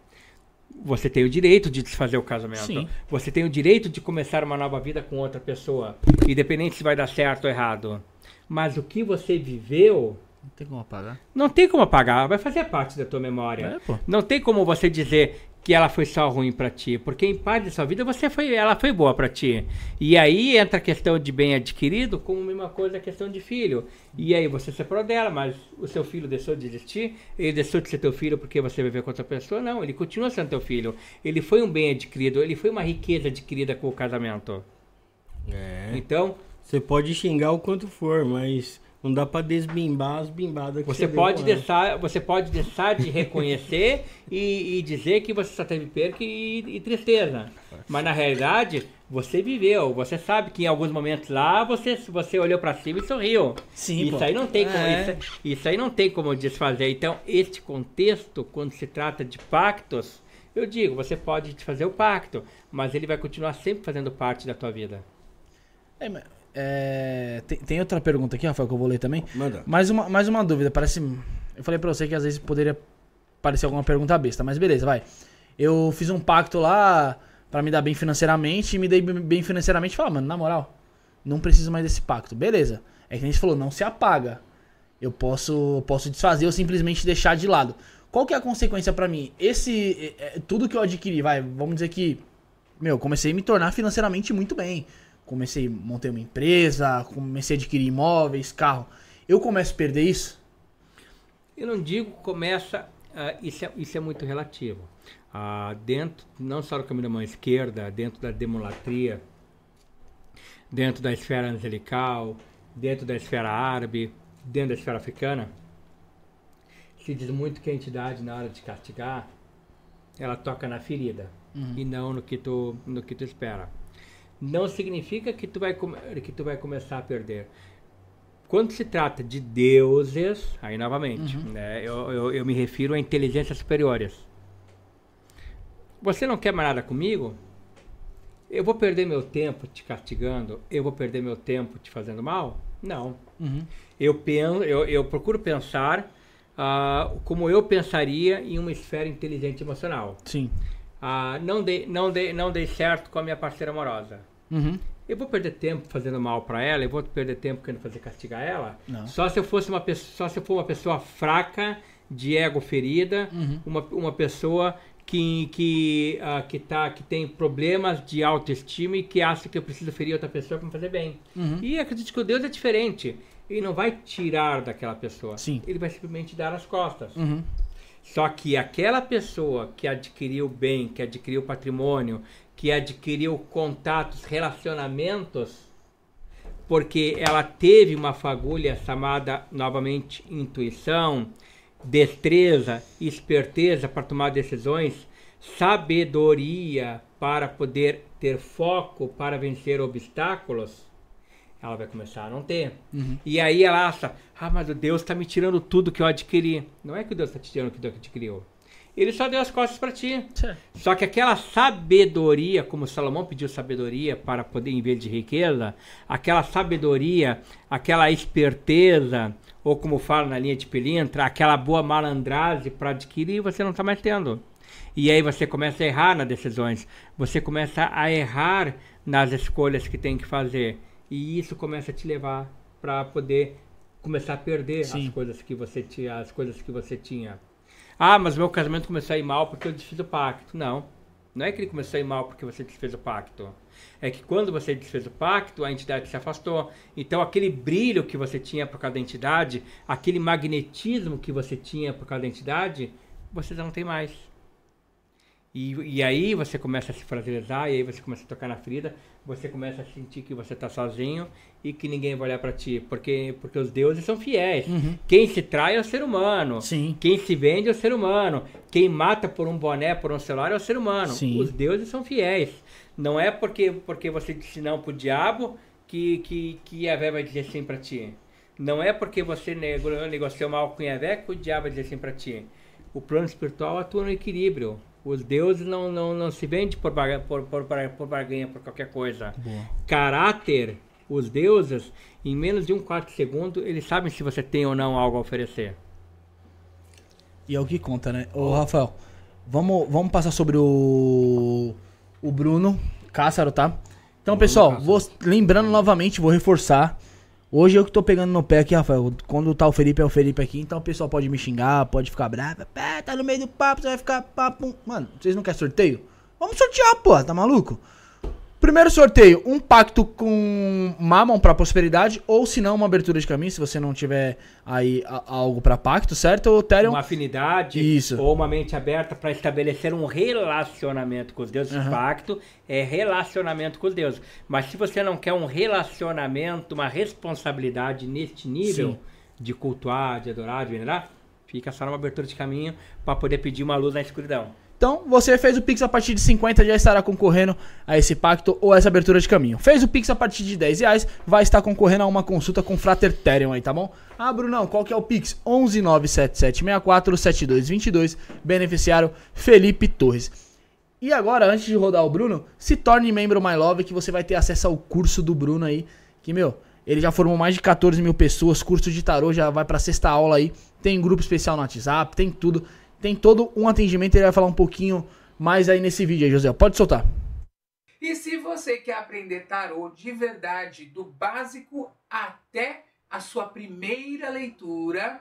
Você tem o direito de desfazer o casamento. Sim. Você tem o direito de começar uma nova vida com outra pessoa, independente se vai dar certo ou errado. Mas o que você viveu Não tem como apagar. não tem como apagar, vai fazer parte da tua memória. É. Não tem como você dizer que ela foi só ruim pra ti, porque em parte da sua vida você foi, ela foi boa pra ti. E aí entra a questão de bem adquirido, como a mesma coisa a questão de filho. E aí você separou dela, mas o seu filho deixou de existir, ele deixou de ser teu filho porque você viveu com outra pessoa? Não, ele continua sendo teu filho. Ele foi um bem adquirido, ele foi uma riqueza adquirida com o casamento. É. Então, Você pode xingar o quanto for, mas Não dá pra desbimbar as bimbadas que Você deu pode, deixar, você pode deixar de reconhecer [LAUGHS] e, e dizer que você só teve perca e, e tristeza. Mas na realidade, você viveu. Você sabe que em alguns momentos lá você, você olhou pra cima e sorriu. Sim, isso pô. aí não tem como. É. Isso, isso aí não tem como desfazer. Então, este contexto, quando se trata de pactos, eu digo, você pode fazer o pacto, mas ele vai continuar sempre fazendo parte da tua vida. É, mas, é, tem, tem outra pergunta aqui, Rafael, que eu vou ler também. Manda. Mais uma, mais uma dúvida, parece. Eu falei pra você que às vezes poderia parecer alguma pergunta besta, mas beleza, vai. Eu fiz um pacto lá pra me dar bem financeiramente e me dei bem financeiramente e falei, mano, na moral, não preciso mais desse pacto. Beleza. É que a gente falou, não se apaga. Eu posso, posso desfazer ou simplesmente deixar de lado. Qual que é a consequência pra mim? Esse. é, é, tudo que eu adquiri, vai, vamos dizer que. Meu, eu comecei a me tornar financeiramente muito bem. Comecei, montei uma empresa, comecei a adquirir imóveis, carro. Eu começo a perder isso? Eu não digo começa, ah, isso, é, isso é muito relativo. Ah, dentro, não só do caminho da mão esquerda, dentro da demolatria, dentro da esfera angelical, dentro da esfera árabe, dentro da esfera africana, se diz muito que a entidade, na hora de castigar, ela toca na ferida e não no que tu, no que tu espera. Não significa que tu vai, que tu vai começar a perder. Quando se trata de deuses, aí novamente, né, eu, eu, eu me refiro a inteligências superiores. Você não quer mais nada comigo? Eu vou perder meu tempo te castigando? Eu vou perder meu tempo te fazendo mal? Não. Eu, penso, eu, eu procuro pensar ah, como eu pensaria em uma esfera inteligente emocional. Sim. Ah, não, dei, não, dei, não dei certo com a minha parceira amorosa. Uhum. Eu vou perder tempo fazendo mal pra ela, eu vou perder tempo querendo fazer castigar ela. Não. Só se eu fosse uma pessoa, só se eu for uma pessoa fraca, de ego ferida, uma, uma pessoa que que ah, que tá que tem problemas de autoestima e que acha que eu preciso ferir outra pessoa para me fazer bem. E acredito que o Deus é diferente. Ele não vai tirar daquela pessoa. Sim. Ele vai simplesmente dar as costas. Uhum. Só que aquela pessoa que adquiriu bem, que adquiriu patrimônio, que adquiriu contatos, relacionamentos, porque ela teve uma fagulha chamada novamente intuição, destreza, esperteza para tomar decisões, sabedoria para poder ter foco para vencer obstáculos, ela vai começar a não ter. E aí ela acha, ah, mas o Deus está me tirando tudo que eu adquiri. Não é que o Deus está te tirando o que tu adquiriu. Ele só deu as costas para ti. Só que aquela sabedoria, como Salomão pediu sabedoria para poder em vez de riqueza, aquela sabedoria, aquela esperteza, ou como fala na linha de pelintra, aquela boa malandragem para adquirir, você não está mais tendo. E aí você começa a errar nas decisões, você começa a errar nas escolhas que tem que fazer. E isso começa a te levar para poder começar a perder Sim. as coisas que você tinha, as coisas que você tinha. Ah, mas meu casamento começou a ir mal porque eu desfiz o pacto. Não. Não é que ele começou a ir mal porque você desfez o pacto. É que quando você desfez o pacto, a entidade se afastou. Então aquele brilho que você tinha por causa da entidade, aquele magnetismo que você tinha por causa da entidade, você já não tem mais. E, e aí você começa a se fragilizar, e aí você começa a tocar na ferida, você começa a sentir que você está sozinho e que ninguém vai olhar para ti, porque, porque os deuses são fiéis. Quem se trai é o ser humano. Sim. Quem se vende é o ser humano. Quem mata por um boné, por um celular é o ser humano. Sim. Os deuses são fiéis. Não é porque, porque você disse não pro diabo que, que, que Yahvé vai dizer sim para ti. Não é porque você nego- negociou mal com Yahvé que o diabo vai dizer sim para ti. O plano espiritual atua no equilíbrio. Os deuses não, não, não se vendem por, barga- por, por, por barganha, por qualquer coisa. Caráter, os deuses, em menos de um quarto de segundo, eles sabem se você tem ou não algo a oferecer. E é o que conta, né? Ô, Rafael, vamos, vamos passar sobre o. O Bruno Cássaro, tá? Então, pessoal, vou, lembrando novamente, vou reforçar. Hoje eu que tô pegando no pé aqui, Rafael. Quando tá o Felipe, é o Felipe aqui. Então o pessoal pode me xingar, pode ficar bravo. Pé, tá no meio do papo, você vai ficar papo. Mano, vocês não querem sorteio? Vamos sortear, pô, tá maluco? Primeiro sorteio, um pacto com Mammon pra prosperidade, ou se não, uma abertura de caminho, se você não tiver aí a- algo pra pacto, certo, Therion? Uma afinidade Isso. ou uma mente aberta para estabelecer um relacionamento com os deuses. Aham. Pacto é relacionamento com os deuses. Mas se você não quer um relacionamento, uma responsabilidade neste nível Sim. de cultuar, de adorar, de venerar, fica só numa abertura de caminho para poder pedir uma luz na escuridão. Então, você fez o Pix a partir de 50, já estará concorrendo a esse pacto ou essa abertura de caminho. Fez o Pix a partir de 10 reais, vai estar concorrendo a uma consulta com o Frater Therion aí, tá bom? Ah, Brunão, qual que é o Pix? 11977647222, beneficiário Felipe Torres. E agora, antes de rodar o Bruno, se torne membro My Love que você vai ter acesso ao curso do Bruno aí, que, meu, ele já formou mais de 14 mil pessoas, curso de tarô já vai pra sexta aula aí, tem grupo especial no WhatsApp, tem tudo, tem todo um atendimento, ele vai falar um pouquinho mais aí nesse vídeo aí, José, pode soltar. E se você quer aprender tarô de verdade, do básico até a sua primeira leitura,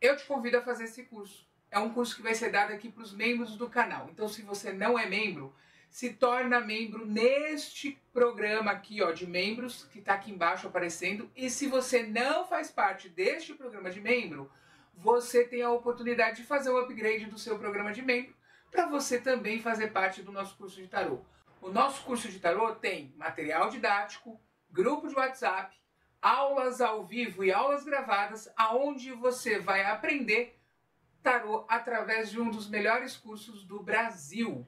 eu te convido a fazer esse curso. É um curso que vai ser dado aqui para os membros do canal. Então, se você não é membro, se torna membro neste programa aqui, ó, de membros, que está aqui embaixo aparecendo. E se você não faz parte deste programa de membro, você tem a oportunidade de fazer um upgrade do seu programa de membro para você também fazer parte do nosso curso de tarô. O nosso curso de tarô tem material didático, grupo de WhatsApp, aulas ao vivo e aulas gravadas, aonde você vai aprender tarô através de um dos melhores cursos do Brasil.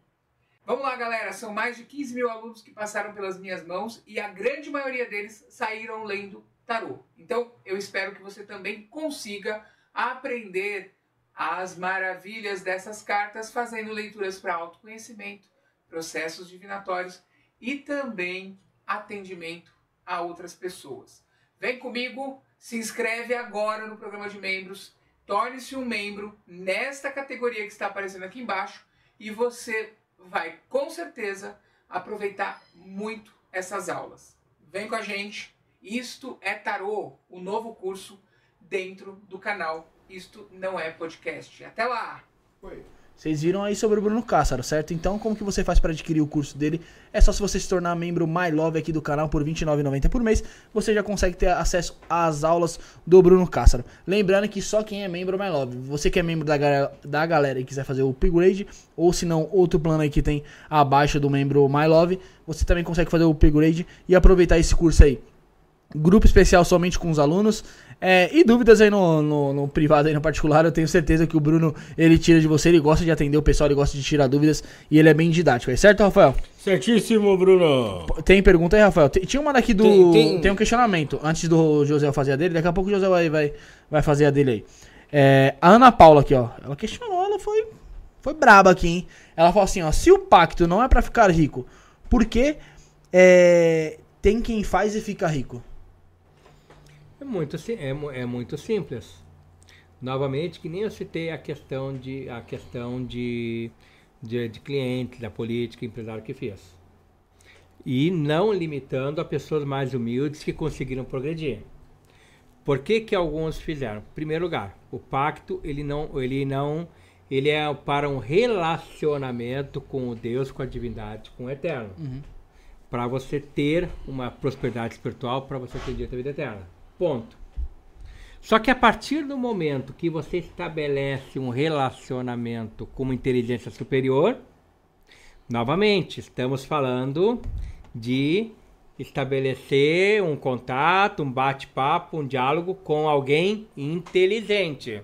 Vamos lá, galera. São mais de 15 mil alunos que passaram pelas minhas mãos e a grande maioria deles saíram lendo tarô. Então, eu espero que você também consiga aprender as maravilhas dessas cartas fazendo leituras para autoconhecimento, processos divinatórios e também atendimento a outras pessoas. Vem comigo, se inscreve agora no programa de membros, torne-se um membro nesta categoria que está aparecendo aqui embaixo e você vai com certeza aproveitar muito essas aulas. Vem com a gente. Isto é Tarô, o novo curso dentro do canal. Isto não é podcast. Até lá! Vocês viram aí sobre o Bruno Cássaro, certo? Então, como que você faz para adquirir o curso dele? É só se você se tornar membro My Love aqui do canal por R$ 29,90 por mês, você já consegue ter acesso às aulas do Bruno Cássaro. Lembrando que só quem é membro My Love, você que é membro da, ga- da galera e quiser fazer o upgrade, ou se não, outro plano aí que tem abaixo do membro My Love, você também consegue fazer o upgrade e aproveitar esse curso aí. Grupo especial somente com os alunos. É, e dúvidas aí no, no, no privado aí no particular, eu tenho certeza que o Bruno ele tira de você, ele gosta de atender o pessoal, ele gosta de tirar dúvidas e ele é bem didático, é certo, Rafael? Certíssimo, Bruno. Tem pergunta aí, Rafael? Tem- tinha uma daqui do. Tem, Tem- tem- um questionamento. Antes do José fazer a dele, daqui a pouco o José vai, vai, vai fazer a dele aí. É, a Ana Paula aqui, ó. Ela questionou, ela foi, foi braba aqui, hein? Ela falou assim, ó. Se o pacto não é pra ficar rico, por que é, tem quem faz e fica rico? É muito, é, é muito simples. Novamente, que nem eu citei a questão de, a questão de, de, de cliente, da política, empresário que fez. E não limitando a pessoas mais humildes que conseguiram progredir. Por que, que alguns fizeram? Em primeiro lugar, o pacto ele não, ele não, ele é para um relacionamento com o Deus, com a divindade, com o eterno. Para você ter uma prosperidade espiritual, para você ter direito à vida eterna. Ponto. Só que a partir do momento que você estabelece um relacionamento com uma inteligência superior, novamente, estamos falando de estabelecer um contato, um bate-papo, um diálogo com alguém inteligente.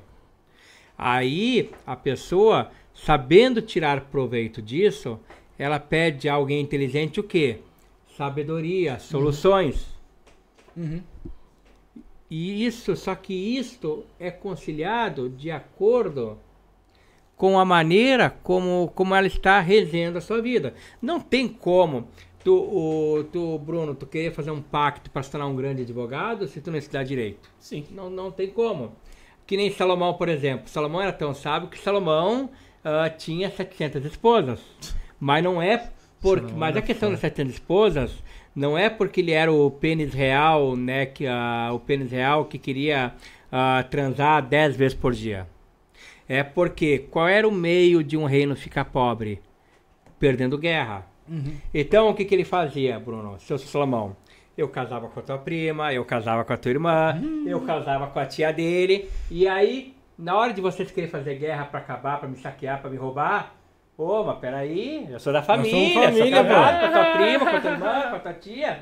Aí a pessoa, sabendo tirar proveito disso, ela pede a alguém inteligente o quê? Sabedoria, soluções. E isso, só que isto é conciliado de acordo com a maneira como, como ela está regendo a sua vida. Não tem como tu, o, tu, Bruno, tu querer fazer um pacto para se tornar um grande advogado se tu não estudar direito. Sim. Não, não tem como. Que nem Salomão, por exemplo. Salomão era tão sábio que Salomão ah, tinha 700 esposas. [LAUGHS] Mas não é porque, mas a questão das 700 esposas não é porque ele era o pênis real, né, que ah, o pênis real que queria ah, transar 10 vezes por dia. É porque qual era o meio de um reino ficar pobre? Perdendo guerra. Então, o que, que ele fazia, Bruno? Seu Salomão? Eu casava com a tua prima, eu casava com a tua irmã, eu casava com a tia dele. E aí, na hora de vocês querem fazer guerra pra acabar, pra me saquear, pra me roubar, ô, mas peraí, eu sou da família, família, sou casado pô. com a tua prima, com a tua irmã, com a tua tia.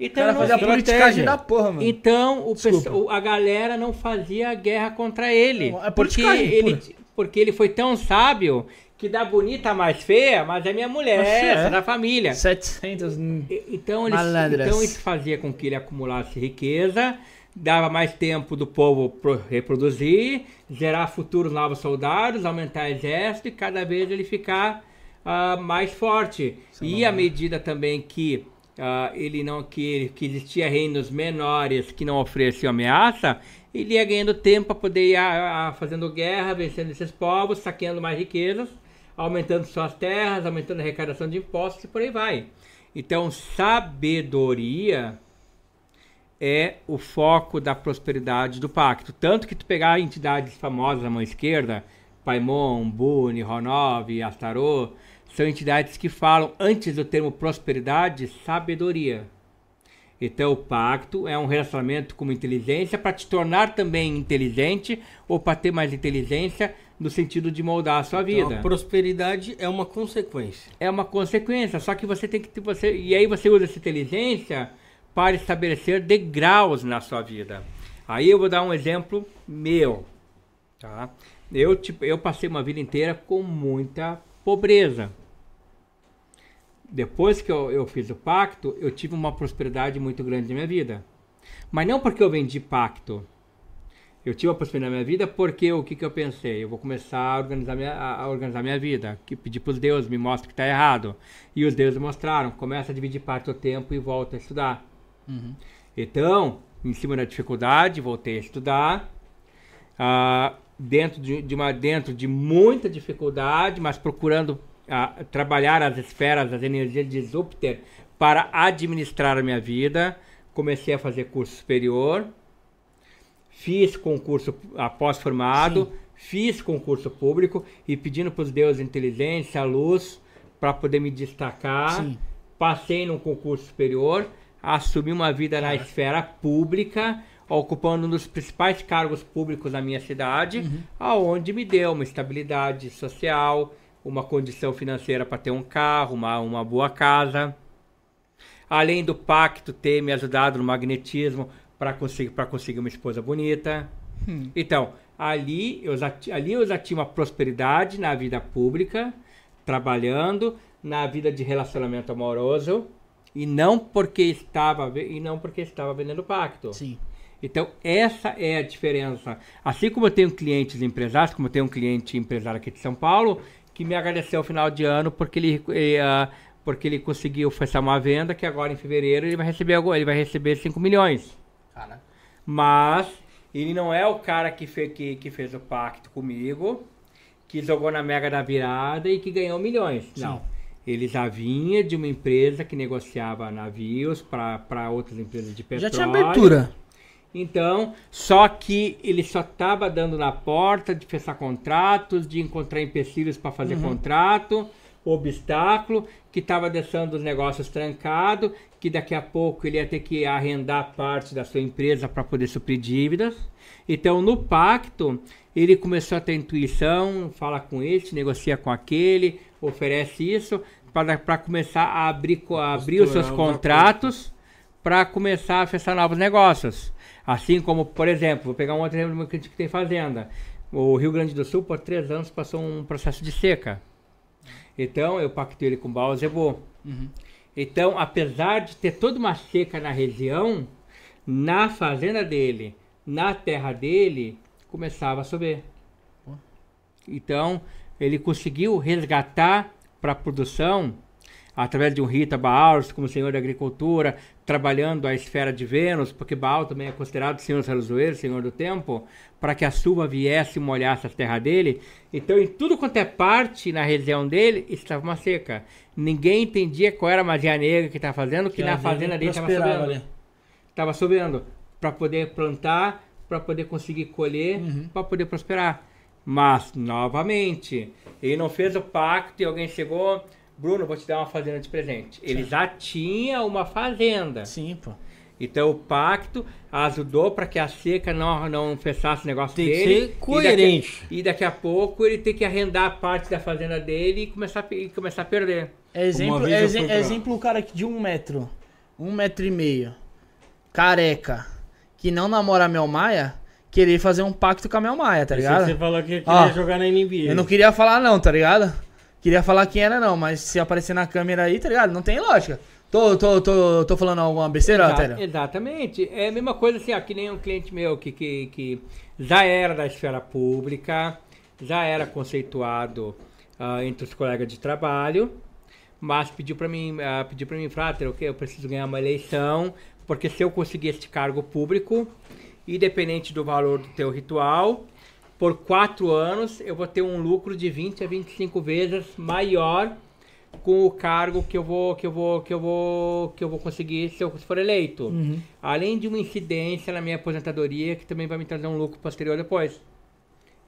Então, cara não- fazia politicagem da porra, mano. então o pessoal- a galera não fazia guerra contra ele. É porque, ele pura. porque ele foi tão sábio que da bonita mais feia, mas é minha mulher, é. essa da família. 700. hum, E- Então, eles, Malandras. então isso fazia com que ele acumulasse riqueza, dava mais tempo do povo pro- reproduzir, gerar futuros novos soldados, aumentar exército e cada vez ele ficar ah, mais forte. E à medida também que ah, ele não que, que existia reinos menores que não ofereciam ameaça, ele ia ganhando tempo para poder ir ah, ah, fazendo guerra, vencendo esses povos, saqueando mais riquezas, aumentando suas terras, aumentando a arrecadação de impostos e por aí vai. Então, sabedoria é o foco da prosperidade do pacto. Tanto que tu pegar entidades famosas na mão esquerda, Paimon, Buni, Ronov, Astarô, são entidades que falam, antes do termo prosperidade, sabedoria. Então, o pacto é um relacionamento com inteligência para te tornar também inteligente ou para ter mais inteligência no sentido de moldar a sua vida Então, a prosperidade é uma consequência. é uma consequência. Só que você tem que você e aí você usa essa inteligência para estabelecer degraus na sua vida. Aí eu vou dar um exemplo meu, tá? Eu tipo, eu passei uma vida inteira com muita pobreza. Depois que eu, eu fiz o pacto, eu tive uma prosperidade muito grande na minha vida. Mas não porque eu vendi pacto. Eu tive uma prosperidade na minha vida porque o que, que eu pensei? Eu vou começar a organizar minha, a a organizar minha vida. Que pedir para os deuses, me mostre que está errado. E os deuses mostraram. Começa a dividir parte do tempo e volta a estudar. Então, em cima da dificuldade, voltei a estudar. Ah, dentro, de, de uma, dentro de muita dificuldade, mas procurando ah, trabalhar as esferas, as energias de Júpiter para administrar a minha vida. Comecei a fazer curso superior. Fiz concurso após formado, fiz concurso público e pedindo para os deuses inteligência, luz, para poder me destacar. Sim. Passei num concurso superior, assumi uma vida na esfera pública, ocupando um dos principais cargos públicos da minha cidade, aonde me deu uma estabilidade social, uma condição financeira para ter um carro, uma, uma boa casa. Além do pacto ter me ajudado no magnetismo para conseguir, pra conseguir uma esposa bonita. Então, ali eu, já, ali eu já tinha uma prosperidade na vida pública, trabalhando, na vida de relacionamento amoroso, e não porque estava, e não porque estava vendendo pacto. Sim. Então, essa é a diferença. Assim como eu tenho clientes empresários, como eu tenho um cliente empresário aqui de São Paulo, que me agradeceu ao final de ano porque ele, eh, ah, porque ele conseguiu fechar uma venda que agora em fevereiro ele vai receber, algo- ele vai receber 5 milhões. Cara. Mas ele não é o cara que, fe, que, que fez o pacto comigo, que jogou na mega da virada e que ganhou milhões. Não. Ele já vinha de uma empresa que negociava navios para outras empresas de petróleo. Já tinha abertura. Então, só que ele só estava dando na porta de fechar contratos, de encontrar empecilhos para fazer contrato, obstáculo, que estava deixando os negócios trancados, que daqui a pouco ele ia ter que arrendar parte da sua empresa para poder suprir dívidas. Então, no pacto, ele começou a ter intuição, fala com este, negocia com aquele, oferece isso, para começar a abrir, a abrir os seus contratos para começar a fechar novos negócios. Assim como, por exemplo, vou pegar um outro exemplo que tem fazenda. O Rio Grande do Sul, por três anos, passou um processo de seca. Então, eu pactei ele com o Baal-Zebô. Então, apesar de ter toda uma seca na região, na fazenda dele, na terra dele, começava a chover. Então, ele conseguiu resgatar para a produção, através de um Rita Baal, como senhor da agricultura, trabalhando a esfera de Vênus, porque Baal também é considerado senhor dos relojoeiros, senhor do tempo, para que a chuva viesse e molhasse a terra dele. Então, em tudo quanto é parte na região dele, estava uma seca. Ninguém entendia qual era a magia negra que estava fazendo, que, na a fazenda dele estava chovendo estava chovendo para poder plantar, para poder conseguir colher, para poder prosperar. Mas, novamente, ele não fez o pacto e alguém chegou, Bruno, vou te dar uma fazenda de presente. Ele já tinha uma fazenda. Sim, pô. Então o pacto ajudou para que a seca não, não fechasse o negócio Tem que dele. ser coerente. E daqui, e daqui a pouco ele tem que arrendar parte da fazenda dele e começar, a e começar a perder. É exemplo, é exemplo o cara aqui de um metro, um metro e meio, careca, que não namora a Mel Maia, querer fazer um pacto com a Mel Maia, tá ligado? Você falou que queria Ó, jogar na NBA. Eu não queria falar não, tá ligado? Queria falar quem era não, mas se aparecer na câmera aí, tá ligado? Não tem lógica. Tô, tô, tô, tô falando alguma besteira, Exa- Télio? exatamente. É a mesma coisa assim, ó, que nem um cliente meu que, que, que já era da esfera pública, já era conceituado ah, entre os colegas de trabalho, mas pediu para mim, ah, pediu para mim, Frater, o que eu preciso ganhar uma eleição, porque se eu conseguir este cargo público, independente do valor do teu ritual, por quatro anos eu vou ter um lucro de 20 a 25 vezes maior com o cargo que eu vou que eu vou que eu vou que eu vou conseguir se eu for eleito. Além de uma incidência na minha aposentadoria que também vai me trazer um lucro posterior depois.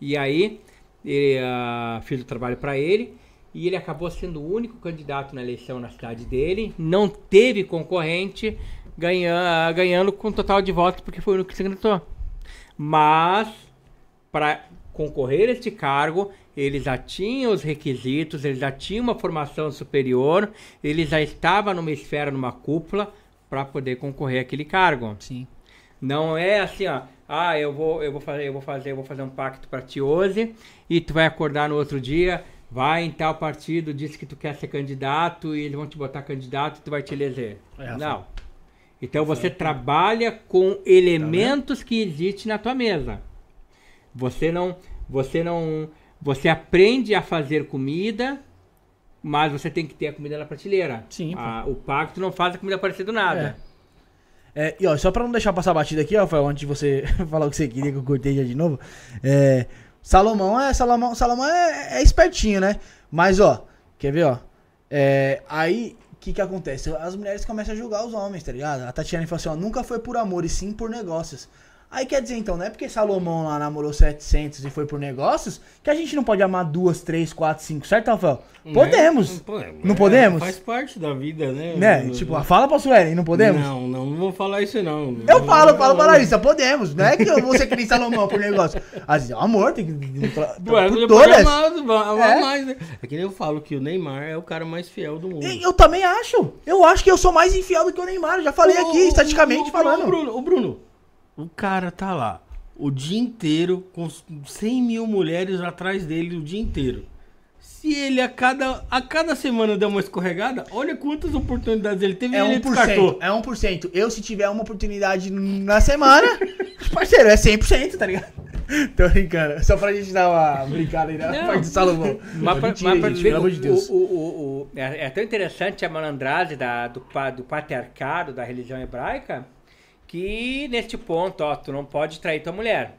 E aí ele, ah, fiz o trabalho para ele e ele acabou sendo o único candidato na eleição na cidade dele, não teve concorrente, ganha, ganhando com total de votos porque foi o único que se candidatou. Mas para concorrer a este cargo, ele já tinha os requisitos, ele já tinha uma formação superior, ele já estava numa esfera, numa cúpula, para poder concorrer àquele cargo. Sim. Não é assim, ó. Ah, eu vou, eu vou fazer, eu vou fazer, eu vou fazer um pacto para ti hoje e tu vai acordar no outro dia, vai em tal partido, diz que tu quer ser candidato e eles vão te botar candidato e tu vai te eleger. É. Não. Então você trabalha com elementos que existem na tua mesa. Você não, você não, você aprende a fazer comida, mas você tem que ter a comida na prateleira. Sim. Ah, o pacto não faz a comida aparecer do nada. É, e ó, só pra não deixar passar batida aqui, Rafael, antes de você [LAUGHS] falar o que você queria, que eu cortei já de novo. É, Salomão é. Salomão, Salomão é, é espertinho, né? Mas, ó, quer ver, ó? É, aí, o que que acontece? As mulheres começam a julgar os homens, tá ligado? A Tatiana falou assim, ó, nunca foi por amor, e sim por negócios. Aí quer dizer, então, não é porque Salomão lá namorou 700 e foi por negócios, que a gente não pode amar duas, três, quatro, cinco, certo, Rafael? Podemos. Pô, é, Não podemos? Faz parte da vida, né? Né? Não- Tipo, fala pra Suelen, não podemos? Não, não, não vou falar isso não. Eu Não falo, falo pra. Larissa, podemos. Não é que eu vou ser que nem Salomão por negócio. Às vezes, é amor, tem que. [LAUGHS] Ué, por não todas. amar, amar É. mais, né? É que nem eu falo que o Neymar é o cara mais fiel do mundo. Eu também acho. Eu acho que eu sou mais infiel do que o Neymar. Eu já falei aqui, Ô, ô, estatisticamente ô, falando. Ô, Bruno, ô, Bruno, o cara tá lá o dia inteiro com 100 mil mulheres atrás dele o dia inteiro. Se ele a cada, a cada semana der uma escorregada, olha quantas oportunidades ele teve É e ele 1%. descartou. É 1%. Eu, se tiver uma oportunidade na semana, [LAUGHS] parceiro, é 100%, tá ligado? [LAUGHS] Tô brincando. Só pra gente dar uma brincada aí na Não. parte do Salomão. Mas, pra, Mentira, mas pra gente, ver pelo o- amor de Deus. o- o- o- é, é tão interessante a malandragem da, do, pa- do patriarcado da religião hebraica que neste ponto, ó, tu não pode trair tua mulher.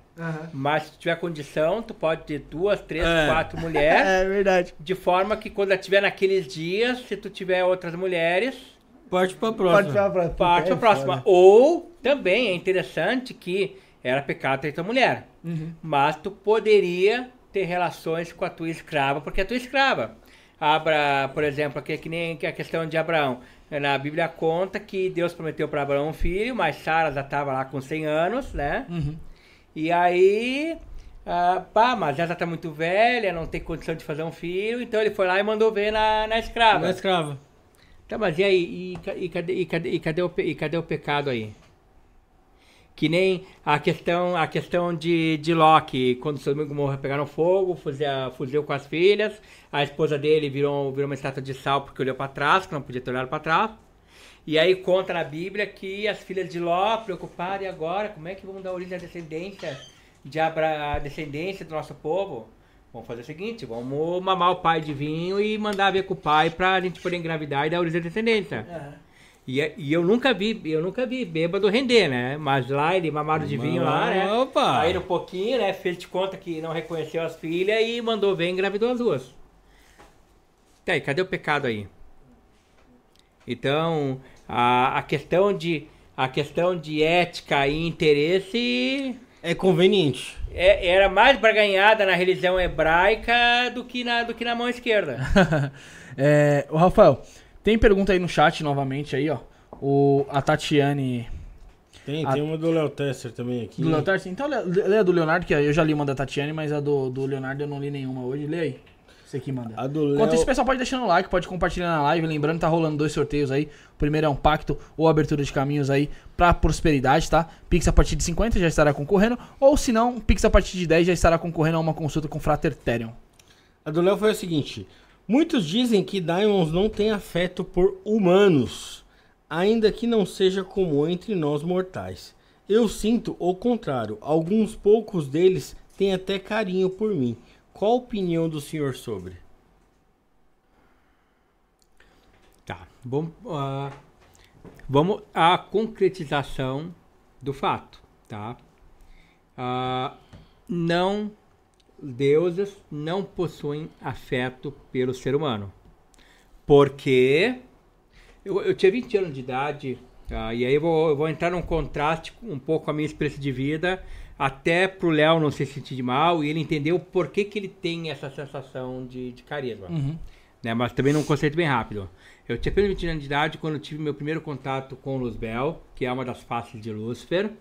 Mas se tu tiver condição, tu pode ter duas, três, É. quatro mulheres. [LAUGHS] É verdade. De forma que quando ela tiver naqueles dias, se tu tiver outras mulheres, Parte pra próxima. falar pra parte é pra próxima. foda. Ou também é interessante que era pecado ter tua mulher. Uhum. Mas tu poderia ter relações com a tua escrava, porque é tua escrava. Abra, por exemplo, aqui, que nem a questão de Abraão. Na Bíblia conta que Deus prometeu para Abraão um filho, mas Sara já estava lá com 100 anos, né? Uhum. E aí, ah, pá, mas ela já tá muito velha, não tem condição de fazer um filho, então ele foi lá e mandou ver na, na escrava. Na escrava. Tá, mas e aí? E, e cadê, e, cadê, e, cadê o, e cadê o pecado aí? Que nem a questão, a questão de, de Loki, quando Sodoma e Gomorra pegaram fogo, fuzil, fuzil com as filhas, a esposa dele virou, virou uma estátua de sal porque olhou para trás, que não podia ter olhado para trás. E aí conta na Bíblia que as filhas de Ló, preocupadas, e agora, como é que vamos dar origem à descendência, de Abra, descendência do nosso povo? Vamos fazer o seguinte, vamos mamar o pai de vinho e mandar ver com o pai pra gente poder engravidar e dar origem à descendência. E, e eu nunca vi, eu nunca vi bêbado render, né? Mas lá ele mamado de vinho lá, né? Opa! Aí no pouquinho, né? Fez de conta que não reconheceu as filhas e mandou ver e engravidou as duas. Tá aí, cadê o pecado aí? Então, a, a questão de a questão de ética e interesse É conveniente. é- era mais barganhada na religião hebraica do que na, do que na mão esquerda. [LAUGHS] É, o Rafael, tem pergunta aí no chat novamente aí, ó. O, a Tatiane. Tem, A- tem uma do Léo Tesser também aqui. Do Leonardo? Então lê, a do Leonardo, que eu já li uma da Tatiane, mas a do, do Leonardo eu não li nenhuma hoje. Lê aí. Você que manda. A do Léo... Enquanto isso, o pessoal pode deixar no like, pode compartilhar na live. Lembrando, tá rolando dois sorteios aí. O primeiro é um pacto ou abertura de caminhos aí pra prosperidade, tá? Pix a partir de 50 já estará concorrendo. Ou se não, Pix a partir de 10 já estará concorrendo a uma consulta com o Frater Therion. A do Léo foi a seguinte: Muitos dizem que Diamonds não tem afeto por humanos, ainda que não seja comum entre nós mortais. Eu sinto o contrário. Alguns poucos deles têm até carinho por mim. Qual a opinião do senhor sobre? Tá. Vamos, ah, vamos à concretização do fato, tá? Ah, não, deuses não possuem afeto pelo ser humano. Porque eu, eu tinha 20 anos de idade, tá? e aí eu vou, eu vou entrar num contraste um pouco com a minha experiência de vida, até pro Léo não se sentir de mal e ele entender o porquê que ele tem essa sensação de, de carisma né? Mas também num conceito bem rápido. Eu tinha apenas 20 anos de idade quando eu tive meu primeiro contato com Luzbel, que é uma das faces de Lúcifer,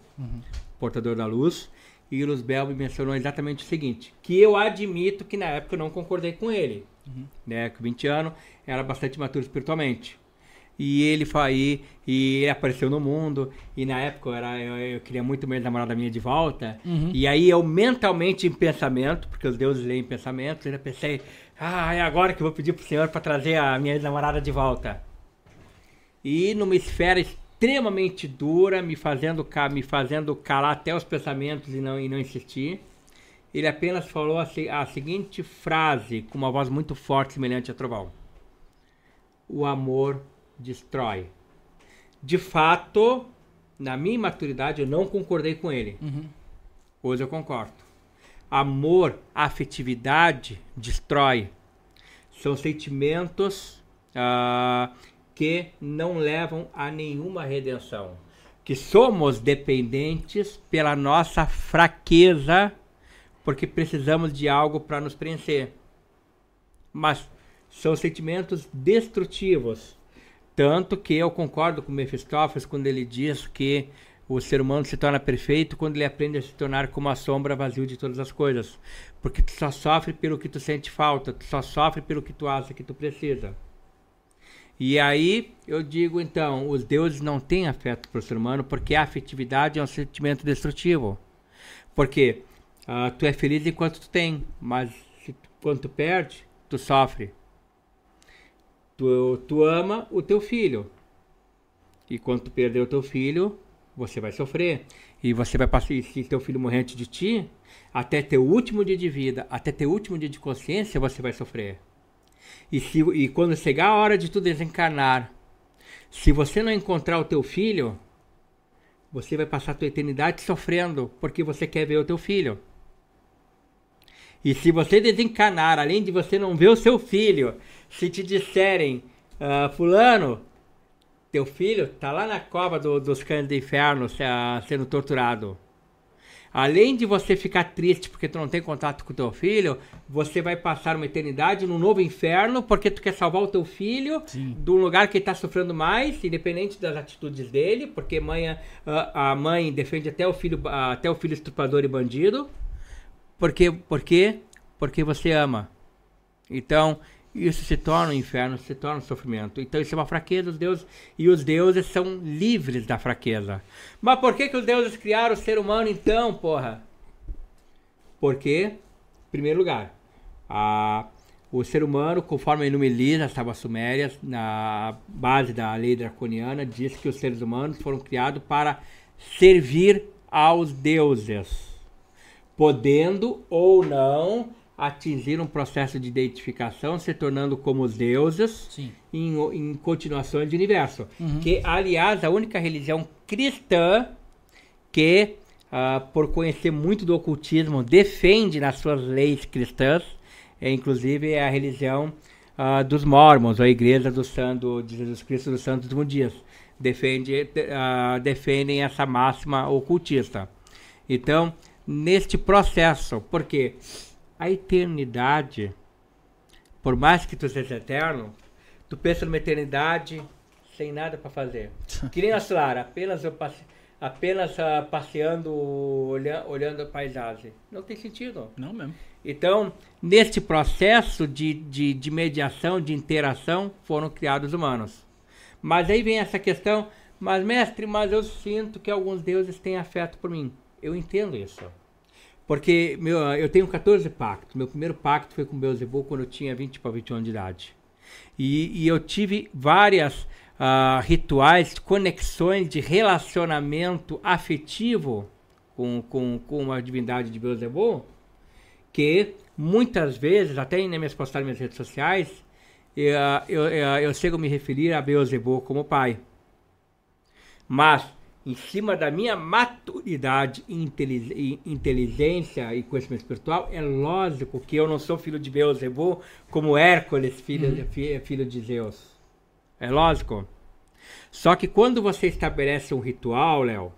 portador da luz. E Luzbel me mencionou exatamente o seguinte, que eu admito que na época eu não concordei com ele, né? Com 20 anos, era bastante maturo espiritualmente. E ele foi aí, e ele apareceu no mundo, e na época eu, era, eu, eu queria muito minha namorada minha de volta. E aí eu mentalmente em pensamento, porque os deuses leem em pensamento, eu pensei, ah, é agora que eu vou pedir pro senhor para trazer a minha namorada de volta. E numa esfera extremamente dura, me fazendo, me fazendo calar até os pensamentos e não, e não insistir. Ele apenas falou a, a seguinte frase, com uma voz muito forte, semelhante a trovão o amor destrói. De fato, na minha maturidade, eu não concordei com ele. Hoje eu concordo. Amor, afetividade, destrói. São sentimentos ah, que não levam a nenhuma redenção. Que somos dependentes pela nossa fraqueza, porque precisamos de algo para nos preencher mas são sentimentos destrutivos. Tanto que eu concordo com Mephistófeles quando ele diz que o ser humano se torna perfeito quando ele aprende a se tornar como a sombra vazio de todas as coisas. Porque tu só sofre pelo que tu sente falta, tu só sofre pelo que tu acha que tu precisa. E aí eu digo então, os deuses não têm afeto para o ser humano porque a afetividade é um sentimento destrutivo. Porque ah, tu é feliz enquanto tu tem, mas tu- quando tu perde, tu sofre. Tu, tu ama o teu filho. E quando tu perder o teu filho, você vai sofrer. E você vai passar, e se teu filho morrer antes de ti, até teu último dia de vida, até teu último dia de consciência, você vai sofrer. E, se, e quando chegar a hora de tu desencarnar, se você não encontrar o teu filho, você vai passar a tua eternidade sofrendo, porque você quer ver o teu filho. E se você desencarnar, além de você não ver o seu filho, se te disserem, ah, fulano, teu filho tá lá na cova do- dos cães do inferno ah, sendo torturado. Além de você ficar triste porque tu não tem contato com o teu filho, você vai passar uma eternidade num novo inferno porque tu quer salvar o teu filho de um lugar que ele está sofrendo mais, independente das atitudes dele, porque mãe, a, a mãe defende até o filho, ah, até o filho estuprador e bandido. Porque, por quê? Porque você ama. Então, isso se torna um inferno, se torna um sofrimento. Então, isso é uma fraqueza dos deuses. E os deuses são livres da fraqueza. Mas por que, que os deuses criaram o ser humano então, porra? Porque, em primeiro lugar, a, o ser humano, conforme enumeriza as tábuas sumérias, na base da lei draconiana, diz que os seres humanos foram criados para servir aos deuses podendo ou não atingir um processo de identificação, se tornando como os deuses em, em continuações de universo. Que, aliás, a única religião cristã que, ah, por conhecer muito do ocultismo, defende nas suas leis cristãs, é, inclusive é a religião ah, dos mormons, a igreja do santo de Jesus Cristo dos Santos últimos dias. Defende, ah, defendem essa máxima ocultista. Então, neste processo, porque a eternidade, por mais que tu seja eterno, Tu pensa numa eternidade sem nada para fazer. [LAUGHS] Que nem a Clara, apenas eu passe, apenas ah, passeando, olha, olhando a paisagem. Não tem sentido. Não mesmo. Então, neste processo de, de, de mediação, de interação, foram criados humanos. Mas aí vem essa questão, mas mestre, mas eu sinto que alguns deuses têm afeto por mim. Eu entendo isso. Porque meu, eu tenho 14 pactos. Meu primeiro pacto foi com Beelzebub quando eu tinha 20 para 21 anos de idade. E, e eu tive várias ah, rituais, conexões de relacionamento afetivo com, com, com a divindade de Beelzebub, que muitas vezes, até nas minhas postagens nas minhas redes sociais, eu, eu, eu, eu chego a me referir a Beelzebub como pai. Mas, em cima da minha maturidade, e inteligência e conhecimento espiritual, é lógico que eu não sou filho de Beelzebub como Hércules, filho, de, fi- filho de Zeus. É lógico. Só que quando você estabelece um ritual, Léo,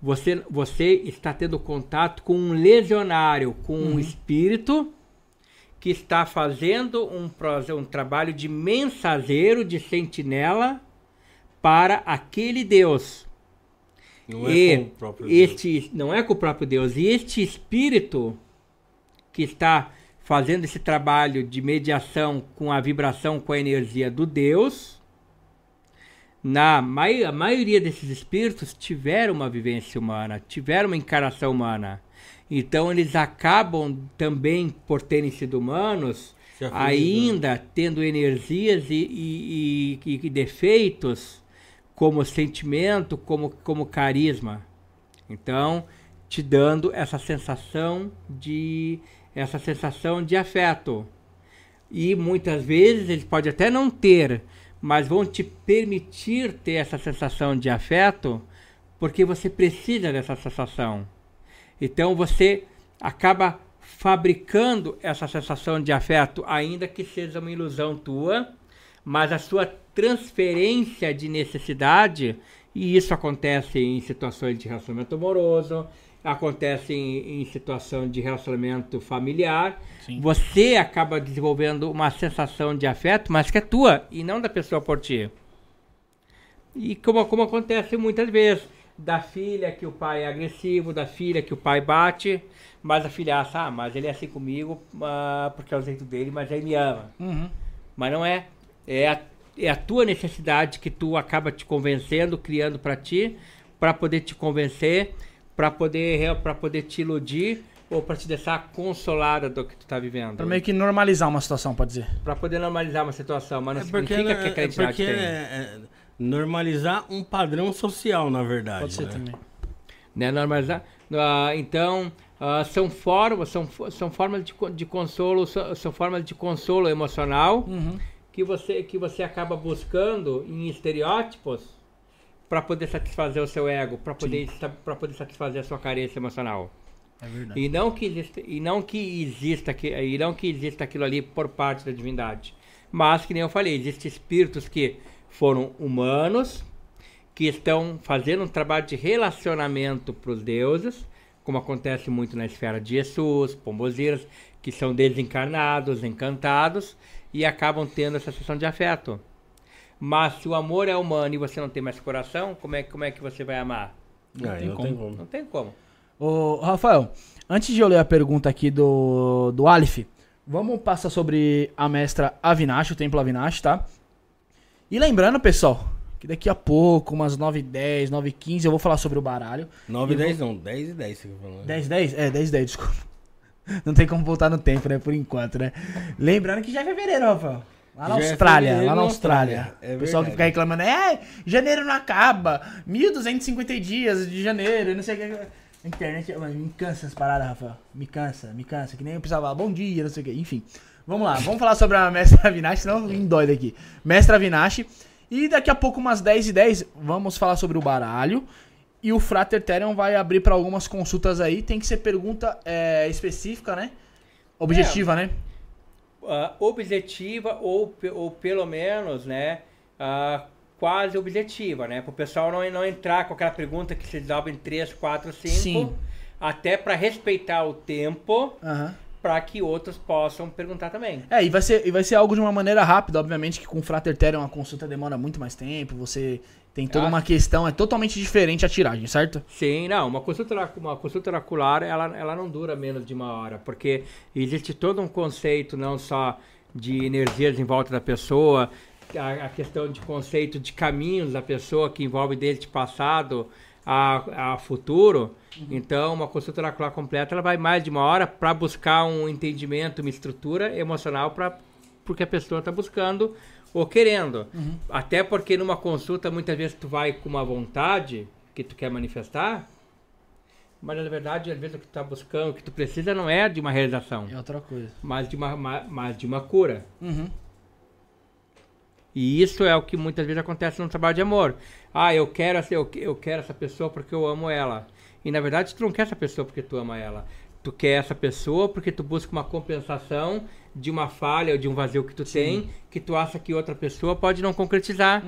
você, você está tendo contato com um legionário, com um espírito que está fazendo um, um trabalho de mensageiro, de sentinela para aquele Deus. Não é e com o próprio Deus. este não é com o próprio Deus. E este espírito que está fazendo esse trabalho de mediação com a vibração, com a energia do Deus, na mai- a maioria desses espíritos tiveram uma vivência humana, tiveram uma encarnação humana. Então eles acabam também, por terem sido humanos, afinizam. ainda tendo energias e, e- e- e defeitos como sentimento, como, como carisma. Então, te dando essa sensação de essa sensação de afeto. E muitas vezes eles podem até não ter, mas vão te permitir ter essa sensação de afeto porque você precisa dessa sensação. Então você acaba fabricando essa sensação de afeto, ainda que seja uma ilusão tua, mas a sua transferência de necessidade, e isso acontece em situações de relacionamento amoroso, acontece em, em situação de relacionamento familiar, você acaba desenvolvendo uma sensação de afeto, mas que é tua e não da pessoa por ti. E como, como acontece muitas vezes, da filha que o pai é agressivo, da filha que o pai bate, mas a filha acha, ah, mas ele é assim comigo ah, porque é o jeito dele, mas ele me ama. Mas não é. É a, é a tua necessidade que tu acaba te convencendo, criando para ti, para poder te convencer, para poder, para poder te iludir ou para te deixar consolada do que tu tá vivendo. Pra meio que normalizar uma situação, pode dizer. Para poder normalizar uma situação, mas não É porque, significa que aquela é entidade porque tem. é- é normalizar um padrão social, na verdade. Pode ser né? também. né, normalizar. Ah, então, ah, são formas, são, são formas de, de consolo, são, são formas de consolo emocional que você que você acaba buscando em estereótipos para poder satisfazer o seu ego, para poder para poder satisfazer a sua carência emocional. É verdade. E não que exista, e não que exista que e não que exista aquilo ali por parte da divindade. Mas que nem eu falei, existem espíritos que foram humanos, que estão fazendo um trabalho de relacionamento para os deuses, como acontece muito na esfera de Jesus, Pomboziras, que são desencarnados, encantados e acabam tendo essa sensação de afeto. Mas se o amor é humano e você não tem mais coração, como é, como é que você vai amar? Tem não como. tem como. Não tem como. Ô, Rafael, antes de eu ler a pergunta aqui do, do Alif, vamos passar sobre a mestra Avinash, o templo Avinash, tá? E lembrando, pessoal, que daqui a pouco, umas 9h10, 9h15, eu vou falar sobre o baralho. 9 e E 10 não, 10 e 10 você tá falando. 10 10? É, 10 10, desculpa. [LAUGHS] Não tem como voltar no tempo, né? Por enquanto, né? Lembrando que já é fevereiro, Rafael. Lá na é Austrália, fevereiro lá na Austrália. É o pessoal que fica reclamando, é, janeiro não acaba, 1250 dias de janeiro, não sei o que. Internet, mano, me cansa essas paradas, Rafael. Me cansa, me cansa. Que nem eu precisava falar bom dia, não sei o que. Enfim, vamos lá, vamos falar sobre a [LAUGHS] Mestra Avinash, senão me dói daqui. Mestra Avinash. E daqui a pouco, umas 10 e 10, vamos falar sobre o baralho. E o Frater Therion vai abrir para algumas consultas aí. Tem que ser pergunta é, específica, né? Objetiva, né? ah, objetiva ou, ou pelo menos, né, ah, quase objetiva, né? Para o pessoal não, não entrar com aquela pergunta que se desdobra em 3, 4, 5, Sim. até para respeitar o tempo, Aham. para que outros possam perguntar também. É, e vai, ser, e vai ser algo de uma maneira rápida, obviamente, que com o Frater Therion a consulta demora muito mais tempo, você tem toda uma questão, é totalmente diferente a tiragem, certo? Sim, não, uma consulta, uma consulta oracular, ela, ela não dura menos de uma hora, porque existe todo um conceito não só de energias em volta da pessoa, a, a questão de conceito de caminhos da pessoa que envolve desde passado a, a futuro. Então, uma consulta oracular completa, ela vai mais de uma hora para buscar um entendimento, uma estrutura emocional para porque a pessoa está buscando ou querendo. Até porque numa consulta, muitas vezes tu vai com uma vontade que tu quer manifestar, mas na verdade, às vezes o que tu está buscando, o que tu precisa não é de uma realização, É outra coisa. mas de uma, ma- mas de uma cura. Uhum. E isso é o que muitas vezes acontece no trabalho de amor. Ah, eu quero, essa- eu, eu quero essa pessoa porque eu amo ela. E na verdade, tu não quer essa pessoa porque tu ama ela. Tu quer essa pessoa porque tu busca uma compensação de uma falha ou de um vazio que tu tem, que tu acha que outra pessoa pode não concretizar.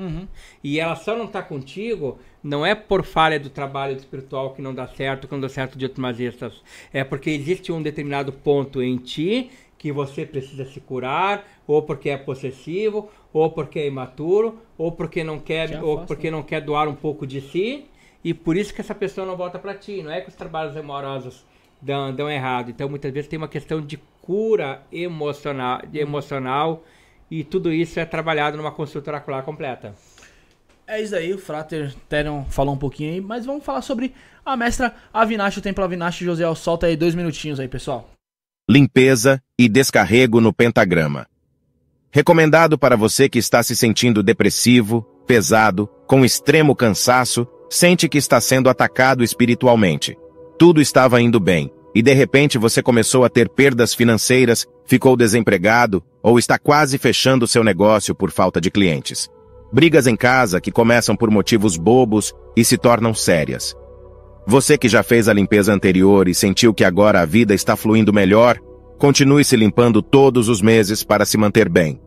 E ela só não tá contigo, não é por falha do trabalho espiritual que não dá certo, que não dá certo de outros magistas. É porque existe um determinado ponto em ti que você precisa se curar, ou porque é possessivo, ou porque é imaturo, ou porque não quer, ou afasta. porque não quer doar um pouco de si, e por isso que essa pessoa não volta para ti. Não é que os trabalhos amorosos dão, dão errado. Então muitas vezes tem uma questão de cura emocional, de emocional e tudo isso é trabalhado numa consulta oracular completa. É isso aí, o Frater Therion falou um pouquinho aí, mas vamos falar sobre a mestra Avinash, o Templo Avinash. José, solta aí dois minutinhos aí, pessoal. limpeza e descarrego no pentagrama. Recomendado para você que está se sentindo depressivo, pesado, com extremo cansaço, sente que está sendo atacado espiritualmente. Tudo estava indo bem, e de repente você começou a ter perdas financeiras, ficou desempregado ou está quase fechando seu negócio por falta de clientes. Brigas em casa que começam por motivos bobos e se tornam sérias. Você que já fez a limpeza anterior e sentiu que agora a vida está fluindo melhor, continue se limpando todos os meses para se manter bem.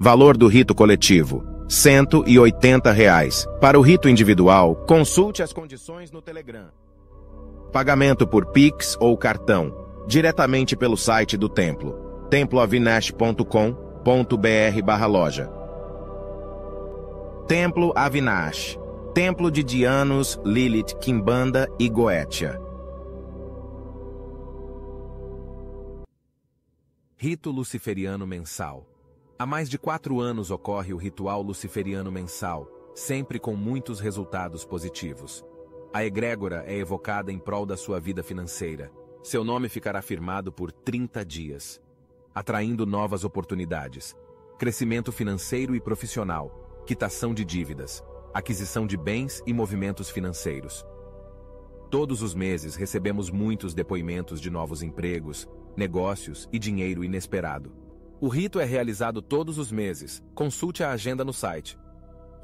Valor do rito coletivo: 180 reais. Para o rito individual, consulte as condições no Telegram. Pagamento por Pix ou cartão, diretamente pelo site do templo, temploavinash.com.br loja. Templo Avinash, Templo de Dianos, Lilith, Kimbanda e Goetia. Rito Luciferiano Mensal Há mais de quatro anos ocorre o ritual luciferiano mensal, sempre com muitos resultados positivos. A egrégora é evocada em prol da sua vida financeira. Seu nome ficará firmado por 30 dias, atraindo novas oportunidades, crescimento financeiro e profissional, quitação de dívidas, aquisição de bens e movimentos financeiros. Todos os meses recebemos muitos depoimentos de novos empregos, negócios e dinheiro inesperado. O rito é realizado todos os meses. Consulte a agenda no site.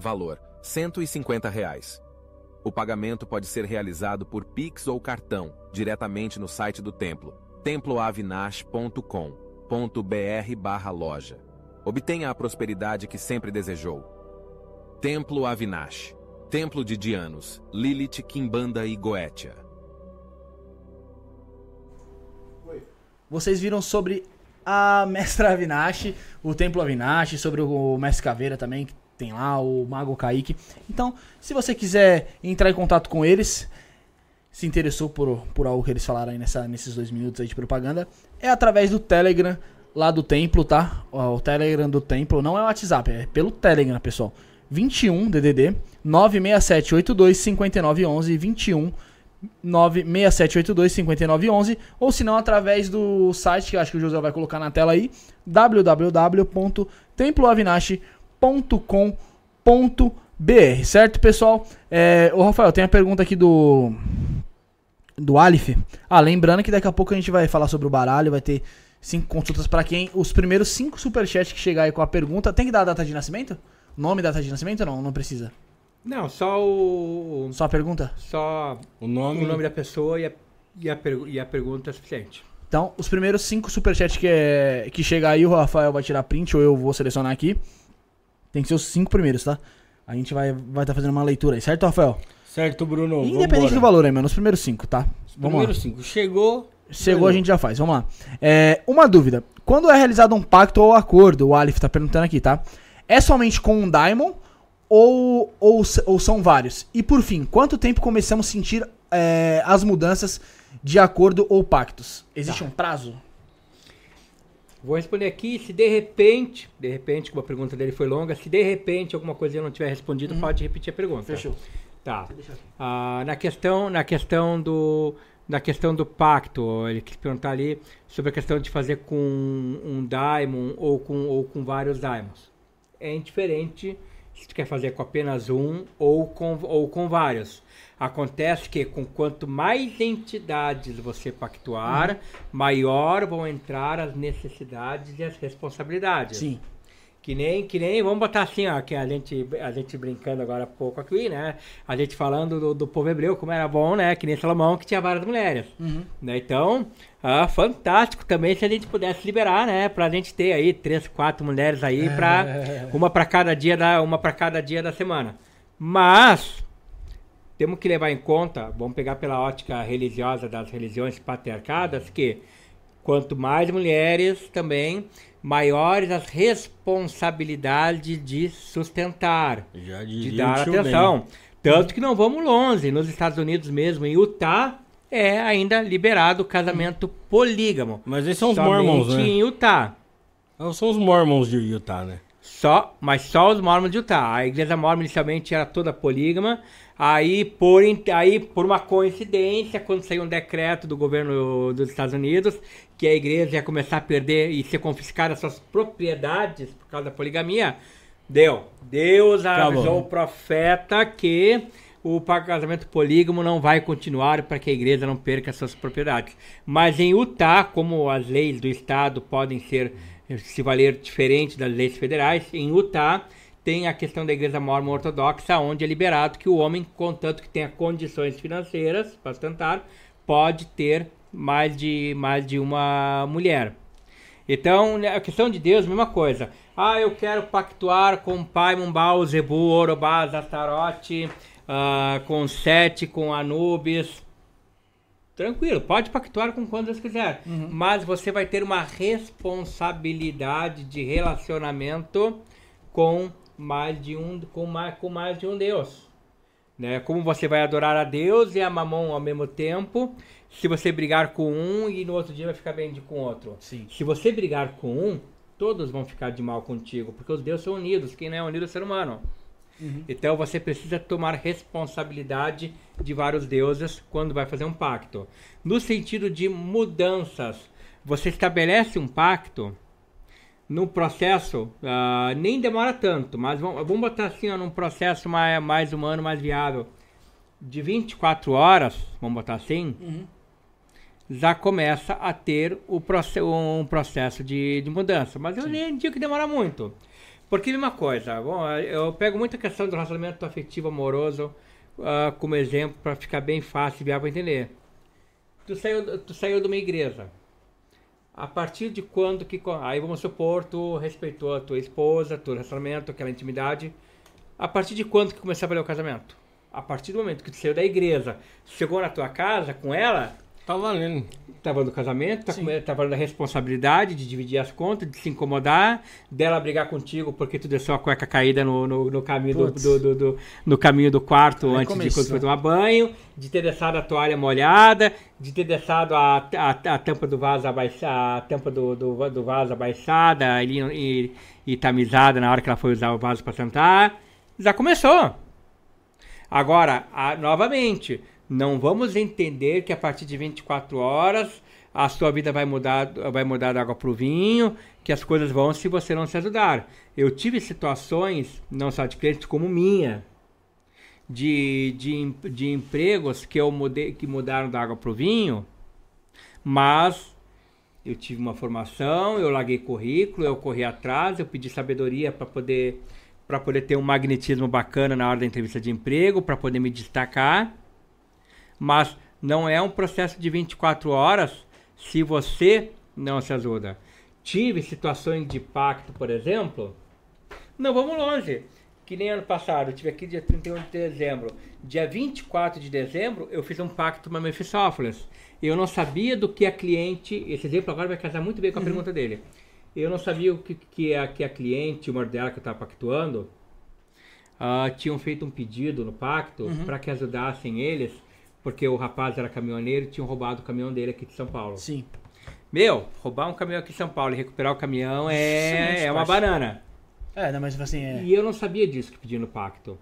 Valor: 150 reais. O pagamento pode ser realizado por Pix ou cartão, diretamente no site do templo, temploavinash.com.br loja. Obtenha a prosperidade que sempre desejou. Templo Avinash. Templo de Dianos, Lilith, Kimbanda e Goetia. Vocês viram sobre a [LAUGHS] Mestra Avinash, o Templo Avinash, sobre o Mestre Caveira também, que tem lá, o Mago Kaique. Então, se você quiser entrar em contato com eles, se interessou por, por algo que eles falaram aí nessa, nesses dois minutos aí de propaganda, é através do Telegram lá do Templo, tá? O Telegram do Templo não é o WhatsApp, é pelo Telegram, pessoal. 21 DDD 96782 5911 21 967825911 ou se não através do site que eu acho que o José vai colocar na tela aí www.temploavinash.com.br certo pessoal é, o Rafael tem a pergunta aqui do do Alif ah lembrando que daqui a pouco a gente vai falar sobre o baralho vai ter cinco consultas para quem os primeiros cinco superchats que chegar aí com a pergunta tem que dar a data de nascimento nome e data de nascimento ou não não precisa Não, só o. só a pergunta Só O nome, o nome da pessoa e a, e a, pergu- e a pergunta é suficiente. Então, os primeiros cinco superchats que, é, que chegar aí, o Rafael vai tirar print ou eu vou selecionar aqui. Tem que ser os cinco primeiros, tá? A gente vai estar vai tá fazendo uma leitura aí, certo, Rafael? Certo, Bruno. Independente do valor aí, mano, os primeiros cinco, tá? Vamos Primeiro lá. cinco. Chegou, Chegou, a gente já faz. Vamos lá. É, uma dúvida. Quando é realizado um pacto ou acordo, o Alif tá perguntando aqui, tá? É somente com um Daimon ou, ou, ou são vários? E por fim, quanto tempo começamos a sentir é, as mudanças de acordo ou pactos? Existe um prazo? Vou responder aqui, se de repente, de repente, como a pergunta dele foi longa, se de repente alguma coisa eu não tiver respondido, pode repetir a pergunta. Tá. Ah, na questão, na questão do, na questão do pacto, ele quis perguntar ali sobre a questão de fazer com um daimon ou com, ou com vários daimons. É indiferente se tu quer fazer com apenas um ou com, ou com vários. Acontece que com quanto mais entidades você pactuar, maior vão entrar as necessidades e as responsabilidades. Sim. Que nem, que nem, vamos botar assim, ó, que a gente, a gente brincando agora há pouco aqui, né? A gente falando do, do povo hebreu, como era bom, né? Que nem Salomão, que tinha várias mulheres. Né? Então, ah, fantástico também se a gente pudesse liberar, né? Pra gente ter aí três, quatro mulheres aí, pra, uma para cada dia da, uma para cada dia da semana. Mas, temos que levar em conta, vamos pegar pela ótica religiosa das religiões patriarcadas, que quanto mais mulheres também, maiores as responsabilidades de sustentar, de dar atenção. Tanto que não vamos longe, nos Estados Unidos mesmo, em Utah, é ainda liberado o casamento polígamo. Mas esses são os Mormons, né? em Utah. São os Mormons de Utah, né? Só, mas só os mormons de Utah. A igreja mormon inicialmente era toda polígama. Aí por, aí, por uma coincidência, quando saiu um decreto do governo dos Estados Unidos, que a igreja ia começar a perder e ser confiscada as suas propriedades por causa da poligamia, deu. Deus Acabou. avisou o profeta que o casamento polígamo não vai continuar para que a igreja não perca suas propriedades. Mas em Utah, como as leis do estado podem ser se valer diferente das leis federais, em Utah tem a questão da igreja mormon ortodoxa, onde é liberado que o homem, contanto que tenha condições financeiras para sustentar, pode ter mais de, mais de uma mulher. Então, né, a questão de Deus, mesma coisa. Ah, eu quero pactuar com Pai, Mumbal, Zebu, Orobás, Astarote, ah, com Sete, com Anubis. Tranquilo, pode pactuar com quando Deus quiser. Mas você vai ter uma responsabilidade de relacionamento com mais de um, com mais, com mais de um Deus. Né? Como você vai adorar a Deus e a Mamon ao mesmo tempo, se você brigar com um e no outro dia vai ficar bem de com outro. Sim. Se você brigar com um, todos vão ficar de mal contigo, porque os deuses são unidos, quem não é unido é o ser humano. Então você precisa tomar responsabilidade de vários deuses quando vai fazer um pacto. No sentido de mudanças, você estabelece um pacto no processo, ah, nem demora tanto, mas vamos, vamos botar assim, ó, num processo mais, mais humano, mais viável. De 24 horas, vamos botar assim, já começa a ter o proce um processo de, de mudança. Mas eu nem digo que demora muito. Porque uma coisa, bom, eu pego muita questão do relacionamento afetivo amoroso ah, como exemplo para ficar bem fácil e viável para entender. Tu saiu, tu saiu de uma igreja. A partir de quando que. Aí vamos supor, tu respeitou a tua esposa, teu relacionamento, aquela intimidade. A partir de quando que começou a valer o casamento? A partir do momento que tu saiu da igreja, chegou na tua casa com ela, Tá valendo. tá valendo o casamento, tá, com- tá valendo a responsabilidade de dividir as contas, de se incomodar, dela brigar contigo porque tu deixou a cueca caída no, no, no caminho, do, do, do- do- no caminho do quarto Aí antes de começou. quando foi tomar banho, de ter deixado a toalha molhada, de ter deixado a, a, a tampa do vaso abaixada, a tampa do, do, do vaso abaixada ali, e, e tamizada na hora que ela foi usar o vaso para sentar. Já começou. Agora, a- novamente, não vamos entender que a partir de 24 horas a sua vida vai mudar, vai mudar da água para o vinho, que as coisas vão se você não se ajudar. Eu tive situações, não só de clientes como minha, de, de, de empregos que eu mudei, que mudaram da água para o vinho, mas eu tive uma formação, eu larguei currículo, eu corri atrás, eu pedi sabedoria para poder para poder ter um magnetismo bacana na hora da entrevista de emprego, para poder me destacar. Mas não é um processo de 24 horas se você não se ajuda. Tive situações de pacto, por exemplo. Não vamos longe. que nem ano passado, eu tive aqui dia 31 de dezembro. Dia 24 de dezembro, eu fiz um pacto com a Mephistopheles. Eu não sabia do que a cliente. Esse exemplo agora vai casar muito bem com a pergunta dele. Eu não sabia o que, que, a, que a cliente, uma dela que eu estava pactuando, ah, tinham feito um pedido no pacto para que ajudassem eles, porque o rapaz era caminhoneiro e tinham roubado o caminhão dele aqui de São Paulo. Sim. Meu, roubar um caminhão aqui em São Paulo e recuperar o caminhão Sim, é, é uma banana. É, não, mas assim, é. E eu não sabia disso que pediu no pacto.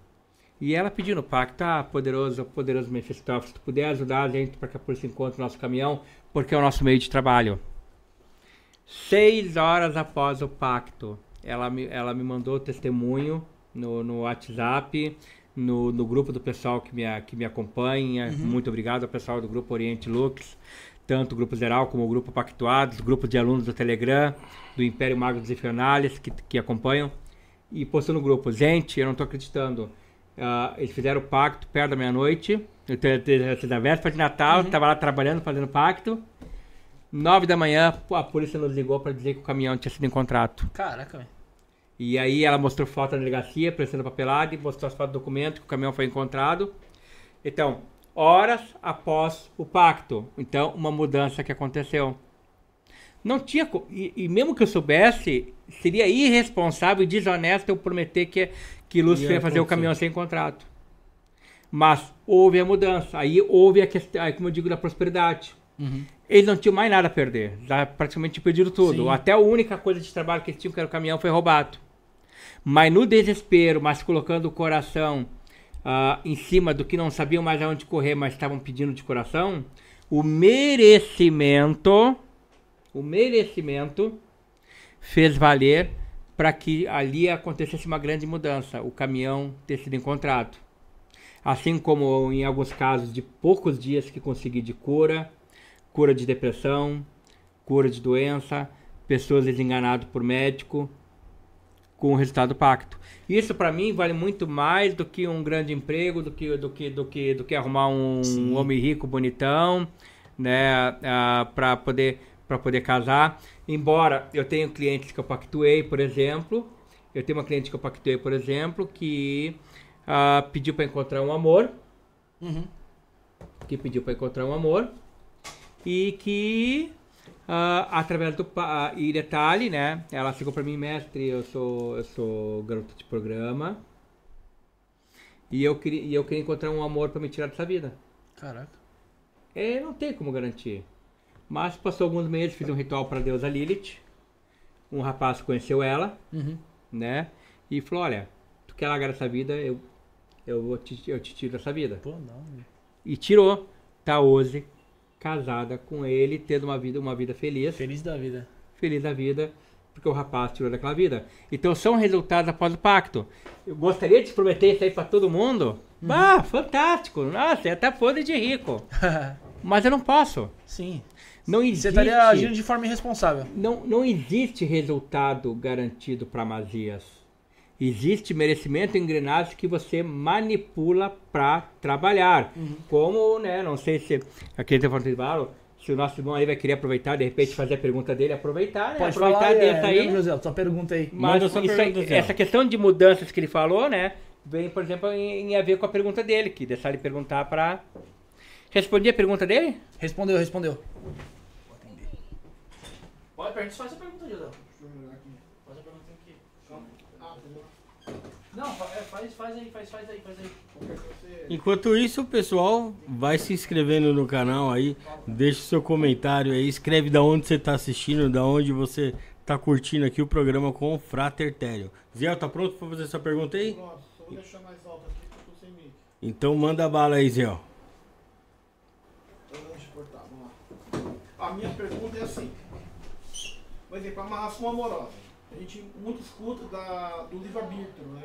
E ela pediu no pacto, ah, poderoso, poderoso Mephistófeles, se tu puder ajudar a gente para que a polícia encontre o nosso caminhão, porque é o nosso meio de trabalho. Seis horas após o pacto, ela me, ela me mandou testemunho no, no WhatsApp, no, no grupo do pessoal que me, que me acompanha. Muito obrigado ao pessoal do grupo Oriente Lux, tanto o grupo geral como o grupo Pactuados, grupo de alunos do Telegram, do Império Mago dos Infernales, que, que acompanham. E postou no grupo, gente, eu não tô acreditando. Ah, eles fizeram o pacto perto da meia-noite, eu da véspera de Natal, eu tava lá trabalhando, fazendo pacto. Nove da manhã, a polícia nos ligou para dizer que o caminhão tinha sido encontrado. Caraca, velho. E aí ela mostrou foto na delegacia, prestando papelada, e mostrou as fotos do documento que o caminhão foi encontrado. Então, horas após o pacto. Então, uma mudança que aconteceu. Não tinha. E, e mesmo que eu soubesse, seria irresponsável e desonesto eu prometer que, que Lúcifer Ia fazer o caminhão sem contrato. Mas houve a mudança. Aí houve a questão, aí, como eu digo, da prosperidade. Eles não tinham mais nada a perder. Já praticamente perderam tudo. Sim. Até a única coisa de trabalho que eles tinham, que era o caminhão, foi roubado. Mas no desespero, mas colocando o coração ah, em cima do que não sabiam mais aonde correr, mas estavam pedindo de coração, o merecimento, o merecimento fez valer para que ali acontecesse uma grande mudança, o caminhão ter sido encontrado. Assim como em alguns casos de poucos dias que consegui de cura, cura de depressão, cura de doença, pessoas desenganadas por médico, com o resultado do pacto. Isso para mim vale muito mais do que um grande emprego, do que do que do que do que arrumar um homem rico bonitão, né, para poder para poder casar. Embora eu tenha clientes que eu pactuei, por exemplo, eu tenho uma cliente que eu pactuei, por exemplo, que ah, pediu para encontrar um amor, que pediu para encontrar um amor e que ah, através do ah, e detalhe, né? Ela chegou para mim, mestre, eu sou eu sou garota de programa e eu queria e eu queria encontrar um amor para me tirar dessa vida. Caraca. É, não tem como garantir. Mas passou alguns meses, fiz um ritual para deusa Lilith. Um rapaz conheceu ela, Uhum. né? E falou: Olha, tu quer largar essa vida, eu, eu, vou te, eu te tiro dessa vida. Pô, não. velho. E tirou. Tá hoje casada com ele, tendo uma vida, uma vida feliz. Feliz da vida. Feliz da vida, porque o rapaz tirou daquela vida. Então são resultados após o pacto. Eu gostaria de prometer isso aí pra todo mundo. Ah, fantástico! Nossa, é até podre de rico. [LAUGHS] Mas eu não posso. Sim. Não existe. Você estaria agindo de forma irresponsável. Não, não existe resultado garantido para magias. Existe merecimento engrenagem que você manipula para trabalhar. Uhum. Como, né, não sei se aquele telefone de balo, se o nosso irmão aí vai querer aproveitar, de repente fazer a pergunta dele, aproveitar, né? Pode aproveitar falar, dessa é, aí. José, tua pergunta aí. Mas isso aí- pergunta, essa questão de mudanças que ele falou, né, vem, por exemplo, em, em a ver com a pergunta dele, que deixar ele perguntar para Respondi a pergunta dele? Respondeu, respondeu. Pode, faz a pergunta, José. Faz a pergunta aqui. Não, é, faz, faz aí, faz, faz aí, faz aí. Enquanto isso, o pessoal vai se inscrevendo no canal aí, deixa o seu comentário aí, escreve da onde você tá assistindo, da onde você tá curtindo aqui o programa com o Frater Tério. Zé, tá pronto pra fazer essa pergunta aí? Nossa, só vou deixar mais alto aqui que eu tô sem mic. Então manda bala aí, Zé. Então, deixa eu cortar, vamos lá. A minha pergunta é assim. Por exemplo, a amarração amorosa. A gente muito escuta da, do livre-arbítrio, né?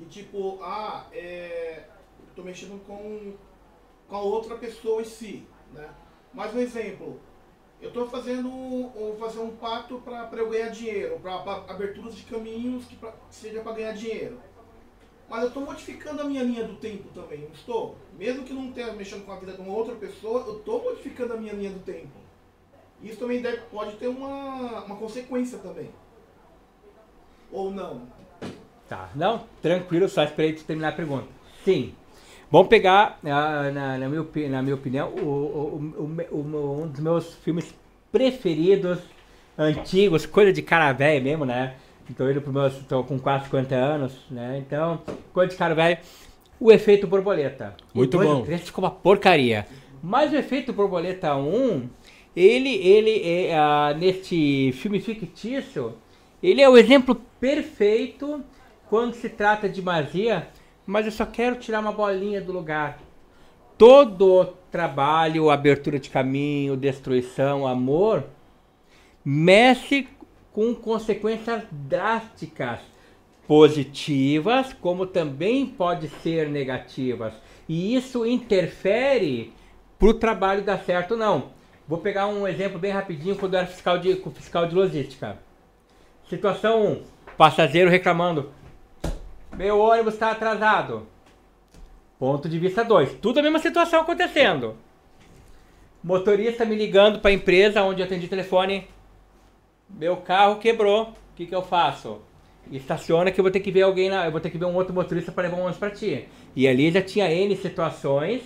E tipo, ah, é, tô mexendo com, com a outra pessoa em si, né? Mas um exemplo, eu tô fazendo ou fazer um pacto para eu ganhar dinheiro, para aberturas de caminhos que pra, seja para ganhar dinheiro. Mas eu estou modificando a minha linha do tempo também, não estou? Mesmo que não esteja mexendo com a vida de uma outra pessoa, eu estou modificando a minha linha do tempo. Isso também deve, pode ter uma, uma consequência também. Ou não. Tá, não, tranquilo, só esperei tu terminar a pergunta. Sim. Vamos pegar, na, na, minha, na minha opinião, o, o- o- um dos meus filmes preferidos, antigos, coisa de cara velho mesmo, né? Tô indo pro meus, tô com quase 50 anos, né? Então, coisa de cara velho. O efeito borboleta. Muito o bom. O ficou uma porcaria. Mas o efeito borboleta 1, ele, ele é, ah, neste filme fictício, ele é o exemplo perfeito quando se trata de magia, mas eu só quero tirar uma bolinha do lugar. Todo trabalho, abertura de caminho, destruição, amor, mexe com consequências drásticas, positivas, como também pode ser negativas. E isso interfere para o trabalho dar certo ou não. Vou pegar um exemplo bem rapidinho quando eu era fiscal de, fiscal de logística. Situação 1. Passageiro reclamando. Meu ônibus está atrasado. Ponto de vista 2. Tudo a mesma situação acontecendo. Motorista me ligando para a empresa onde eu atendi o telefone. Meu carro quebrou. O que, que eu faço? Estaciona que eu vou ter que ver alguém eu vou ter que ver um outro motorista para levar um ônibus para ti. E ali já tinha N situações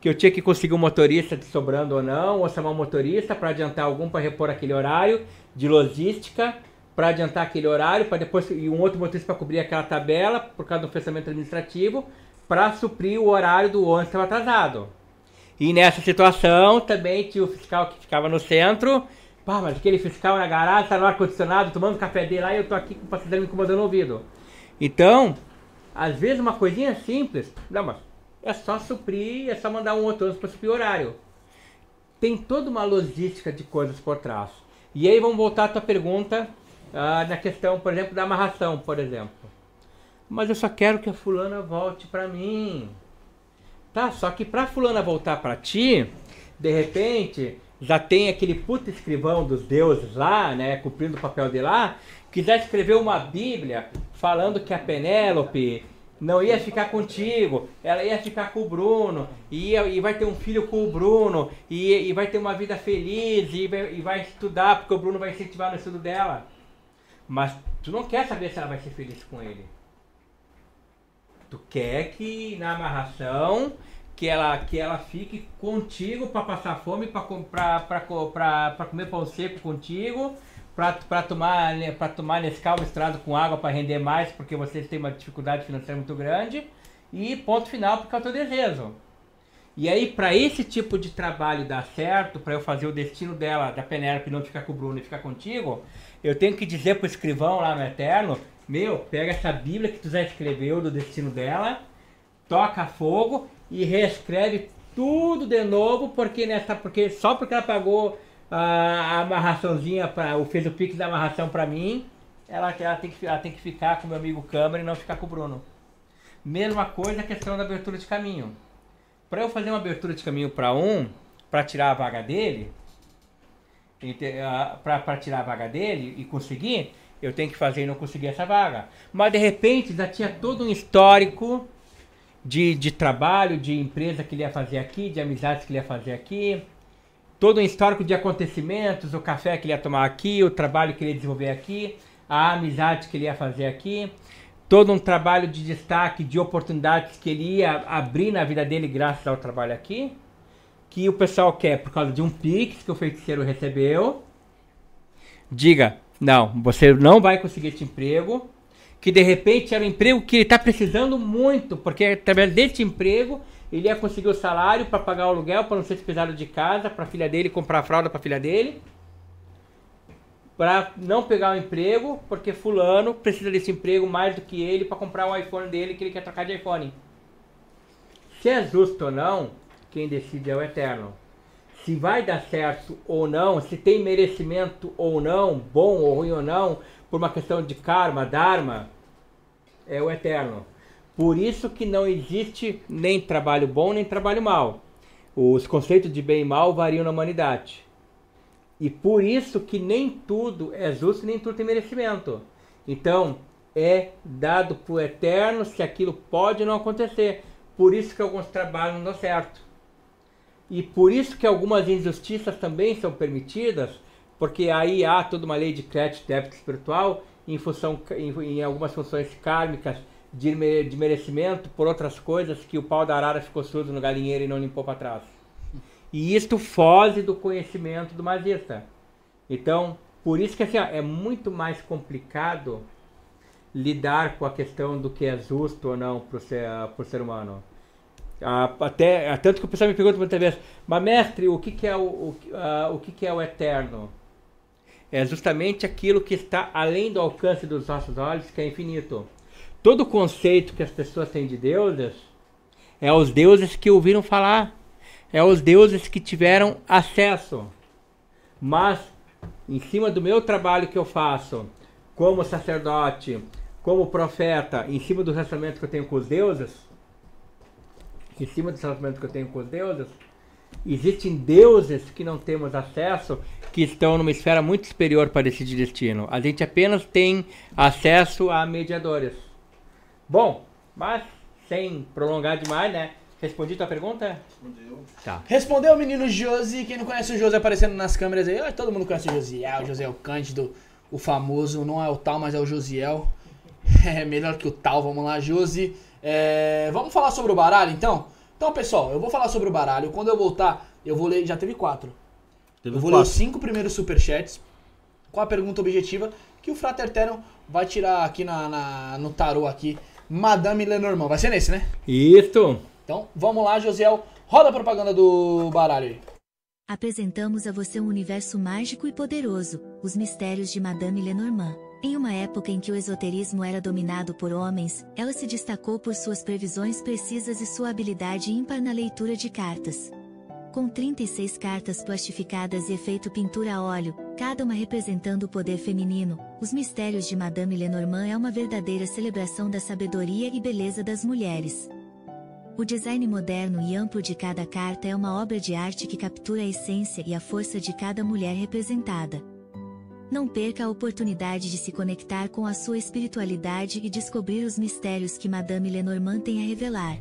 que eu tinha que conseguir um motorista de sobrando ou não, ou chamar um motorista para adiantar algum para repor aquele horário de logística, para adiantar aquele horário, para depois e um outro motorista para cobrir aquela tabela por causa do fechamento administrativo, para suprir o horário do ônibus que estava atrasado. E nessa situação também tinha o fiscal que ficava no centro. Pá, mas aquele fiscal na garagem, tá no ar-condicionado, tomando café dele lá e eu tô aqui com o passageiro me incomodando o ouvido. Então, às vezes uma coisinha simples, não, mas é só suprir, é só mandar um outro para suprir o horário. Tem toda uma logística de coisas por trás. E aí vamos voltar à tua pergunta ah, na questão, por exemplo, da amarração, por exemplo. Mas eu só quero que a fulana volte para mim. Tá, só que pra fulana voltar pra ti, de repente, já tem aquele puto escrivão dos deuses lá, né, cumprindo o papel de lá, que já escreveu uma bíblia falando que a Penélope não ia ficar contigo, ela ia ficar com o Bruno, e, ia, e vai ter um filho com o Bruno, e, e vai ter uma vida feliz, e vai, e vai estudar, porque o Bruno vai incentivar no estudo dela. Mas tu não quer saber se ela vai ser feliz com ele. Tu quer que na amarração que ela que ela fique contigo para passar fome, para para comer pão seco contigo, para tomar para tomar Nescau misturado com água para render mais, porque vocês têm uma dificuldade financeira muito grande. E ponto final, porque é o teu desejo. E aí, para esse tipo de trabalho dar certo, para eu fazer o destino dela, da Penélope, não ficar com o Bruno e ficar contigo, eu tenho que dizer pro escrivão lá no Eterno, meu, pega essa Bíblia que tu já escreveu do destino dela, toca fogo e reescreve tudo de novo, porque nessa, porque só porque ela pagou a, a amarraçãozinha para, o fez o pique da amarração para mim, ela, ela, tem que, ela tem que ficar com meu amigo Câmara e não ficar com o Bruno. Mesma coisa a questão da abertura de caminho. Para eu fazer uma abertura de caminho para um, para tirar a vaga dele, para tirar a vaga dele e conseguir, eu tenho que fazer e não conseguir essa vaga. Mas de repente já tinha todo um histórico de, de trabalho, de empresa que ele ia fazer aqui, de amizades que ele ia fazer aqui, todo um histórico de acontecimentos, o café que ele ia tomar aqui, o trabalho que ele ia desenvolver aqui, a amizade que ele ia fazer aqui, todo um trabalho de destaque, de oportunidades que ele ia abrir na vida dele graças ao trabalho aqui, que o pessoal quer por causa de um pix que o feiticeiro recebeu. Diga, não, você não vai conseguir esse emprego. Que de repente era um emprego que ele está precisando muito, porque através desse emprego ele ia conseguir o salário para pagar o aluguel, para não ser despesado de casa, para a filha dele comprar fralda para a filha dele. Para não pegar o emprego, porque fulano precisa desse emprego mais do que ele para comprar o iPhone dele que ele quer trocar de iPhone. Se é justo ou não, quem decide é o eterno se vai dar certo ou não, se tem merecimento ou não, bom ou ruim ou não, por uma questão de karma, dharma, é o eterno. Por isso que não existe nem trabalho bom nem trabalho mal. Os conceitos de bem e mal variam na humanidade. E por isso que nem tudo é justo, nem tudo tem merecimento. Então, é dado o eterno se aquilo pode não acontecer. Por isso que alguns trabalhos não dão certo. E por isso que algumas injustiças também são permitidas, porque aí há toda uma lei de crédito e débito espiritual, em função em, em algumas funções kármicas de, de merecimento por outras coisas que o pau da arara ficou surdo no galinheiro e não limpou para trás. E isto foge do conhecimento do magista. Então, por isso que assim, ó, é muito mais complicado lidar com a questão do que é justo ou não para o ser, ser humano. Até, tanto que o pessoal me pergunta muitas vezes, mas mestre, o que, que é o, o, ah, o que, que é o eterno? É justamente aquilo que está além do alcance dos nossos olhos, que é infinito. Todo conceito que as pessoas têm de deuses é os deuses que ouviram falar, é os deuses que tiveram acesso. Mas, em cima do meu trabalho que eu faço, como sacerdote, como profeta, em cima do relacionamento que eu tenho com os deuses, em cima do relacionamento que eu tenho com os deuses, existem deuses que não temos acesso, que estão numa esfera muito superior para decidir destino. A gente apenas tem acesso a mediadores. Bom, mas sem prolongar demais, né? Respondi tua pergunta? Respondeu. Tá. Respondeu o menino Josi. Quem não conhece o Josi aparecendo nas câmeras aí, ó, todo mundo conhece o Josiel, o Josiel Cândido, o famoso, não é o tal, mas é o Josiel. [LAUGHS] É melhor que o tal, vamos lá, Josi. É, vamos falar sobre o baralho então? Então, pessoal, eu vou falar sobre o baralho. Quando eu voltar, eu vou ler. Já teve quatro. Teve eu vou ler os quatro. cinco primeiros superchats com a pergunta objetiva que o Frater Teron vai tirar aqui na, na- no tarô aqui. Madame Lenormand. Vai ser nesse, né? Isso! Então, vamos lá, Josiel. Roda a propaganda do baralho aí. Apresentamos a você um universo mágico e poderoso, os mistérios de Madame Lenormand. Em uma época em que o esoterismo era dominado por homens, ela se destacou por suas previsões precisas e sua habilidade ímpar na leitura de cartas. Com 36 cartas plastificadas e efeito pintura a óleo, cada uma representando o poder feminino, os mistérios de Madame Lenormand é uma verdadeira celebração da sabedoria e beleza das mulheres. O design moderno e amplo de cada carta é uma obra de arte que captura a essência e a força de cada mulher representada. Não perca a oportunidade de se conectar com a sua espiritualidade e descobrir os mistérios que Madame Lenormand tem a revelar.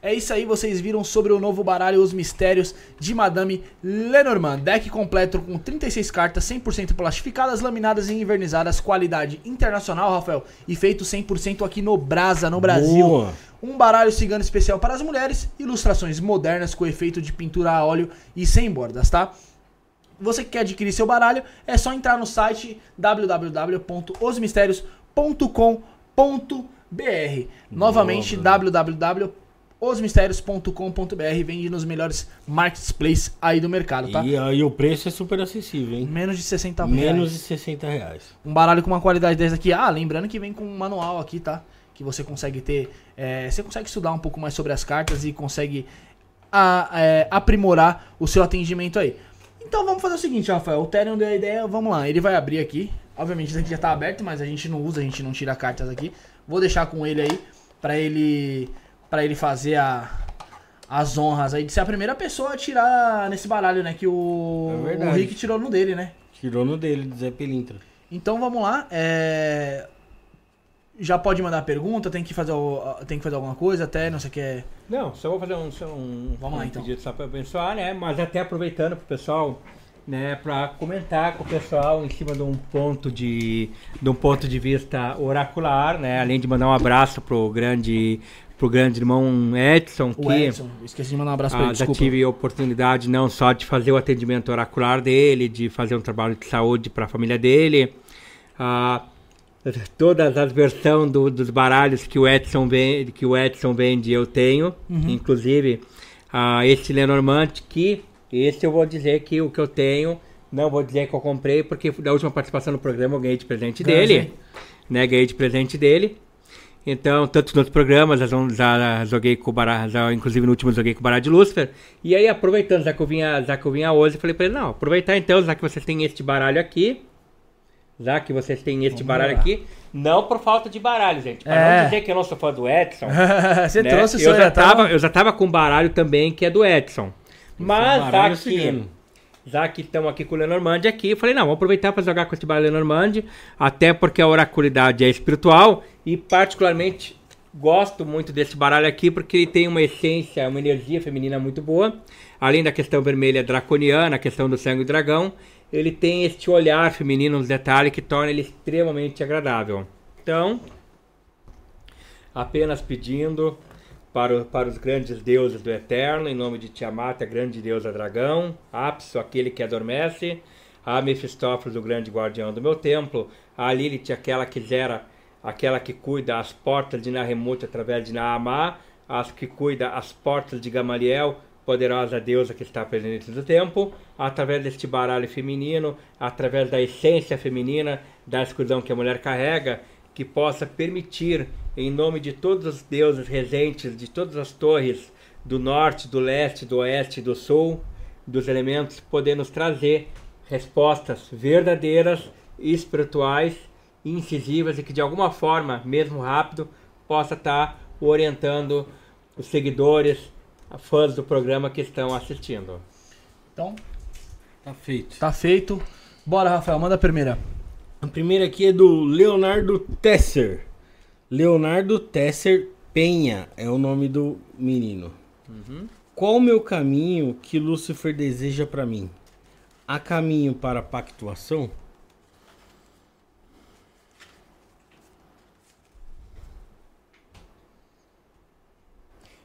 É isso aí, vocês viram sobre o novo baralho Os Mistérios de Madame Lenormand. Deck completo com 36 cartas, 100% plastificadas, laminadas e envernizadas, qualidade internacional, Rafael, e feito 100% aqui no Brasa, no Brasil. Boa. Um baralho cigano especial para as mulheres, ilustrações modernas com efeito de pintura a óleo e sem bordas, tá? Você que quer adquirir seu baralho, é só entrar no site www.osmistérios.com.br. Novamente, www.osmistérios.com.br. Vende nos melhores marketplaces aí do mercado, tá? E, aí o preço é super acessível, hein? Menos de 60 Menos de reais. 60 reais. Um baralho com uma qualidade dessa aqui. Ah, lembrando que vem com um manual aqui, tá? Que você consegue ter. é, você consegue estudar um pouco mais sobre as cartas e consegue a- é, aprimorar o seu atendimento aí. Então vamos fazer o seguinte, Rafael. O Terion deu a ideia, vamos lá. Ele vai abrir aqui. Obviamente isso aqui já tá aberto, mas a gente não usa, a gente não tira cartas aqui. Vou deixar com ele aí pra ele para ele fazer a, as honras aí de ser a primeira pessoa a tirar nesse baralho, né? Que o, É o. Rick tirou no dele, né? Tirou no dele, de Zé Pelintra. Então vamos lá. é, Já pode mandar pergunta, tem que fazer, o- tem que fazer alguma coisa até, não sei o que é. Não, só vou fazer um, só um, Vamos lá, então. pedido só para abençoar, né? Mas até aproveitando pro pessoal, né, para comentar com o pessoal em cima de um ponto de, de um ponto de vista oracular, né? Além de mandar um abraço pro grande pro grande irmão Edson, O que Edson, esqueci de mandar um abraço ah, ele, já desculpa. tive a oportunidade não só de fazer o atendimento oracular dele, de fazer um trabalho de saúde para a família dele. Ah, todas as versões do- dos baralhos que o Edson vende, que o Edson vende eu tenho, Uhum. inclusive ah, esse Lenormand que esse eu vou dizer que o que eu tenho, não vou dizer que eu comprei porque da última participação no programa eu ganhei de presente Ganhou, dele, né? Ganhei de presente dele. Então, tanto nos programas, já, já joguei com o baralho, já, inclusive no último joguei com o baralho de Lúcifer. E aí, aproveitando, já que eu vinha, já que eu vinha hoje, eu falei pra ele, não, aproveitar então, já que vocês têm este baralho aqui, já que vocês têm este baralho lá. aqui, não por falta de baralho, gente. Pra É. não dizer que eu não sou fã do Edson. [LAUGHS] Você né, trouxe o eu seu já, tava, eu já tava com um baralho também que é do Edson. Mas já baralho que, cigano. Já que estamos aqui com o Lenormand aqui, eu falei, não, vamos aproveitar para jogar com esse baralho Lenormand, até porque a oraculidade é espiritual e particularmente gosto muito desse baralho aqui porque ele tem uma essência, uma energia feminina muito boa, além da questão vermelha draconiana, a questão do sangue dragão, ele tem este olhar feminino nos detalhes que torna ele extremamente agradável. Então, apenas pedindo para, para os grandes deuses do Eterno, em nome de Tiamat, a grande deusa dragão, Apso, aquele que adormece, a Mefistófeles, o grande guardião do meu templo, a Lilith, aquela que zera, aquela que cuida as portas de Nahemut através de Naamá, as que cuida as portas de Gamaliel, poderosa deusa que está presente no tempo, através deste baralho feminino, através da essência feminina, da escuridão que a mulher carrega, que possa permitir, em nome de todos os deuses regentes de todas as torres do norte, do leste, do oeste e do sul, dos elementos, poder nos trazer respostas verdadeiras, espirituais, incisivas e que de alguma forma, mesmo rápido, possa estar orientando os seguidores, fãs do programa que estão assistindo. Então, Tá feito. tá feito. Bora, Rafael, manda a primeira. A primeira aqui é do Leonardo Tesser. Leonardo Tesser Penha é o nome do menino. Qual o meu caminho que Lúcifer deseja pra mim? Há caminho para pactuação?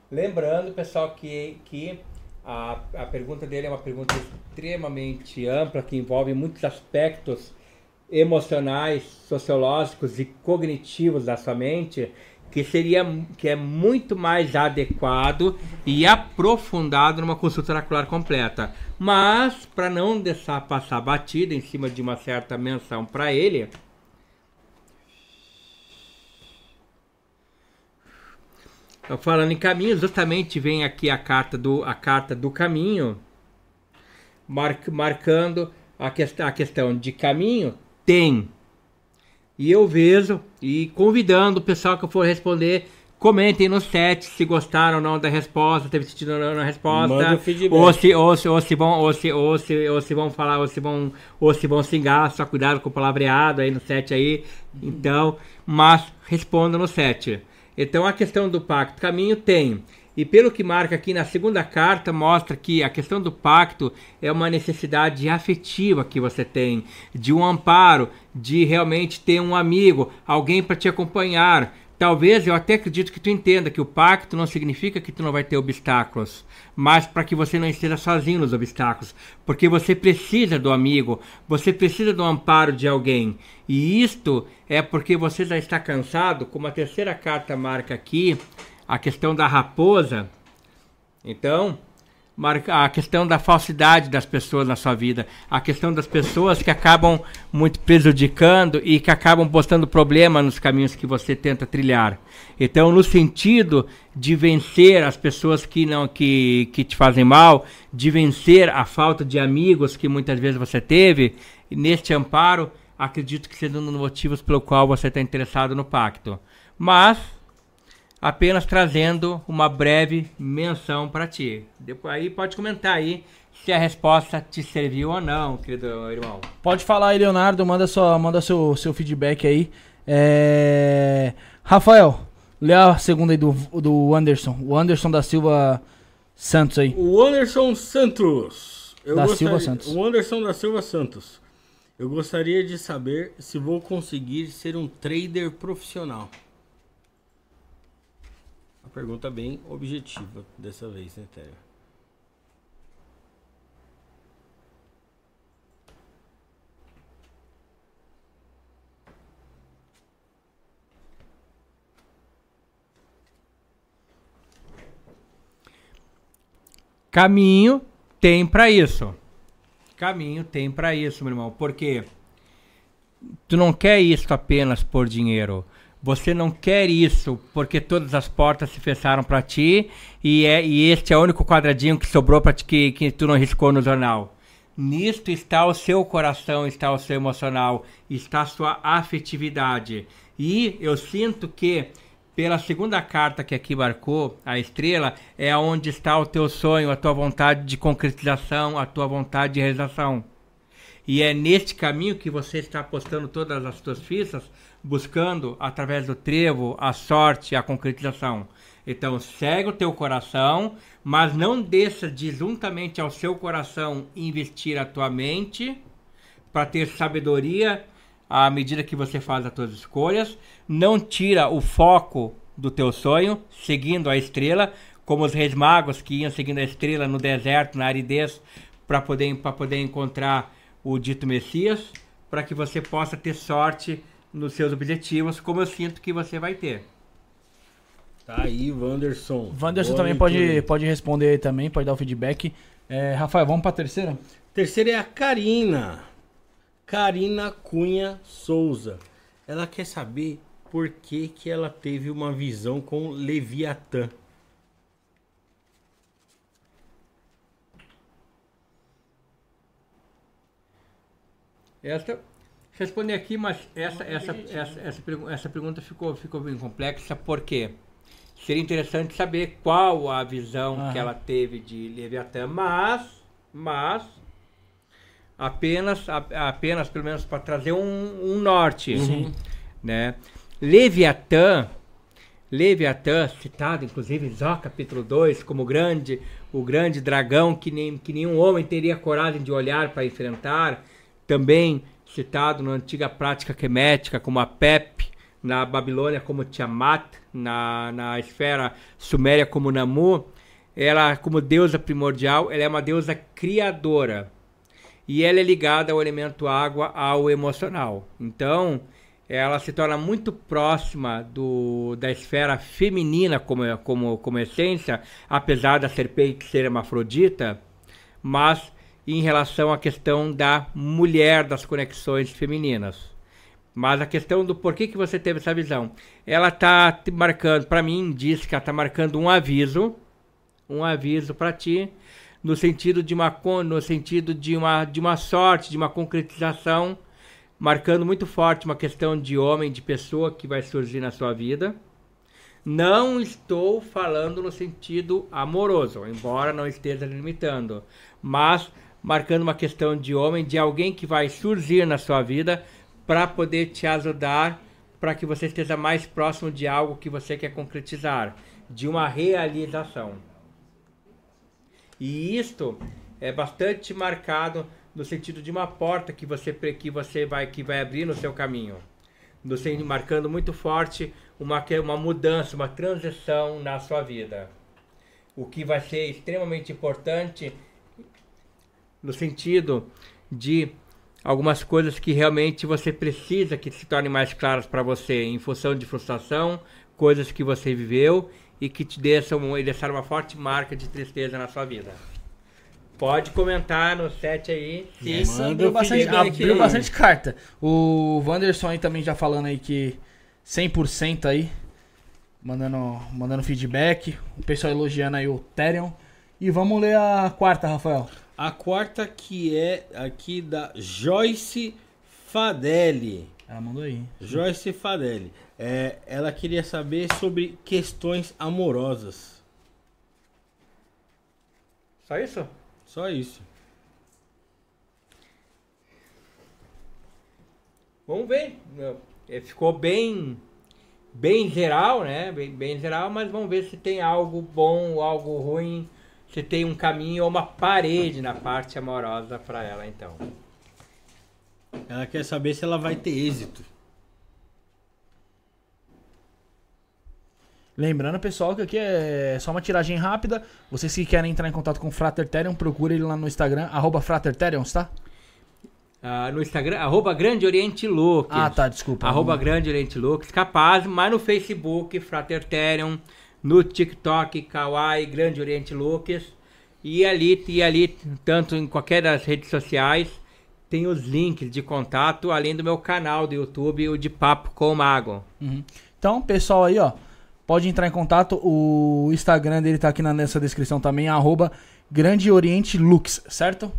Lembrando, pessoal, que, que a, a pergunta dele é uma pergunta extremamente ampla, que envolve muitos aspectos emocionais, sociológicos e cognitivos da sua mente, que seria que é muito mais adequado e aprofundado numa consulta oracular completa. Mas, para não deixar passar batida em cima de uma certa menção para ele, falando em caminho, justamente vem aqui a carta do, a carta do caminho, mar, marcando a, quest, a questão de caminho, tem. E eu vejo, e convidando o pessoal que for responder, comentem no chat se gostaram ou não da resposta, teve sentido ou não na resposta. Manda o feedback. Ou se, ou, se, ou, se vão, ou, se, ou, se, ou se vão falar, ou se vão, ou se vão xingar, só cuidado com o palavreado aí no chat aí. Então, mas responda no chat. Então a questão do pacto caminho tem. E pelo que marca aqui na segunda carta, mostra que a questão do pacto é uma necessidade afetiva que você tem, de um amparo, de realmente ter um amigo, alguém para te acompanhar. Talvez eu até acredito que tu entenda que o pacto não significa que tu não vai ter obstáculos, mas para que você não esteja sozinho nos obstáculos, porque você precisa do amigo, você precisa do amparo de alguém. E isto é porque você já está cansado, como a terceira carta marca aqui, a questão da raposa. Então, a questão da falsidade das pessoas na sua vida, a questão das pessoas que acabam muito prejudicando e que acabam postando problema nos caminhos que você tenta trilhar. Então, no sentido de vencer as pessoas que não que, que te fazem mal, de vencer a falta de amigos que muitas vezes você teve, neste amparo, acredito que sejam um dos motivos pelo qual você está interessado no pacto. Mas apenas trazendo uma breve menção para ti. Depois aí pode comentar aí se a resposta te serviu ou não, querido irmão. Pode falar aí, Leonardo, manda, sua, manda seu, seu feedback aí. É... Rafael, lê a segunda aí do, do Anderson. O Anderson da Silva Santos aí. O Anderson Santos. Eu Da gostaria- Silva Santos. O Anderson da Silva Santos. Eu gostaria de saber se vou conseguir ser um trader profissional. Pergunta bem objetiva dessa vez, né, Tério? Caminho tem para isso. Caminho tem para isso, meu irmão. Porque tu não quer isso apenas por dinheiro. Você não quer isso porque todas as portas se fecharam para ti e, é, e este é o único quadradinho que sobrou para ti que, que tu não riscou no jornal. Nisto está o seu coração, está o seu emocional, está a sua afetividade. E eu sinto que pela segunda carta que aqui marcou, a estrela, é onde está o teu sonho, a tua vontade de concretização, a tua vontade de realização. E é neste caminho que você está apostando todas as suas fichas, buscando, através do trevo, a sorte, a concretização. Então, segue o teu coração, mas não deixa de, juntamente ao seu coração, investir a tua mente, para ter sabedoria à medida que você faz as suas escolhas. Não tira o foco do teu sonho, seguindo a estrela, como os reis magos que iam seguindo a estrela no deserto, na aridez, para poder, poder encontrar o dito Messias, para que você possa ter sorte nos seus objetivos, como eu sinto que você vai ter. Tá aí, Wanderson. Wanderson Boa também leitura pode, pode responder aí também, pode dar o feedback. É, Rafael, vamos pra terceira? Terceira é a Karina. Karina Cunha Souza. Ela quer saber por que, que ela teve uma visão com Leviatã. Essa, responder aqui, mas essa, essa, essa, essa, essa pergunta ficou, ficou bem complexa, porque seria interessante saber qual a visão que Aham. ela teve de Leviatã, mas, mas apenas, apenas pelo menos para trazer um, um norte, né? Leviatã, Leviatã, citado inclusive em Jó capítulo 2, como grande, o grande dragão que, nem, que nenhum homem teria coragem de olhar para enfrentar, também citado na antiga prática quemética como a Pep, na Babilônia como Tiamat, na, na esfera suméria como Namu, ela como deusa primordial, ela é uma deusa criadora e ela é ligada ao elemento água, ao emocional. Então, ela se torna muito próxima do, da esfera feminina como, como, como essência, apesar da serpente ser hermafrodita, mas em relação à questão da mulher, das conexões femininas. Mas a questão do porquê que você teve essa visão, ela está marcando, para mim, diz que ela está marcando um aviso, um aviso para ti, no sentido de uma no sentido de uma de uma sorte, de uma concretização, marcando muito forte uma questão de homem, de pessoa que vai surgir na sua vida. Não estou falando no sentido amoroso, embora não esteja limitando, mas marcando uma questão de homem, de alguém que vai surgir na sua vida para poder te ajudar, para que você esteja mais próximo de algo que você quer concretizar, de uma realização. E isto é bastante marcado no sentido de uma porta que você que você vai que vai abrir no seu caminho, sen- marcando muito forte uma uma mudança, uma transição na sua vida. O que vai ser extremamente importante no sentido de algumas coisas que realmente você precisa que se tornem mais claras para você em função de frustração, coisas que você viveu e que te deixam, e deixaram uma forte marca de tristeza na sua vida. Pode comentar no chat aí. Isso abriu o bastante, abriu bastante carta. O Wanderson aí também já falando aí que 100% aí, mandando, mandando feedback. O pessoal elogiando aí o Therion. E vamos ler a quarta, Rafael. A quarta que é aqui da Joyce Fadelli. Ela mandou aí. Joyce Fadelli. É, ela queria saber sobre questões amorosas. Só isso? Só isso. Vamos ver. É, Ficou bem bem geral, né? Bem, bem geral, mas vamos ver se tem algo bom ou algo ruim, se tem um caminho ou uma parede na parte amorosa para ela, então. Ela quer saber se ela vai ter êxito. Lembrando, pessoal, que aqui é só uma tiragem rápida. Vocês que querem entrar em contato com o Frater Therion, procure ele lá no Instagram, arroba Frater Therion, tá? Ah, no Instagram, arroba Grande Oriente Looks. Ah, tá, desculpa. Arroba Grande Oriente Looks, capaz, mas no Facebook, Fraterterium, no TikTok, Kawaii, Grande Oriente Looks. E ali, e ali, tanto em qualquer das redes sociais, tem os links de contato, além do meu canal do YouTube, o de Papo com o Mago. Uhum. Então, pessoal aí, ó, pode entrar em contato. O Instagram dele tá aqui na, nessa descrição também, arroba Grande Oriente Lux, certo?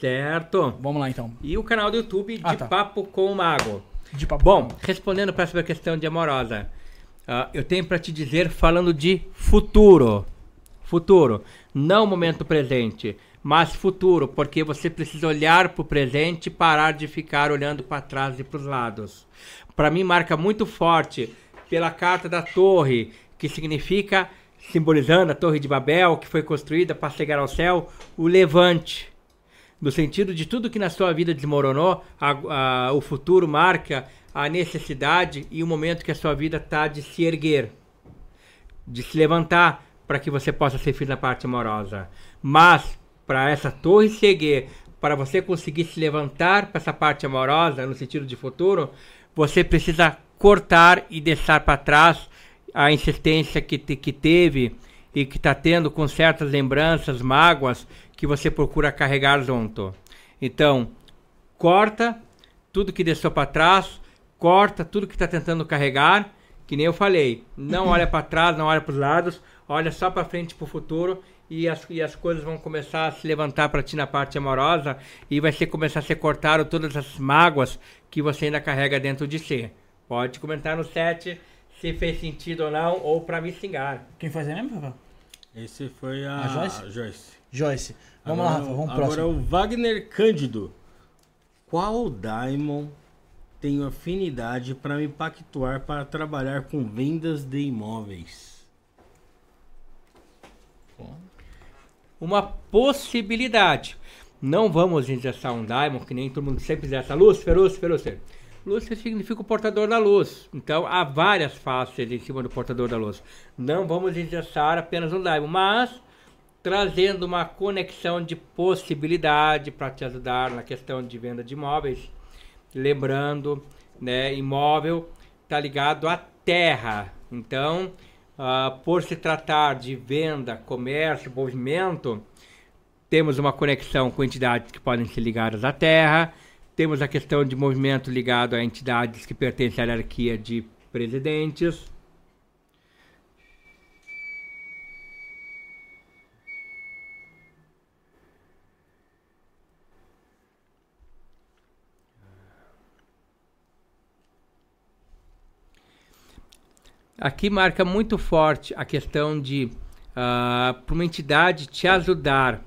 Certo? Vamos lá então. E o canal do YouTube de Ah, tá. Papo com o Mago. De papo. Bom, respondendo para essa questão de amorosa, ah, eu tenho para te dizer falando de futuro. Futuro, não momento presente, mas futuro, porque você precisa olhar para o presente e parar de ficar olhando para trás e para os lados. Para mim marca muito forte pela carta da torre, que significa simbolizando a Torre de Babel, que foi construída para chegar ao céu, o levante. No sentido de tudo que na sua vida desmoronou, a- a- o futuro marca a necessidade e o momento que a sua vida está de se erguer, de se levantar para que você possa ser feliz na parte amorosa. Mas, para essa torre se erguer, para você conseguir se levantar para essa parte amorosa, no sentido de futuro, você precisa cortar e deixar para trás a insistência que, te- que teve e que está tendo com certas lembranças, mágoas que você procura carregar junto. Então, corta tudo que deixou para trás, corta tudo que está tentando carregar, que nem eu falei, não olha para trás, não olha para os lados, olha só para frente para o futuro e as, e as coisas vão começar a se levantar para ti na parte amorosa e vai ser começar a ser cortado todas as mágoas que você ainda carrega dentro de si. Pode comentar no chat se fez sentido ou não, ou para me xingar. Quem faz é mesmo, Rafael? Esse foi a, A Joyce? Joyce. Joyce. Vamos Agora lá, Rafa, vamos Agora é próximo. o Wagner Cândido. Qual Diamond tenho afinidade para me pactuar para trabalhar com vendas de imóveis? uma possibilidade. Não vamos injetar um Diamond, que nem todo mundo sempre diz essa Lúcifer, Lúcifer, Lúcifer. Lúcifer significa o portador da luz. Então há várias faces em cima do portador da luz. Não vamos injetar apenas um Diamond, mas trazendo uma conexão de possibilidade para te ajudar na questão de venda de imóveis. Lembrando, né, imóvel está ligado à terra. Então, ah, por se tratar de venda, comércio, movimento, temos uma conexão com entidades que podem ser ligadas à terra. Temos a questão de movimento ligado a entidades que pertencem à hierarquia de presidentes. Aqui marca muito forte a questão de ah, para uma entidade te ajudar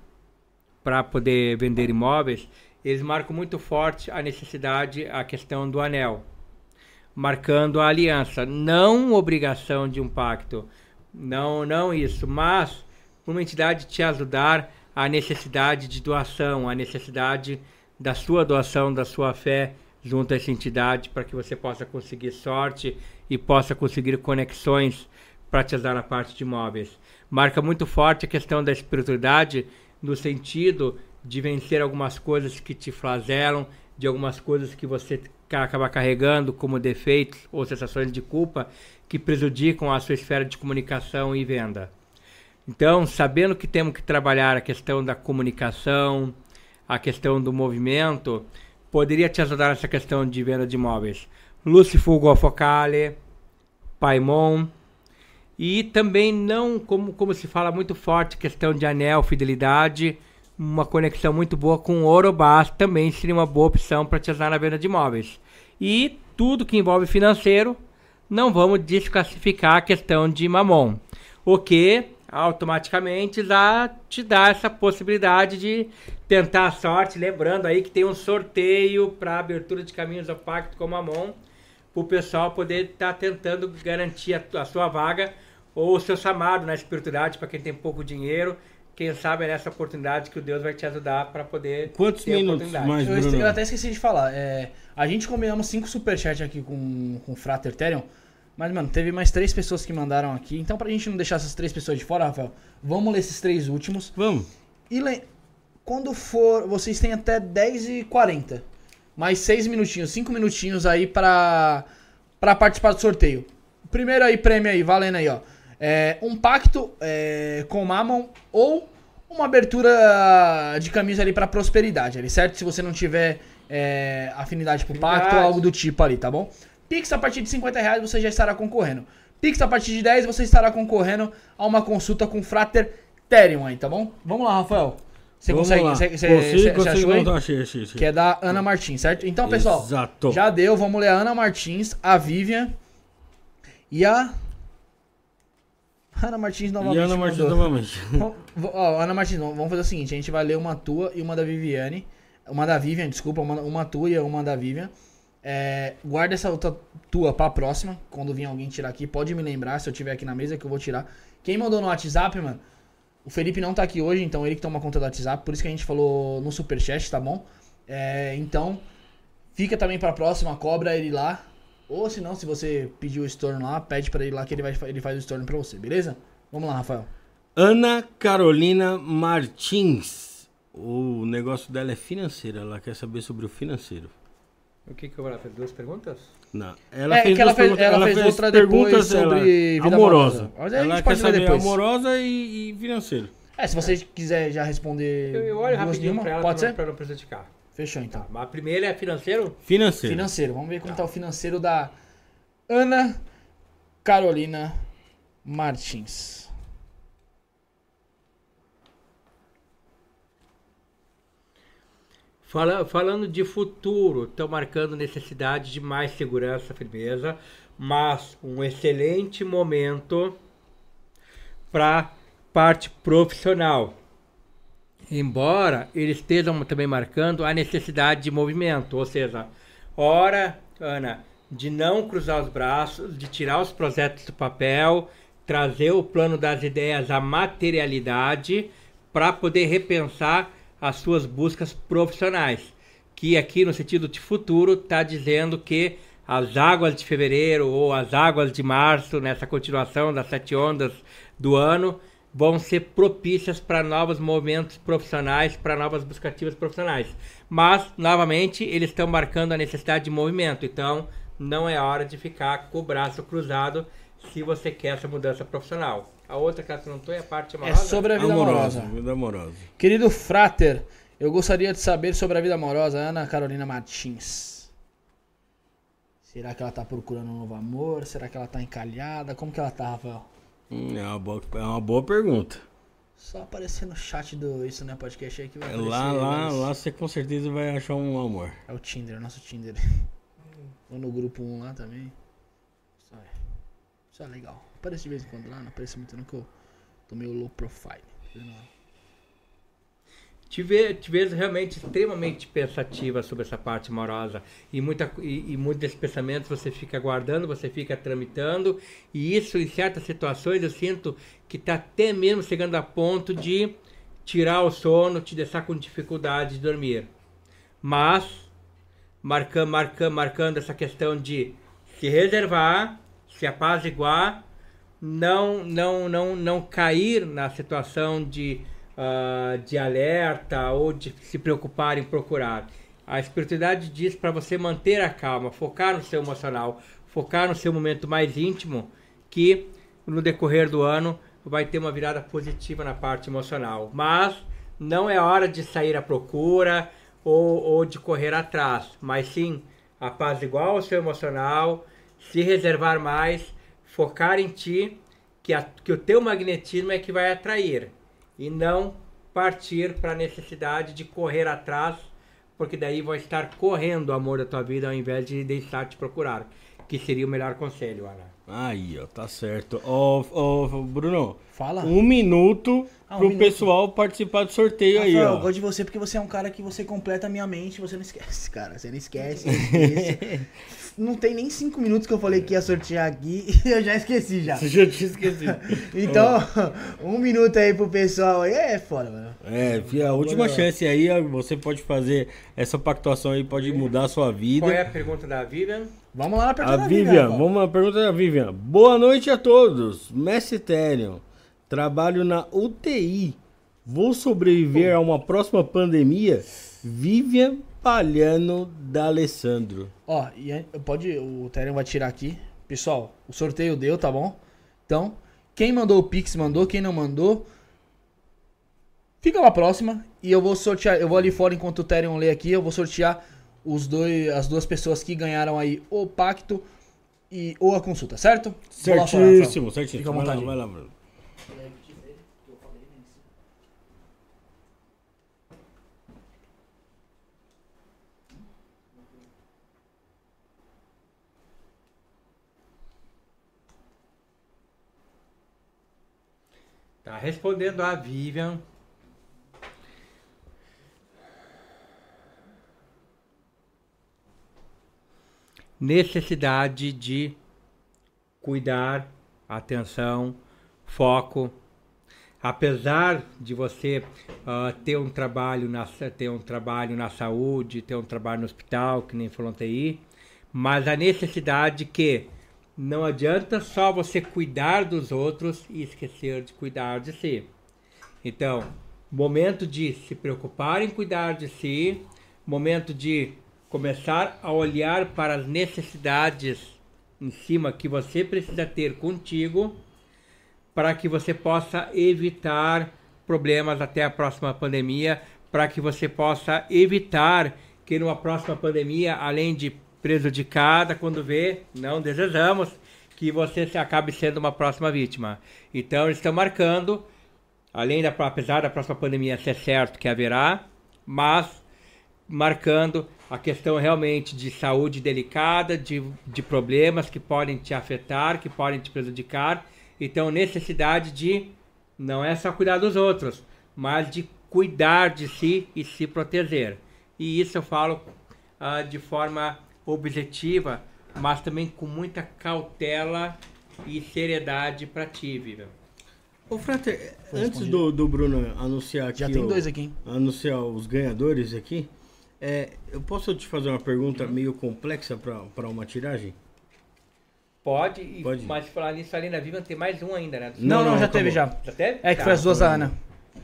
para poder vender imóveis, eles marcam muito forte a necessidade, a questão do anel, marcando a aliança, não obrigação de um pacto, não, não isso, mas para uma entidade te ajudar a necessidade de doação, a necessidade da sua doação, da sua fé junto a essa entidade para que você possa conseguir sorte e possa conseguir conexões para te ajudar na parte de imóveis. Marca muito forte a questão da espiritualidade no sentido de vencer algumas coisas que te flagelam, de algumas coisas que você ca- acaba carregando como defeitos ou sensações de culpa que prejudicam a sua esfera de comunicação e venda. Então, sabendo que temos que trabalhar a questão da comunicação, a questão do movimento, poderia te ajudar nessa questão de venda de imóveis. Lucifugo Focale, Paimon, e também não, como, como se fala muito forte, questão de anel, fidelidade, uma conexão muito boa com Orobás também seria uma boa opção para te ajudar na venda de imóveis. E tudo que envolve financeiro, não vamos desclassificar a questão de mamon. O que automaticamente já te dá essa possibilidade de tentar a sorte, lembrando aí que tem um sorteio para abertura de caminhos ao pacto com mamon, para o pessoal poder estar tentando garantir a, a sua vaga ou o seu chamado na espiritualidade para quem tem pouco dinheiro. Quem sabe é nessa oportunidade que o Deus vai te ajudar para poder Quantos ter a minutos oportunidade. mais, Eu, eu até esqueci de falar. é, a gente combinamos cinco superchats aqui com, com o Frater Therion. Mas, mano, teve mais três pessoas que mandaram aqui. Então, pra gente não deixar essas três pessoas de fora, Rafael, vamos ler esses três últimos. Vamos. E le- quando for. Vocês têm até 10h40. Mais seis minutinhos, cinco minutinhos aí pra, pra participar do sorteio. Primeiro aí, prêmio aí, valendo aí, ó. É, um pacto é, com o Mammon ou uma abertura de camisa ali pra prosperidade ali, certo? Se você não tiver é, afinidade pro pacto ou Afinidade. algo do tipo ali, tá bom? Pix a partir de 50 reais você já estará concorrendo. Pix a partir de 10 você estará concorrendo a uma consulta com o Frater Therion aí, tá bom? Vamos lá, Rafael. Você Vamos consegue? lá. Você, você, Consigo, você- você consigo, achou achei, achei, achei. Que é da Ana Martins, certo? Então, pessoal, Exato. já deu. Vamos ler a Ana Martins, a Vivian e a. Ana Martins novamente. E Ana Martins mandou. novamente. [LAUGHS] Ó, Ana Martins, vamos vamos fazer o seguinte: a gente vai ler uma tua e uma da Viviane. Uma da Vivian, desculpa, uma, uma tua e uma da Vivian. É, guarda essa outra tua pra próxima. Quando vir alguém tirar aqui, pode me lembrar se eu tiver aqui na mesa que eu vou tirar. Quem mandou no WhatsApp, mano, O Felipe não tá aqui hoje, então ele que toma conta do WhatsApp, por isso que a gente falou no Superchat, tá bom? É, então, fica também pra próxima, cobra ele lá. Ou se não, se você pedir o estorno lá, pede pra ele lá que ele, vai, ele faz o estorno pra você, beleza? Vamos lá, Rafael. Ana Carolina Martins. O negócio dela é financeiro, ela quer saber sobre o financeiro. O que que eu vou lá? Fez duas perguntas? Não, ela É, fez, que ela fez- perguntas- ela fez outra depois sobre vida amorosa. amorosa. Ela gente quer saber depois. amorosa e, e financeiro. É, se você quiser já responder Eu, eu olho rapidinho uma, pra ela pode ser? pra não prejudicar. Fechou então. Tá, mas a primeira é financeiro? Financeiro. Financeiro, vamos ver como tá o financeiro da Ana Carolina Martins. Fala- falando de futuro, estão marcando necessidade de mais segurança, firmeza, mas um excelente momento para parte profissional. Embora eles estejam também marcando a necessidade de movimento, ou seja, hora, Ana, de não cruzar os braços, de tirar os projetos do papel, trazer o plano das ideias à materialidade para poder repensar as suas buscas profissionais. Que aqui no sentido de futuro está dizendo que as águas de fevereiro ou as águas de março, nessa continuação das sete ondas do ano, vão ser propícias para novos movimentos profissionais, para novas buscativas profissionais. Mas, novamente, eles estão marcando a necessidade de movimento. Então, não é hora de ficar com o braço cruzado se você quer essa mudança profissional. A outra que ela perguntou é a parte É amorosa. sobre a vida Amorosa. amorosa. Vida amorosa. Querido Frater, eu gostaria de saber sobre a vida amorosa Ana Carolina Martins. Será que ela tá procurando um novo amor? Será que ela tá encalhada? Como que ela tá, Rafael? Hum, É uma boa, é uma boa pergunta. Só aparecer no chat do Isso Não é Podcast aí que vai É aparecer. Lá, lá, vários- lá você com certeza vai achar um amor. É o Tinder, nosso Tinder. Ou no grupo 1 lá também. Isso é, isso é legal. Aparece de vez em quando lá, não aparece muito não que eu tô meio low profile. te, ve, te vejo realmente extremamente pensativa sobre essa parte amorosa. E, muita, e, e muitos desses pensamentos você fica guardando, você fica tramitando. E isso, em certas situações, eu sinto que está até mesmo chegando a ponto de tirar o sono, te deixar com dificuldade de dormir. Mas, marcando, marcando, marcando essa questão de se reservar, se apaziguar, não, não, não, não cair na situação de, ah, de alerta ou de se preocupar em procurar. A espiritualidade diz para você manter a calma, focar no seu emocional, focar no seu momento mais íntimo, que no decorrer do ano vai ter uma virada positiva na parte emocional. Mas não é hora de sair à procura ou, ou de correr atrás, mas sim apaziguar o seu emocional, se reservar mais, focar em ti, que, a, que o teu magnetismo é que vai atrair, e não partir para a necessidade de correr atrás, porque daí vai estar correndo o amor da tua vida ao invés de deixar te procurar, que seria o melhor conselho, Ana. Aí, ó, tá certo. Ó, ó, Bruno, Fala. um minuto Ah, um pro minuto. pessoal participar do sorteio aí, Rafael, eu ó. gosto de você porque você é um cara que você completa a minha mente, você não esquece, [LAUGHS] cara. Você não esquece. não [LAUGHS] esquece. Não tem nem cinco minutos que eu falei que ia sortear aqui [LAUGHS] e eu já esqueci já. [LAUGHS] Já tinha esquecido. [LAUGHS] Então, um minuto aí pro pessoal aí é foda, mano. É, fi, a última chance aí, você pode fazer essa pactuação aí, pode mudar a sua vida. Qual é a pergunta da Vivian? Vamos lá na pergunta A da Vivian, Vivian. Vamos à pergunta da Vivian. Boa noite a todos. Mestre Ethereum, trabalho na UTI. Vou sobreviver a uma próxima pandemia? Vivian Palhano da Alessandro. Ó, e pode, o Terem vai tirar aqui. Pessoal, o sorteio deu, tá bom? Então, quem mandou o Pix mandou, quem não mandou, fica pra próxima. E eu vou sortear, eu vou ali fora enquanto o Terem lê aqui, eu vou sortear os dois, as duas pessoas que ganharam aí o pacto e ou a consulta, certo? Fora, Certíssimo, certíssimo. Fica à Vai lá, vontade. vai lá, Tá respondendo a Vivian. Necessidade de cuidar, atenção, foco. apesar de você ah, ter um trabalho na ter um trabalho na saúde, ter um trabalho no hospital, que nem falou TI, mas a necessidade que não adianta só você cuidar dos outros e esquecer de cuidar de si. Então, momento de se preocupar em cuidar de si, momento de começar a olhar para as necessidades em cima que você precisa ter contigo para que você possa evitar problemas até a próxima pandemia, para que você possa evitar que numa próxima pandemia, além de prejudicada, quando vê, não desejamos que você se acabe sendo uma próxima vítima. Então eles estão marcando, além da apesar da próxima pandemia ser certo que haverá, mas marcando a questão realmente de saúde delicada, de, de problemas que podem te afetar, que podem te prejudicar então, necessidade de não é só cuidar dos outros, mas de cuidar de si e se proteger. E isso eu falo uh, de forma objetiva, mas também com muita cautela e seriedade para ti, Viva. Ô, Frater, antes do, do Bruno anunciar aqui. Já tem dois aqui, hein? Anunciar os ganhadores aqui. É, eu posso te fazer uma pergunta meio complexa para uma tiragem? Pode, e, Pode. mas falar nisso ali na Viva tem mais um ainda, né? Não, não, não já teve já. Já teve? É que tá, foi as duas da Ana.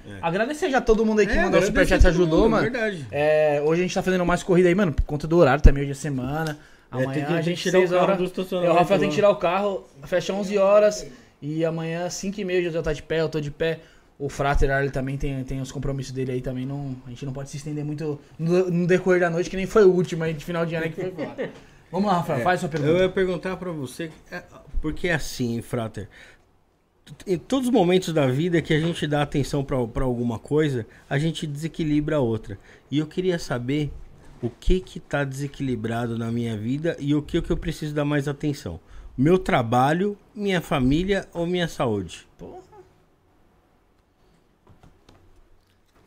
É. Agradecer já todo mundo aí que é, mandou o superchat ajudou, mundo, mano. Verdade. É, hoje a gente tá fazendo mais corrida aí, mano, por conta do horário, tá meio de semana. É, Amanhã é, a gente tirar o horas. Do o Rafael tem que tirar o carro, fecha 11 horas. E amanhã, 5 e meia, o José tá de pé, eu tô de pé. O Frater ele também tem, tem os compromissos dele aí também. Não, a gente não pode se estender muito no, no decorrer da noite, que nem foi o último aí de final de ano aí que foi foda. [LAUGHS] Vamos lá, Rafael, é, faz sua pergunta. Eu ia perguntar pra você. É, porque é assim, Frater. Em todos os momentos da vida que a gente dá atenção para alguma coisa, a gente desequilibra a outra. E eu queria saber o que que tá desequilibrado na minha vida e o que, que eu preciso dar mais atenção. Meu trabalho, minha família ou minha saúde? Porra.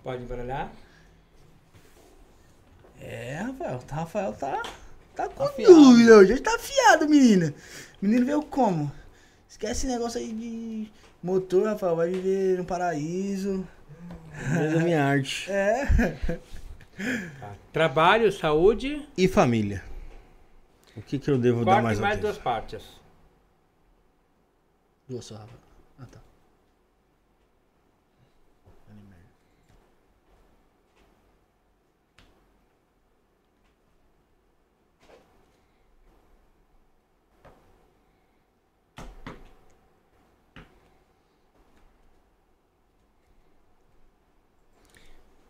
Pode embaralhar? É, Rafael. Tá, Rafael tá, tá com tá dúvida hoje. Tá afiado, menina. Menino veio como? Esquece esse negócio aí de motor, Rafael. Vai viver no paraíso. Fez a minha arte. [LAUGHS] É. Tá. Trabalho, saúde. E família. O que, que eu devo Corte dar mais mais duas partes. Duas só, Rafael. Ah, tá.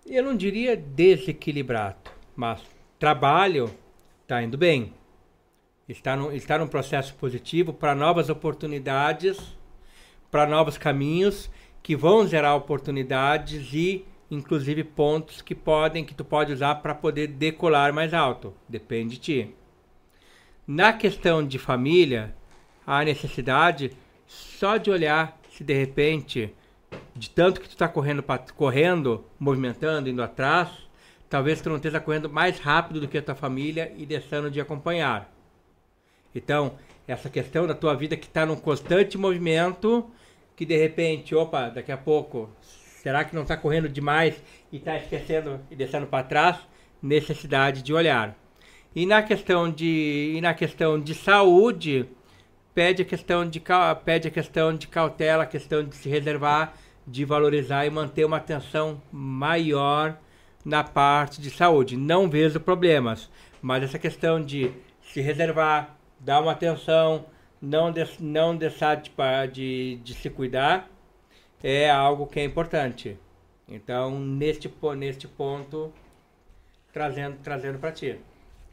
Eu não diria desequilibrado, mas trabalho está indo bem. Está, no, está num processo positivo para novas oportunidades, para novos caminhos que vão gerar oportunidades e inclusive pontos que podem que tu pode usar para poder decolar mais alto. Depende de ti. Na questão de família, há necessidade só de olhar se de repente de tanto que tu está correndo, correndo, movimentando, indo atrás, talvez tu não esteja correndo mais rápido do que a tua família e deixando de acompanhar. Então, essa questão da tua vida que está num constante movimento, que de repente, opa, daqui a pouco, será que não está correndo demais e está esquecendo e deixando para trás? Necessidade de olhar. E na questão de, e na questão de saúde, pede a questão de, pede a questão de cautela, a questão de se reservar de valorizar e manter uma atenção maior na parte de saúde. Não vejo problemas, mas essa questão de se reservar, dar uma atenção, não, de, não deixar de, de, de se cuidar, é algo que é importante. Então, neste, neste ponto, trazendo, trazendo para ti.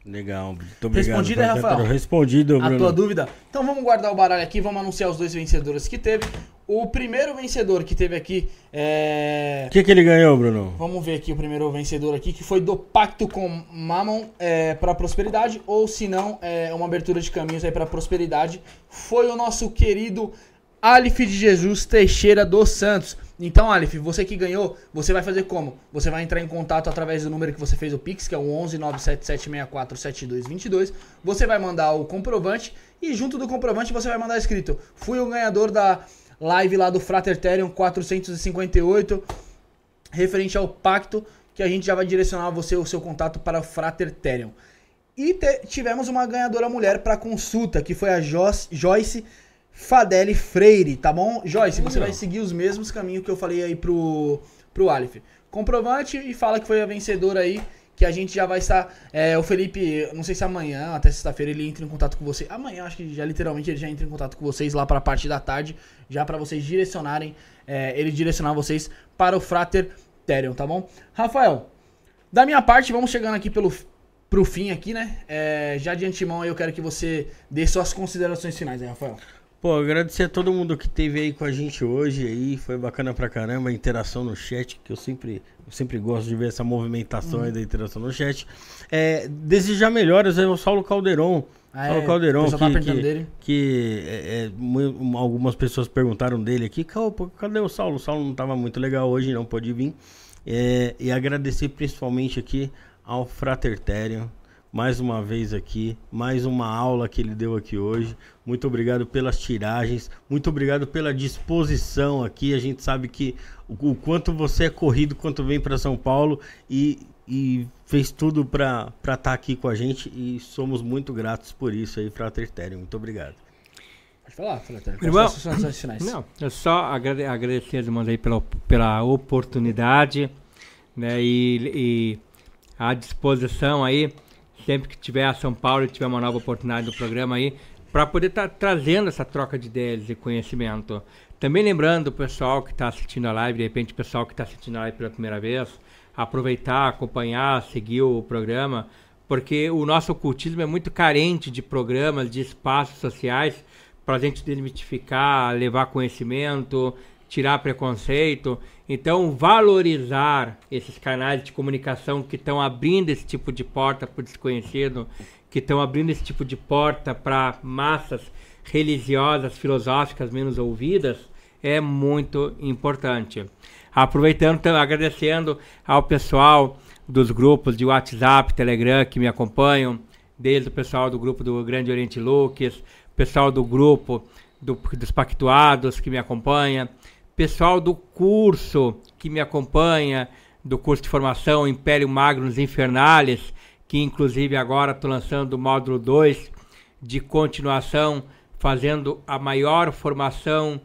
Legal, muito obrigado. Respondido, Rafael? Respondido, Bruno. A tua dúvida? Então vamos guardar o baralho aqui, vamos anunciar os dois vencedores que teve. O primeiro vencedor que teve aqui é. O que, que ele ganhou, Bruno? Vamos ver aqui o primeiro vencedor aqui, que foi do Pacto com Mammon é, para Prosperidade, ou se não, é uma abertura de caminhos aí para Prosperidade. Foi o nosso querido Alif de Jesus Teixeira dos Santos. Então, Alif, você que ganhou, você vai fazer como? Você vai entrar em contato através do número que você fez o Pix, que é o 11 977647222. Você vai mandar o comprovante e junto do comprovante você vai mandar escrito: "Fui o ganhador da live lá do Fraterterium 458, referente ao pacto, que a gente já vai direcionar você o seu contato para o Fraterterium. E tivemos uma ganhadora mulher para consulta, que foi a Joyce Fadeli Freire, tá bom? Joyce, você vai seguir os mesmos caminhos que eu falei aí pro, pro Aleph. Comprovante e fala que foi a vencedora aí, que a gente já vai estar. é, o Felipe, não sei se amanhã, até sexta-feira, ele entra em contato com você. Amanhã, acho que já literalmente ele já entra em contato com vocês lá para a parte da tarde, já para vocês direcionarem, é, ele direcionar vocês para o Frater Terion, tá bom? Rafael, da minha parte, vamos chegando aqui pelo, pro fim aqui, né? É, já de antemão eu quero que você dê suas considerações finais aí, Rafael. Pô, agradecer a todo mundo que esteve aí com a gente hoje aí, foi bacana pra caramba a interação no chat, que eu sempre, eu sempre gosto de ver essa movimentação Uhum. aí da interação no chat. É, desejar melhoras é o Saulo Calderon. Ah, Saulo é, Calderon, pessoal tá que, que, dele. que, é, é, algumas pessoas perguntaram dele aqui, "Cal- pô, cadê o Saulo? O Saulo não tava muito legal hoje, não pôde vir. É, e agradecer principalmente aqui ao Fraterterium, mais uma vez aqui, mais uma aula que ele deu aqui hoje. Muito obrigado pelas tiragens, muito obrigado pela disposição aqui. A gente sabe que o, o quanto você é corrido, quanto vem para São Paulo e, e fez tudo para estar aqui com a gente e somos muito gratos por isso aí, Fraterterium. Muito obrigado. Pode falar, Frater. Irmão, finais? Não, eu só agrade- agradecer irmãos aí pela, pela oportunidade, né, e, e a disposição aí, sempre que tiver a São Paulo e tiver uma nova oportunidade do programa aí, para poder estar trazendo essa troca de ideias e conhecimento. Também lembrando o pessoal que está assistindo a live, de repente o pessoal que está assistindo a live pela primeira vez, aproveitar, acompanhar, seguir o programa, porque o nosso ocultismo é muito carente de programas, de espaços sociais para a gente desmitificar, levar conhecimento, tirar preconceito. Então, valorizar esses canais de comunicação que estão abrindo esse tipo de porta para o desconhecido, que estão abrindo esse tipo de porta para massas religiosas, filosóficas menos ouvidas, é muito importante. Aproveitando, então, agradecendo ao pessoal dos grupos de WhatsApp, Telegram que me acompanham, desde o pessoal do grupo do Grande Oriente Lucas, pessoal do grupo do- dos Pactuados que me acompanha, pessoal do curso que me acompanha, do curso de formação Império Magnus Infernales, que inclusive agora estou lançando o módulo 2 de continuação, fazendo a maior formação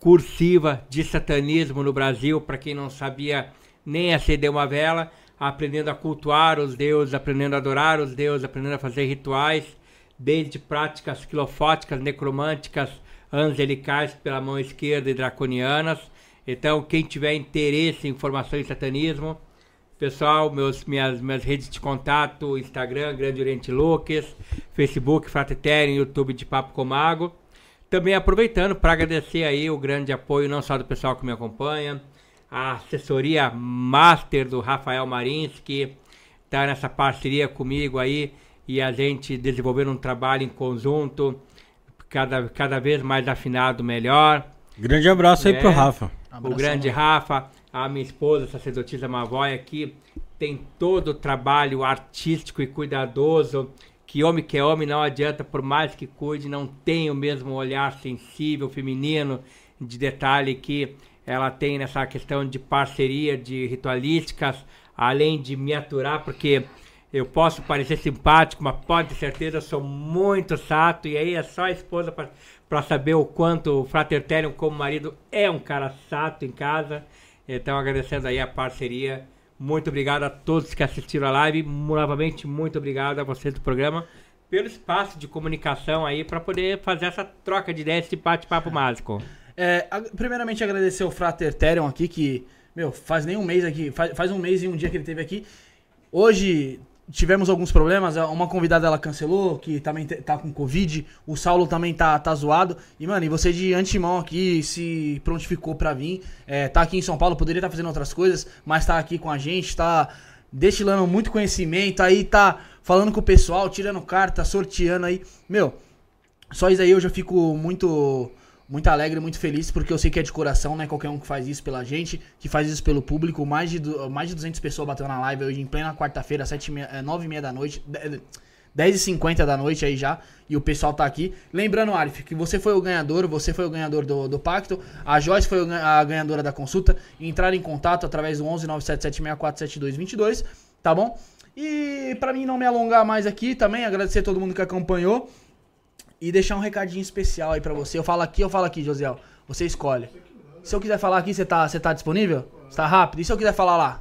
cursiva de satanismo no Brasil, para quem não sabia nem acender uma vela, aprendendo a cultuar os deuses, aprendendo a adorar os deuses, aprendendo a fazer rituais, desde práticas filofóticas, necromânticas, angelicais pela mão esquerda e draconianas. Então, quem tiver interesse em formação em satanismo, pessoal, meus, minhas, minhas redes de contato, Instagram, Grande Oriente Lucas, Facebook, Fraterno, YouTube de Papo com Mago. Também aproveitando para agradecer aí o grande apoio não só do pessoal que me acompanha, a assessoria master do Rafael Marins, que está nessa parceria comigo aí e a gente desenvolvendo um trabalho em conjunto, cada, cada vez mais afinado, melhor. Grande abraço aí É. pro Rafa. O grande Rafa, a minha esposa, a sacerdotisa Mavoia aqui, tem todo o trabalho artístico e cuidadoso, que homem que é homem não adianta, por mais que cuide, não tem o mesmo olhar sensível, feminino, de detalhe que ela tem nessa questão de parceria, de ritualísticas, além de me aturar, porque eu posso parecer simpático, mas pode ter certeza, eu sou muito chato, e aí é só a esposa para saber o quanto o Fraterterium, como marido, é um cara chato em casa. Então, agradecendo aí a parceria. Muito obrigado a todos que assistiram a live. Novamente, muito obrigado a vocês do programa pelo espaço de comunicação aí para poder fazer essa troca de ideias, esse bate-papo mágico. É, primeiramente agradecer o Frater aqui, que, meu, faz nem um mês aqui, faz, faz um mês e um dia que ele teve aqui. Hoje tivemos alguns problemas, uma convidada ela cancelou, que também tá com Covid, o Saulo também tá, tá zoado. E, mano, e você de antemão aqui se prontificou pra vir, é, tá aqui em São Paulo, poderia estar fazendo outras coisas, mas tá aqui com a gente, tá destilando muito conhecimento, aí tá falando com o pessoal, tirando carta, sorteando aí. Meu, só isso aí eu já fico muito muito alegre, muito feliz, porque eu sei que é de coração, né? Qualquer um que faz isso pela gente, que faz isso pelo público. Mais de, mais de 200 pessoas bateu na live hoje em plena quarta-feira, sete e meia- eh, nove e meia da noite. de- 10h50 da noite aí já. E o pessoal tá aqui. Lembrando, Arif, que você foi o ganhador, você foi o ganhador do, do pacto. A Joyce foi a ganhadora da consulta. Entrar em contato através do 11 977647222, tá bom? E pra mim não me alongar mais aqui também, agradecer a todo mundo que acompanhou. E deixar um recadinho especial aí pra você. Eu falo aqui, eu falo aqui, Josiel. Você escolhe. Se eu quiser falar aqui, você tá, você tá disponível? Você tá rápido? E se eu quiser falar lá?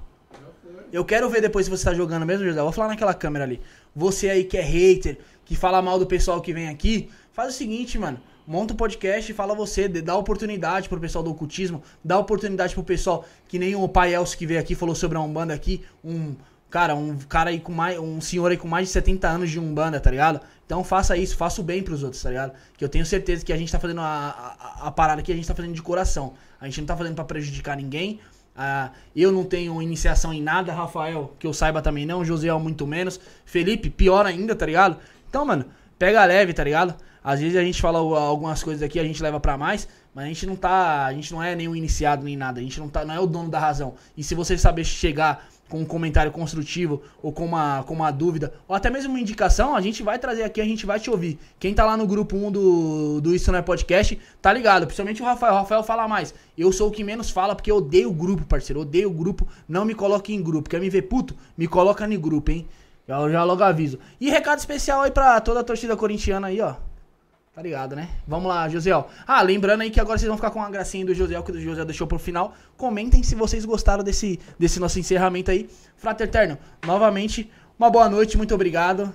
Eu quero ver depois se você tá jogando mesmo, José. Eu vou falar naquela câmera ali. Você aí que é hater, que fala mal do pessoal que vem aqui, faz o seguinte, mano. Monta um podcast e fala você, dá oportunidade pro pessoal do ocultismo, dá oportunidade pro pessoal que nem o pai Elcio que veio aqui, falou sobre a Umbanda aqui, um cara, um cara aí com mais, um senhor aí com mais de 70 anos de Umbanda, tá ligado? Então faça isso, faça o bem pros outros, tá ligado? Que eu tenho certeza que a gente tá fazendo a, a, a parada aqui, a gente tá fazendo de coração. A gente não tá fazendo pra prejudicar ninguém. Ah, eu não tenho iniciação em nada, Rafael, que eu saiba também não, Josiel muito menos, Felipe, pior ainda, tá ligado? Então, mano, pega leve, tá ligado? Às vezes a gente fala algumas coisas aqui, a gente leva pra mais, mas a gente não tá, a gente não é nenhum iniciado nem nada, a gente não tá, não é o dono da razão. E se você saber chegar com um comentário construtivo ou com uma, com uma dúvida, ou até mesmo uma indicação, a gente vai trazer aqui, a gente vai te ouvir. Quem tá lá no grupo 1 do, do Isso Não é Podcast, tá ligado? Principalmente o Rafael. O Rafael fala mais. Eu sou o que menos fala porque eu odeio o grupo, parceiro. Eu odeio o grupo. Não me coloque em grupo. Quer me ver puto? Me coloca no grupo, hein? Já, já logo aviso. E recado especial aí pra toda a torcida corintiana aí, ó. Tá ligado, né? Vamos lá, Josiel. Ah, lembrando aí que agora vocês vão ficar com a gracinha do Josiel, que o Josiel deixou pro final. Comentem se vocês gostaram desse, desse nosso encerramento aí. Frater novamente, uma boa noite, muito obrigado.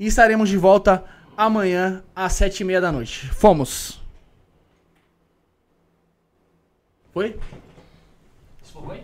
E estaremos de volta amanhã às sete e meia da noite. Fomos! Foi? Isso foi?